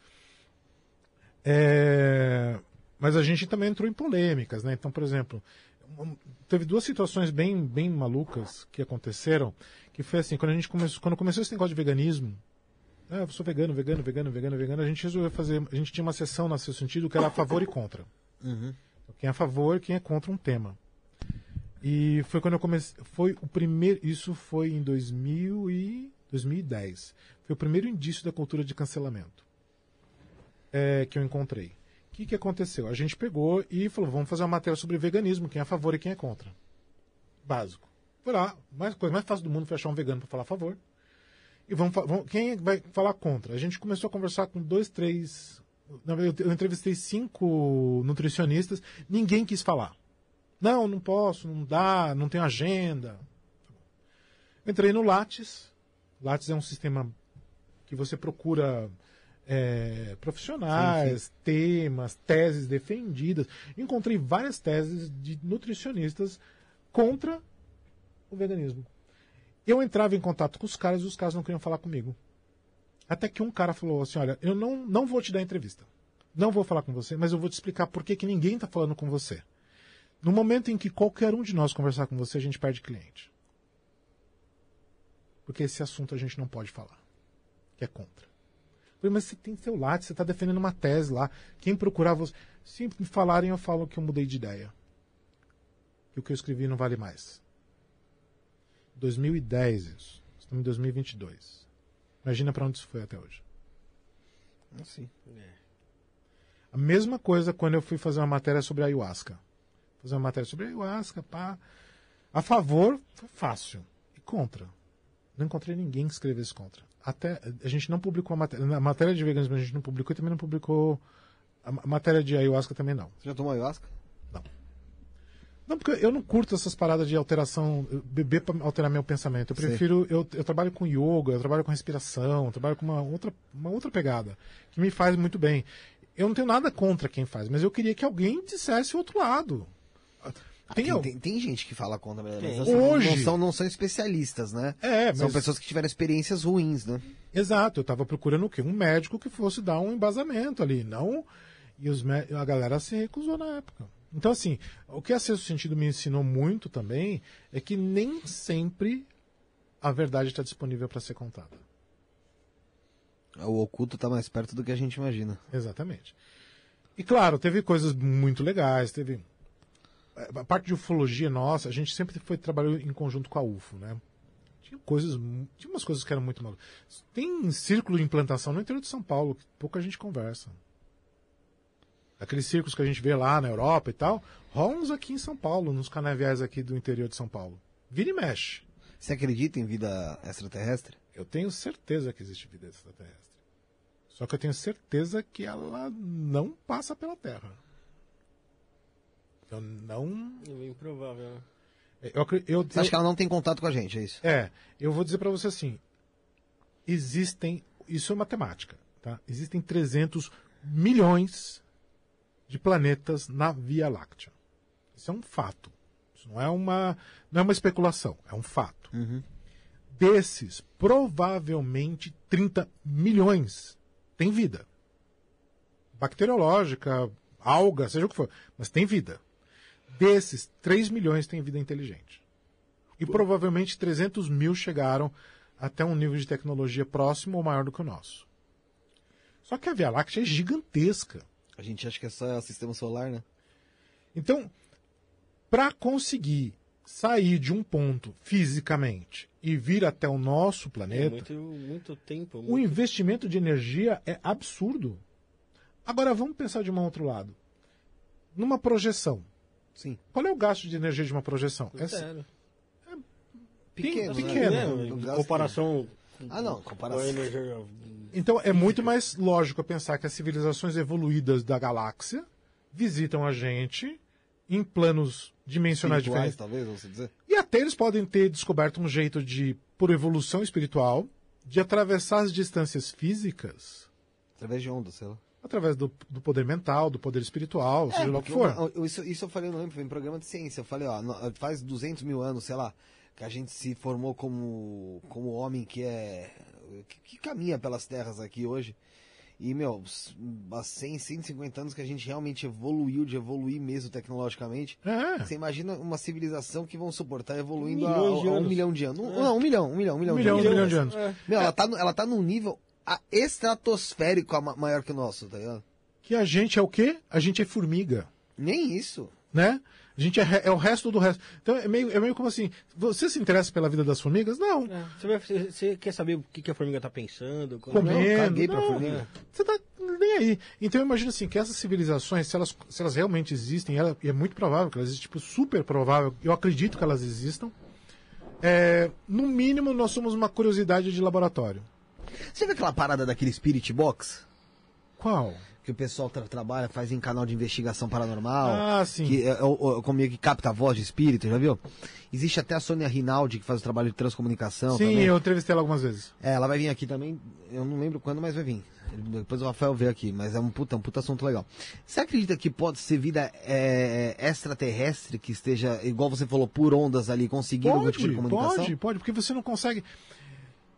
É, Mas a gente também entrou em polêmicas, né? Então, por exemplo, teve duas situações bem, bem malucas que aconteceram, que foi assim, quando a gente começou, quando começou esse negócio de veganismo, ah, eu sou vegano, vegano, vegano, vegano, vegano, a gente resolveu fazer, a gente tinha uma sessão no seu sentido que era a favor e contra. Quem é a favor, quem é contra um tema. E foi quando eu comecei, foi o primeiro, isso foi em 2000 e 2010. Foi o primeiro indício da cultura de cancelamento é, que eu encontrei. O que, que aconteceu? A gente pegou e falou, vamos fazer uma matéria sobre veganismo, quem é a favor e quem é contra. Básico. Foi lá, mais, coisa mais fácil do mundo foi achar um vegano para falar a favor. E vamos, vamos- quem vai falar contra? A gente começou a conversar com dois, três. eu entrevistei cinco nutricionistas, ninguém quis falar. Não, não posso, não dá, não tenho agenda. Entrei no Lattes. Lattes é um sistema que você procura é, profissionais, temas, teses defendidas. Encontrei várias teses de nutricionistas contra o veganismo. Eu entrava em contato com os caras e os caras não queriam falar comigo. Até que um cara falou assim: Olha, eu não, não vou te dar entrevista. Não vou falar com você, mas eu vou te explicar por que, que ninguém está falando com você. No momento em que qualquer um de nós conversar com você, a gente perde cliente. Porque esse assunto a gente não pode falar. Que é contra. Mas você tem seu lado, você está defendendo uma tese lá. Quem procurar você. Se me falarem, eu falo que eu mudei de ideia. Que o que eu escrevi não vale mais. 2010 isso. Estamos em 2022. Imagina para onde isso foi até hoje. Assim. A mesma coisa quando eu fui fazer uma matéria sobre a ayahuasca. Fazer uma matéria sobre ayahuasca, pá. A favor, foi fácil. E contra. Não encontrei ninguém que escrevesse contra. Até, a gente não publicou a matéria. Na matéria de veganismo a gente não publicou e também não publicou. A ma- matéria de ayahuasca também não. Você já tomou ayahuasca? Não, porque eu não curto essas paradas de alteração, beber para alterar meu pensamento. Eu prefiro, eu, eu trabalho com yoga, eu trabalho com respiração, eu trabalho com uma outra, uma outra pegada, que me faz muito bem. Eu não tenho nada contra quem faz, mas eu queria que alguém dissesse o outro lado. Tem, Tem, tem, tem gente que fala contra, mas assim, não- Hoje- não, são, não são especialistas, né? É, São mas- pessoas que tiveram experiências ruins, né? Exato, eu estava procurando o quê? Um médico que fosse dar um embasamento ali, não. E os mé- a galera se recusou na época. Então, assim, o que a Sexto Sentido me ensinou muito também é que nem sempre a verdade está disponível para ser contada. O oculto tá mais perto do que a gente imagina. Exatamente. E claro, teve coisas muito legais, teve. A parte de ufologia nossa, a gente sempre foi trabalhou em conjunto com a UFO, né? Tinha coisas, tinha umas coisas que eram muito malucas. Tem círculo de implantação no interior de São Paulo, que pouca gente conversa. Aqueles círculos que a gente vê lá na Europa e tal, rolam uns aqui em São Paulo, nos canaviais aqui do interior de São Paulo. Vira e mexe. Você acredita em vida extraterrestre? Eu tenho certeza que existe vida extraterrestre. Só que eu tenho certeza que ela não passa pela Terra. Eu não. É bem provável, né? Eu, acre- eu, Você acha que ela não tem contato com a gente, é isso? É, eu vou dizer para você assim: existem. Isso é matemática, tá? Existem 300 milhões de planetas na Via Láctea. Isso é um fato. Isso não é uma, não é uma especulação, é um fato. Desses, provavelmente 30 milhões têm vida. Bacteriológica, alga, seja o que for, mas tem vida. Desses, 3 milhões têm vida inteligente. E provavelmente 300 mil chegaram até um nível de tecnologia próximo ou maior do que o nosso. Só que a Via Láctea é gigantesca. A gente acha que é só sistema solar, né? Então, para conseguir sair de um ponto fisicamente e vir até o nosso É planeta, muito, muito tempo. o Muito... investimento de energia é absurdo. Agora vamos pensar de um outro lado. Numa projeção. Sim. Qual é o gasto de energia de uma projeção? É Zero. Pequeno, pequeno, né? É, comparação Ah, não, com a comparação. energia. Então é muito mais lógico pensar que as civilizações evoluídas da galáxia visitam a gente em planos dimensionais diferentes. talvez, vamos dizer. E até eles podem ter descoberto um jeito de, por evolução espiritual, de atravessar as distâncias físicas Através de ondas, sei lá. Através do, do poder mental, do poder espiritual, seja lá o que for. uma- isso, isso eu falei, não lembro, foi em programa de ciência. Eu falei, ó, no- faz 200 mil anos, sei lá, que a gente se formou como, como homem que é. Que, que caminha pelas terras aqui hoje. E, meu, há 100, 150 anos que a gente realmente evoluiu, de evoluir mesmo tecnologicamente. É, Você imagina uma civilização que vão suportar evoluindo a, de a um milhão de anos. É. Não, um milhão, um milhão, um milhão, um milhão, um de milhão anos. de anos. É. Meu, ela tá, no- ela tá num nível estratosférico maior que o nosso, tá ligado? Que a gente é o quê? A gente é formiga, Nem isso. né? A gente é, é o resto do resto. Então é meio, é meio como assim, você se interessa pela vida das formigas? Não. É. Você, vai- você- quer saber o que, que a formiga tá pensando? Comendo. Não, caguei pra não. formiga. Você tá nem aí. Então eu imagino assim, que essas civilizações, se elas, se elas realmente existem, ela- e é muito provável que elas existem, tipo, super provável, eu acredito que elas existam, é, no mínimo nós somos uma curiosidade de laboratório. Você viu aquela parada daquele Spirit Box? Qual? que o pessoal tra- trabalha, faz em canal de investigação paranormal. Ah, sim. Que é, é, o- o- comigo que capta a voz de espírito, já viu? Existe até a Sônia Rinaldi, que faz o trabalho de transcomunicação. Sim, também. eu entrevistei ela algumas vezes. É, ela vai vir aqui também, eu não lembro quando, mas vai vir. Depois o Rafael vê aqui, mas é um puta, um puta assunto legal. Você acredita que pode ser vida é, extraterrestre que esteja, igual você falou, por ondas ali, conseguindo algum tipo de Pode, comunicação? pode, pode, porque você não consegue.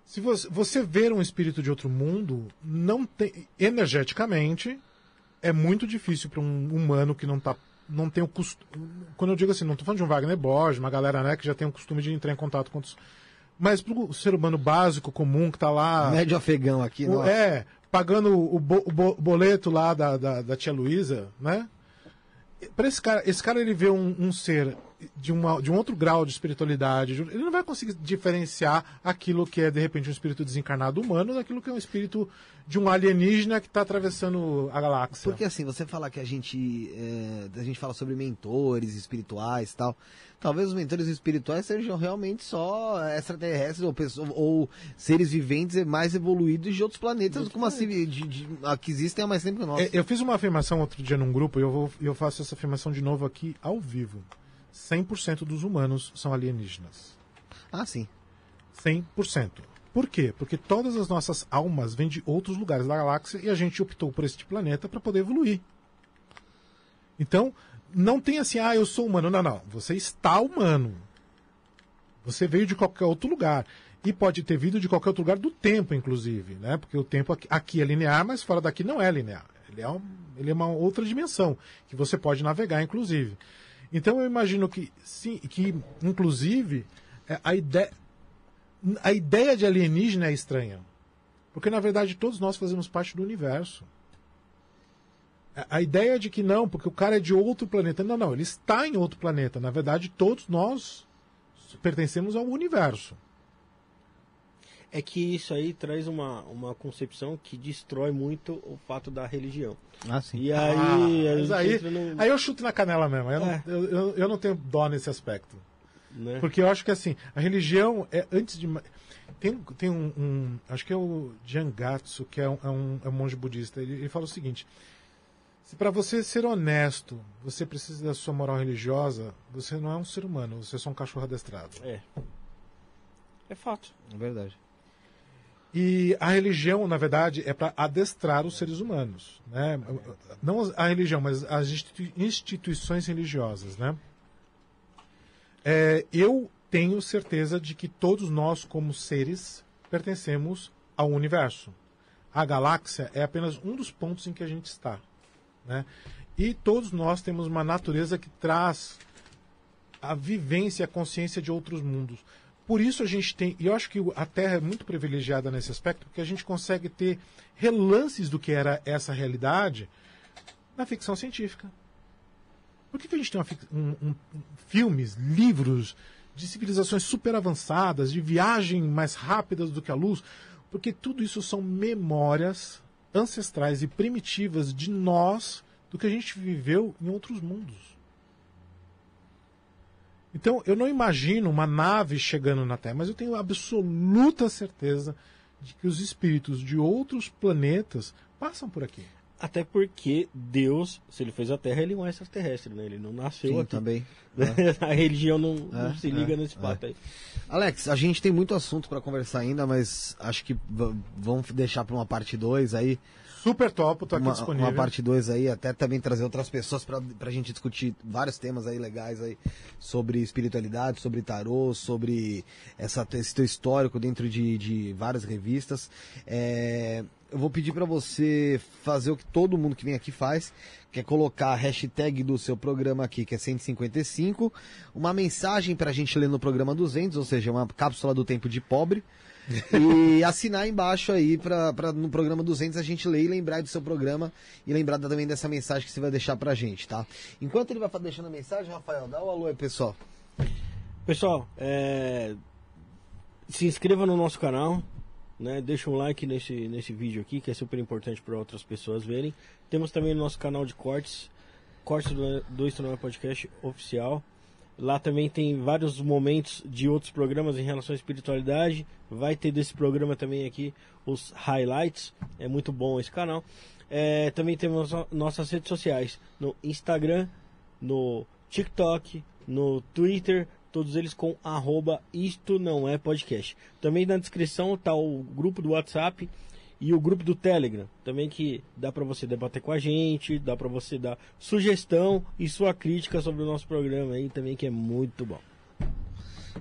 Se você, você ver um espírito de outro mundo, não tem. Energeticamente, é muito difícil para um humano que não tá. Não tem o costume. Quando eu digo assim, não estou falando de um Wagner Borges, uma galera né, que já tem o costume de entrar em contato com outros. Mas para o ser humano básico, comum, que está lá. Médio afegão aqui, O- não é, pagando o, bo- o bo- boleto lá da, da, da tia Luísa, né? Para esse cara, esse cara ele vê um, um ser de, uma, de um outro grau de espiritualidade, de- ele não vai conseguir diferenciar aquilo que é de repente um espírito desencarnado humano daquilo que é um espírito de um alienígena que está atravessando a galáxia. Porque assim, você falar que a gente, é, a gente fala sobre mentores espirituais e tal, talvez os mentores espirituais sejam realmente só extraterrestres ou, pessoas, ou seres viventes mais evoluídos de outros planetas como assim, de, de- que existem há mais tempo que nós. É, eu fiz uma afirmação outro dia num grupo e eu, vou, eu faço essa afirmação de novo aqui ao vivo. 100% dos humanos são alienígenas. Ah, sim. 100%. Por quê? Porque todas as nossas almas vêm de outros lugares da galáxia e a gente optou por este planeta para poder evoluir. Então, não tem assim, ah, eu sou humano. Não, não. Você está humano. Você veio de qualquer outro lugar. E pode ter vindo de qualquer outro lugar do tempo, inclusive, né? Porque o tempo aqui, é linear, mas fora daqui não é linear. Ele é, um- ele é uma outra dimensão que você pode navegar, inclusive. Então eu imagino que, sim, que inclusive, é, a ideia, a ideia de alienígena é estranha. Porque, na verdade, todos nós fazemos parte do universo. A- A ideia de que não, porque o cara é de outro planeta. Não, não, ele está em outro planeta. Na verdade, todos nós pertencemos ao universo. É que isso aí traz uma, uma concepção que destrói muito o fato da religião. Ah, sim. E aí, Ah, aí, no, aí eu chuto na canela mesmo. Eu, É. não, eu, eu, eu não tenho dó nesse aspecto. né? Porque eu acho que assim, a religião é antes de. Tem, tem um, um- Acho que é o Jangatsu, que é um, é um, é um monge budista. Ele, ele fala o seguinte: se para você ser honesto, você precisa da sua moral religiosa, você não é um ser humano, você é só um cachorro adestrado. É. É fato. É verdade. E a religião, na verdade, é para adestrar os seres humanos. Né? Não a religião, mas as institui- instituições religiosas. Né? É, eu tenho certeza de que todos nós, como seres, pertencemos ao universo. A galáxia é apenas um dos pontos em que a gente está. Né? E todos nós temos uma natureza que traz a vivência e a consciência de outros mundos. Por isso a gente tem, e eu acho que a Terra é muito privilegiada nesse aspecto, porque a gente consegue ter relances do que era essa realidade na ficção científica. Por que, a gente tem uma um- um- um- filmes, livros de civilizações super avançadas, de viagem mais rápidas do que a luz? Porque tudo isso são memórias ancestrais e primitivas de nós, do que a gente viveu em outros mundos. Então, eu não imagino uma nave chegando na Terra, mas eu tenho absoluta certeza de que os espíritos de outros planetas passam por aqui. Até porque Deus, se ele fez a Terra, ele é um extraterrestre, né? Ele não nasceu Sim, aqui. também. a religião não, não É, se liga é, nesse pato aí. Alex, a gente tem muito assunto pra conversar ainda, mas acho que vamos deixar pra uma parte 2 aí. Super topo, tô aqui uma, disponível. uma parte 2 aí, até também trazer outras pessoas pra, pra gente discutir vários temas aí legais aí sobre espiritualidade, sobre tarô, sobre essa, esse teu histórico dentro de, de várias revistas. É, eu vou pedir pra você fazer o que todo mundo que vem aqui faz, que é colocar a hashtag do seu programa aqui, que é 155, uma mensagem pra gente ler no programa 200, ou seja, uma cápsula do tempo de pobre. E assinar embaixo aí pra, pra no programa 200 a gente ler e lembrar do seu programa e lembrar também dessa mensagem que você vai deixar pra gente, tá? Enquanto ele vai deixando a mensagem, Rafael, dá o alô aí, pessoal. Pessoal, é, se inscreva no nosso canal, né? Deixa um like nesse, nesse vídeo aqui, que é super importante para outras pessoas verem. Temos também o nosso canal de cortes, cortes do, do Podcast oficial. Lá também tem vários momentos de outros programas em relação à espiritualidade. Vai ter desse programa também aqui os highlights. É muito bom esse canal. É, também temos no- nossas redes sociais no Instagram, no TikTok, no Twitter, todos eles com arroba isto não é podcast. Também na descrição está o grupo do WhatsApp e o grupo do Telegram, também que dá para você debater com a gente, dá para você dar sugestão e sua crítica sobre o nosso programa aí também que é muito bom.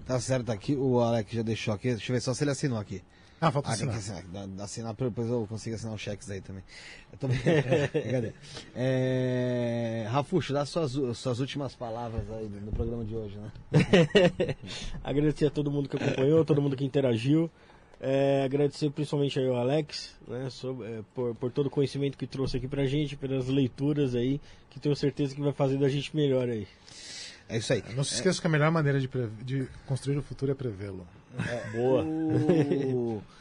Tá certo aqui, o Alex já deixou aqui. Deixa eu ver só se ele assinou aqui. Ah, falta Ah, assinar. assinar. Dá- assinar depois eu consigo assinar os cheques aí também. Eu tô... Brincadeira. É... Rafuxo, dá suas, suas últimas palavras aí no programa de hoje, né? agradecer a todo mundo que acompanhou, todo mundo que interagiu. É, agradecer principalmente aí ao Alex, né, sobre- é, por, por todo o conhecimento que trouxe aqui pra gente, pelas leituras aí, que tenho certeza que vai fazer da gente melhor aí. É isso aí. Não se esqueça que a melhor maneira de, pre- de construir o futuro é prevê-lo. Boa. O-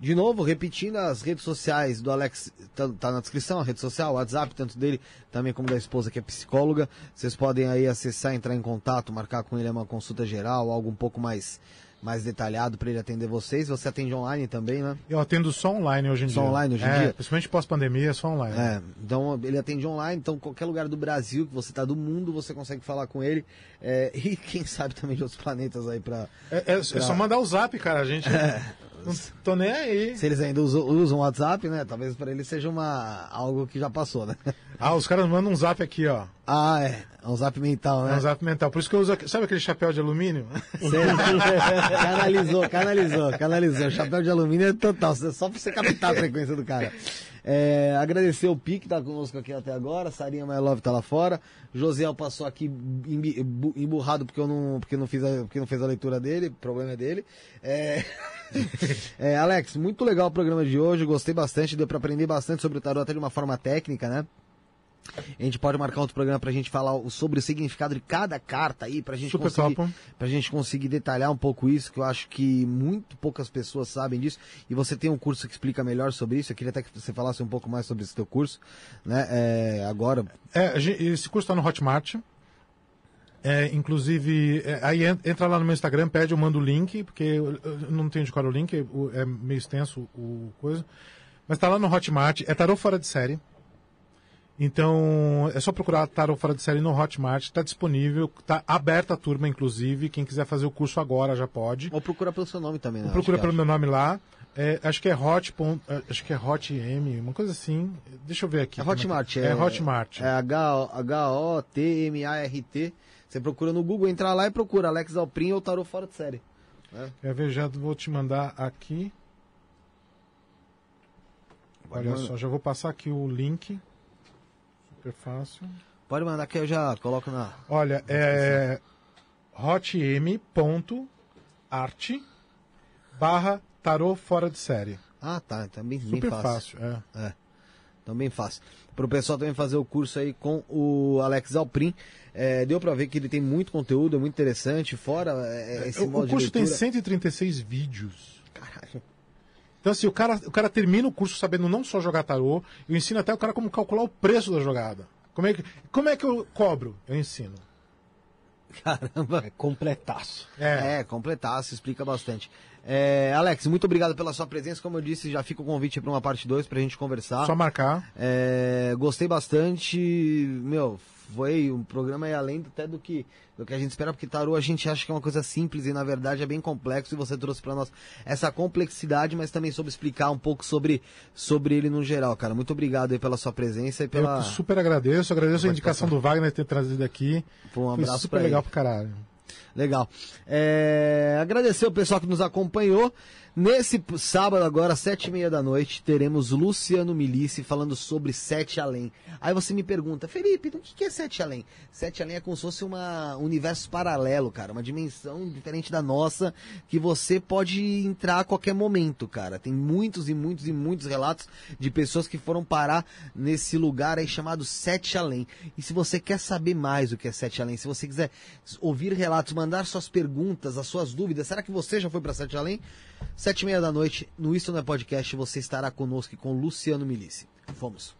De novo, repetindo as redes sociais do Alex, tá, tá na descrição, a rede social, o WhatsApp, tanto dele também como da esposa que é psicóloga. Vocês podem aí acessar, entrar em contato, marcar com ele uma consulta geral, algo um pouco mais, mais detalhado para ele atender vocês. Você atende online também, né? Eu atendo só online hoje em Só dia. online hoje em É, dia? Principalmente pós-pandemia, só online. É, então ele atende online, então qualquer lugar do Brasil que você tá do mundo, você consegue falar com ele. É, e quem sabe também de outros planetas aí pra. É, é- é só mandar o zap, cara. A gente. Não tô nem aí. Se eles ainda usam, usam o WhatsApp, né? Talvez para eles seja uma, algo que já passou, né? Ah, os caras mandam um zap aqui, ó. Ah, é. É um zap mental, É né? um zap mental. Por isso que eu uso. Sabe aquele chapéu de alumínio? Canalizou, canalizou, canalizou. Chapéu de alumínio é total, só pra você captar a frequência do cara. É, agradecer o Pique que tá conosco aqui até agora, Sarinha My Love tá lá fora, Josiel passou aqui emburrado porque eu não, porque não fiz a, porque não fez a leitura dele, problema é dele. É, é, Alex, muito legal o programa de hoje, gostei bastante, deu pra aprender bastante sobre o tarot até de uma forma técnica, né? A gente pode marcar outro programa pra gente falar sobre o significado de cada carta aí, pra gente Super conseguir, topo. pra gente conseguir detalhar um pouco isso, que eu acho que muito poucas pessoas sabem disso. E você tem um curso que explica melhor sobre isso. Eu queria até que você falasse um pouco mais sobre esse teu curso, né? É, agora, É, esse curso está no Hotmart. É, inclusive, é, aí en- entra lá no meu Instagram, pede, eu mando o link, porque eu, eu não tenho de cor o link, o- é meio extenso o coisa. Mas tá lá no Hotmart, é tarô fora de série. Então, é só procurar tarô fora de série no Hotmart, está disponível, tá aberta a turma, inclusive. Quem quiser fazer o curso agora já pode. ou procura pelo seu nome também, né? Procura Acho pelo meu nome lá. É, acho que é Hot. é, Acho que é Hot M, uma coisa assim. Deixa eu ver aqui. É que- Hotmart. É, Hotmart. É H- H-O-T-M-A-R-T. Você procura no Google, entra lá e procura Alex Alprin ou Tarô Fora de Série. Quer ver? Já vou te mandar aqui. Olha só, já vou passar aqui o link. Super fácil. Pode mandar que eu já coloco na. Olha, é hotm.art barra tarô fora de série. Ah, tá. Então bem, bem Super fácil. fácil. é. Então bem fácil. Para o pessoal também fazer o curso aí com o Alex Alprin. É, deu para ver que ele tem muito conteúdo, é muito interessante. Fora é, esse O, modo o curso de tem leitura. 136 vídeos. Caralho. Então, assim, o cara, o cara termina o curso sabendo não só jogar tarô, eu ensino até o cara como calcular o preço da jogada. Como é que, como é que eu cobro? Eu ensino. Caramba. É completaço. É, completasse, explica bastante. É, Alex, muito obrigado pela sua presença. Como eu disse, já fica o convite para uma parte 2 pra gente conversar. Só marcar. É, gostei bastante. Meu, foi um programa aí além até do que, do que a gente espera, porque tarô a gente acha que é uma coisa simples e na verdade é bem complexo. E você trouxe para nós essa complexidade, mas também soube explicar um pouco sobre, sobre ele no geral, cara. Muito obrigado aí pela sua presença e pela. Eu super agradeço, agradeço a indicação do Wagner ter trazido aqui. Foi um Foi abraço super pra legal ele. pro caralho. Legal. É, agradecer o pessoal que nos acompanhou. Nesse sábado, agora, sete e meia da noite, teremos Luciano Milici falando sobre Sete Além. Aí você me pergunta, Felipe, o que é Sete Além? Sete Além é como se fosse um universo paralelo, cara, uma dimensão diferente da nossa, que você pode entrar a qualquer momento, cara. Tem muitos e muitos e muitos relatos de pessoas que foram parar nesse lugar aí chamado Sete Além. E se você quer saber mais o que é Sete Além, se você quiser ouvir relatos, mandar suas perguntas, as suas dúvidas, será que você já foi para Sete Além? Sete e meia da noite, no Isto Não é Podcast, você estará conosco com Luciano Milici. Fomos.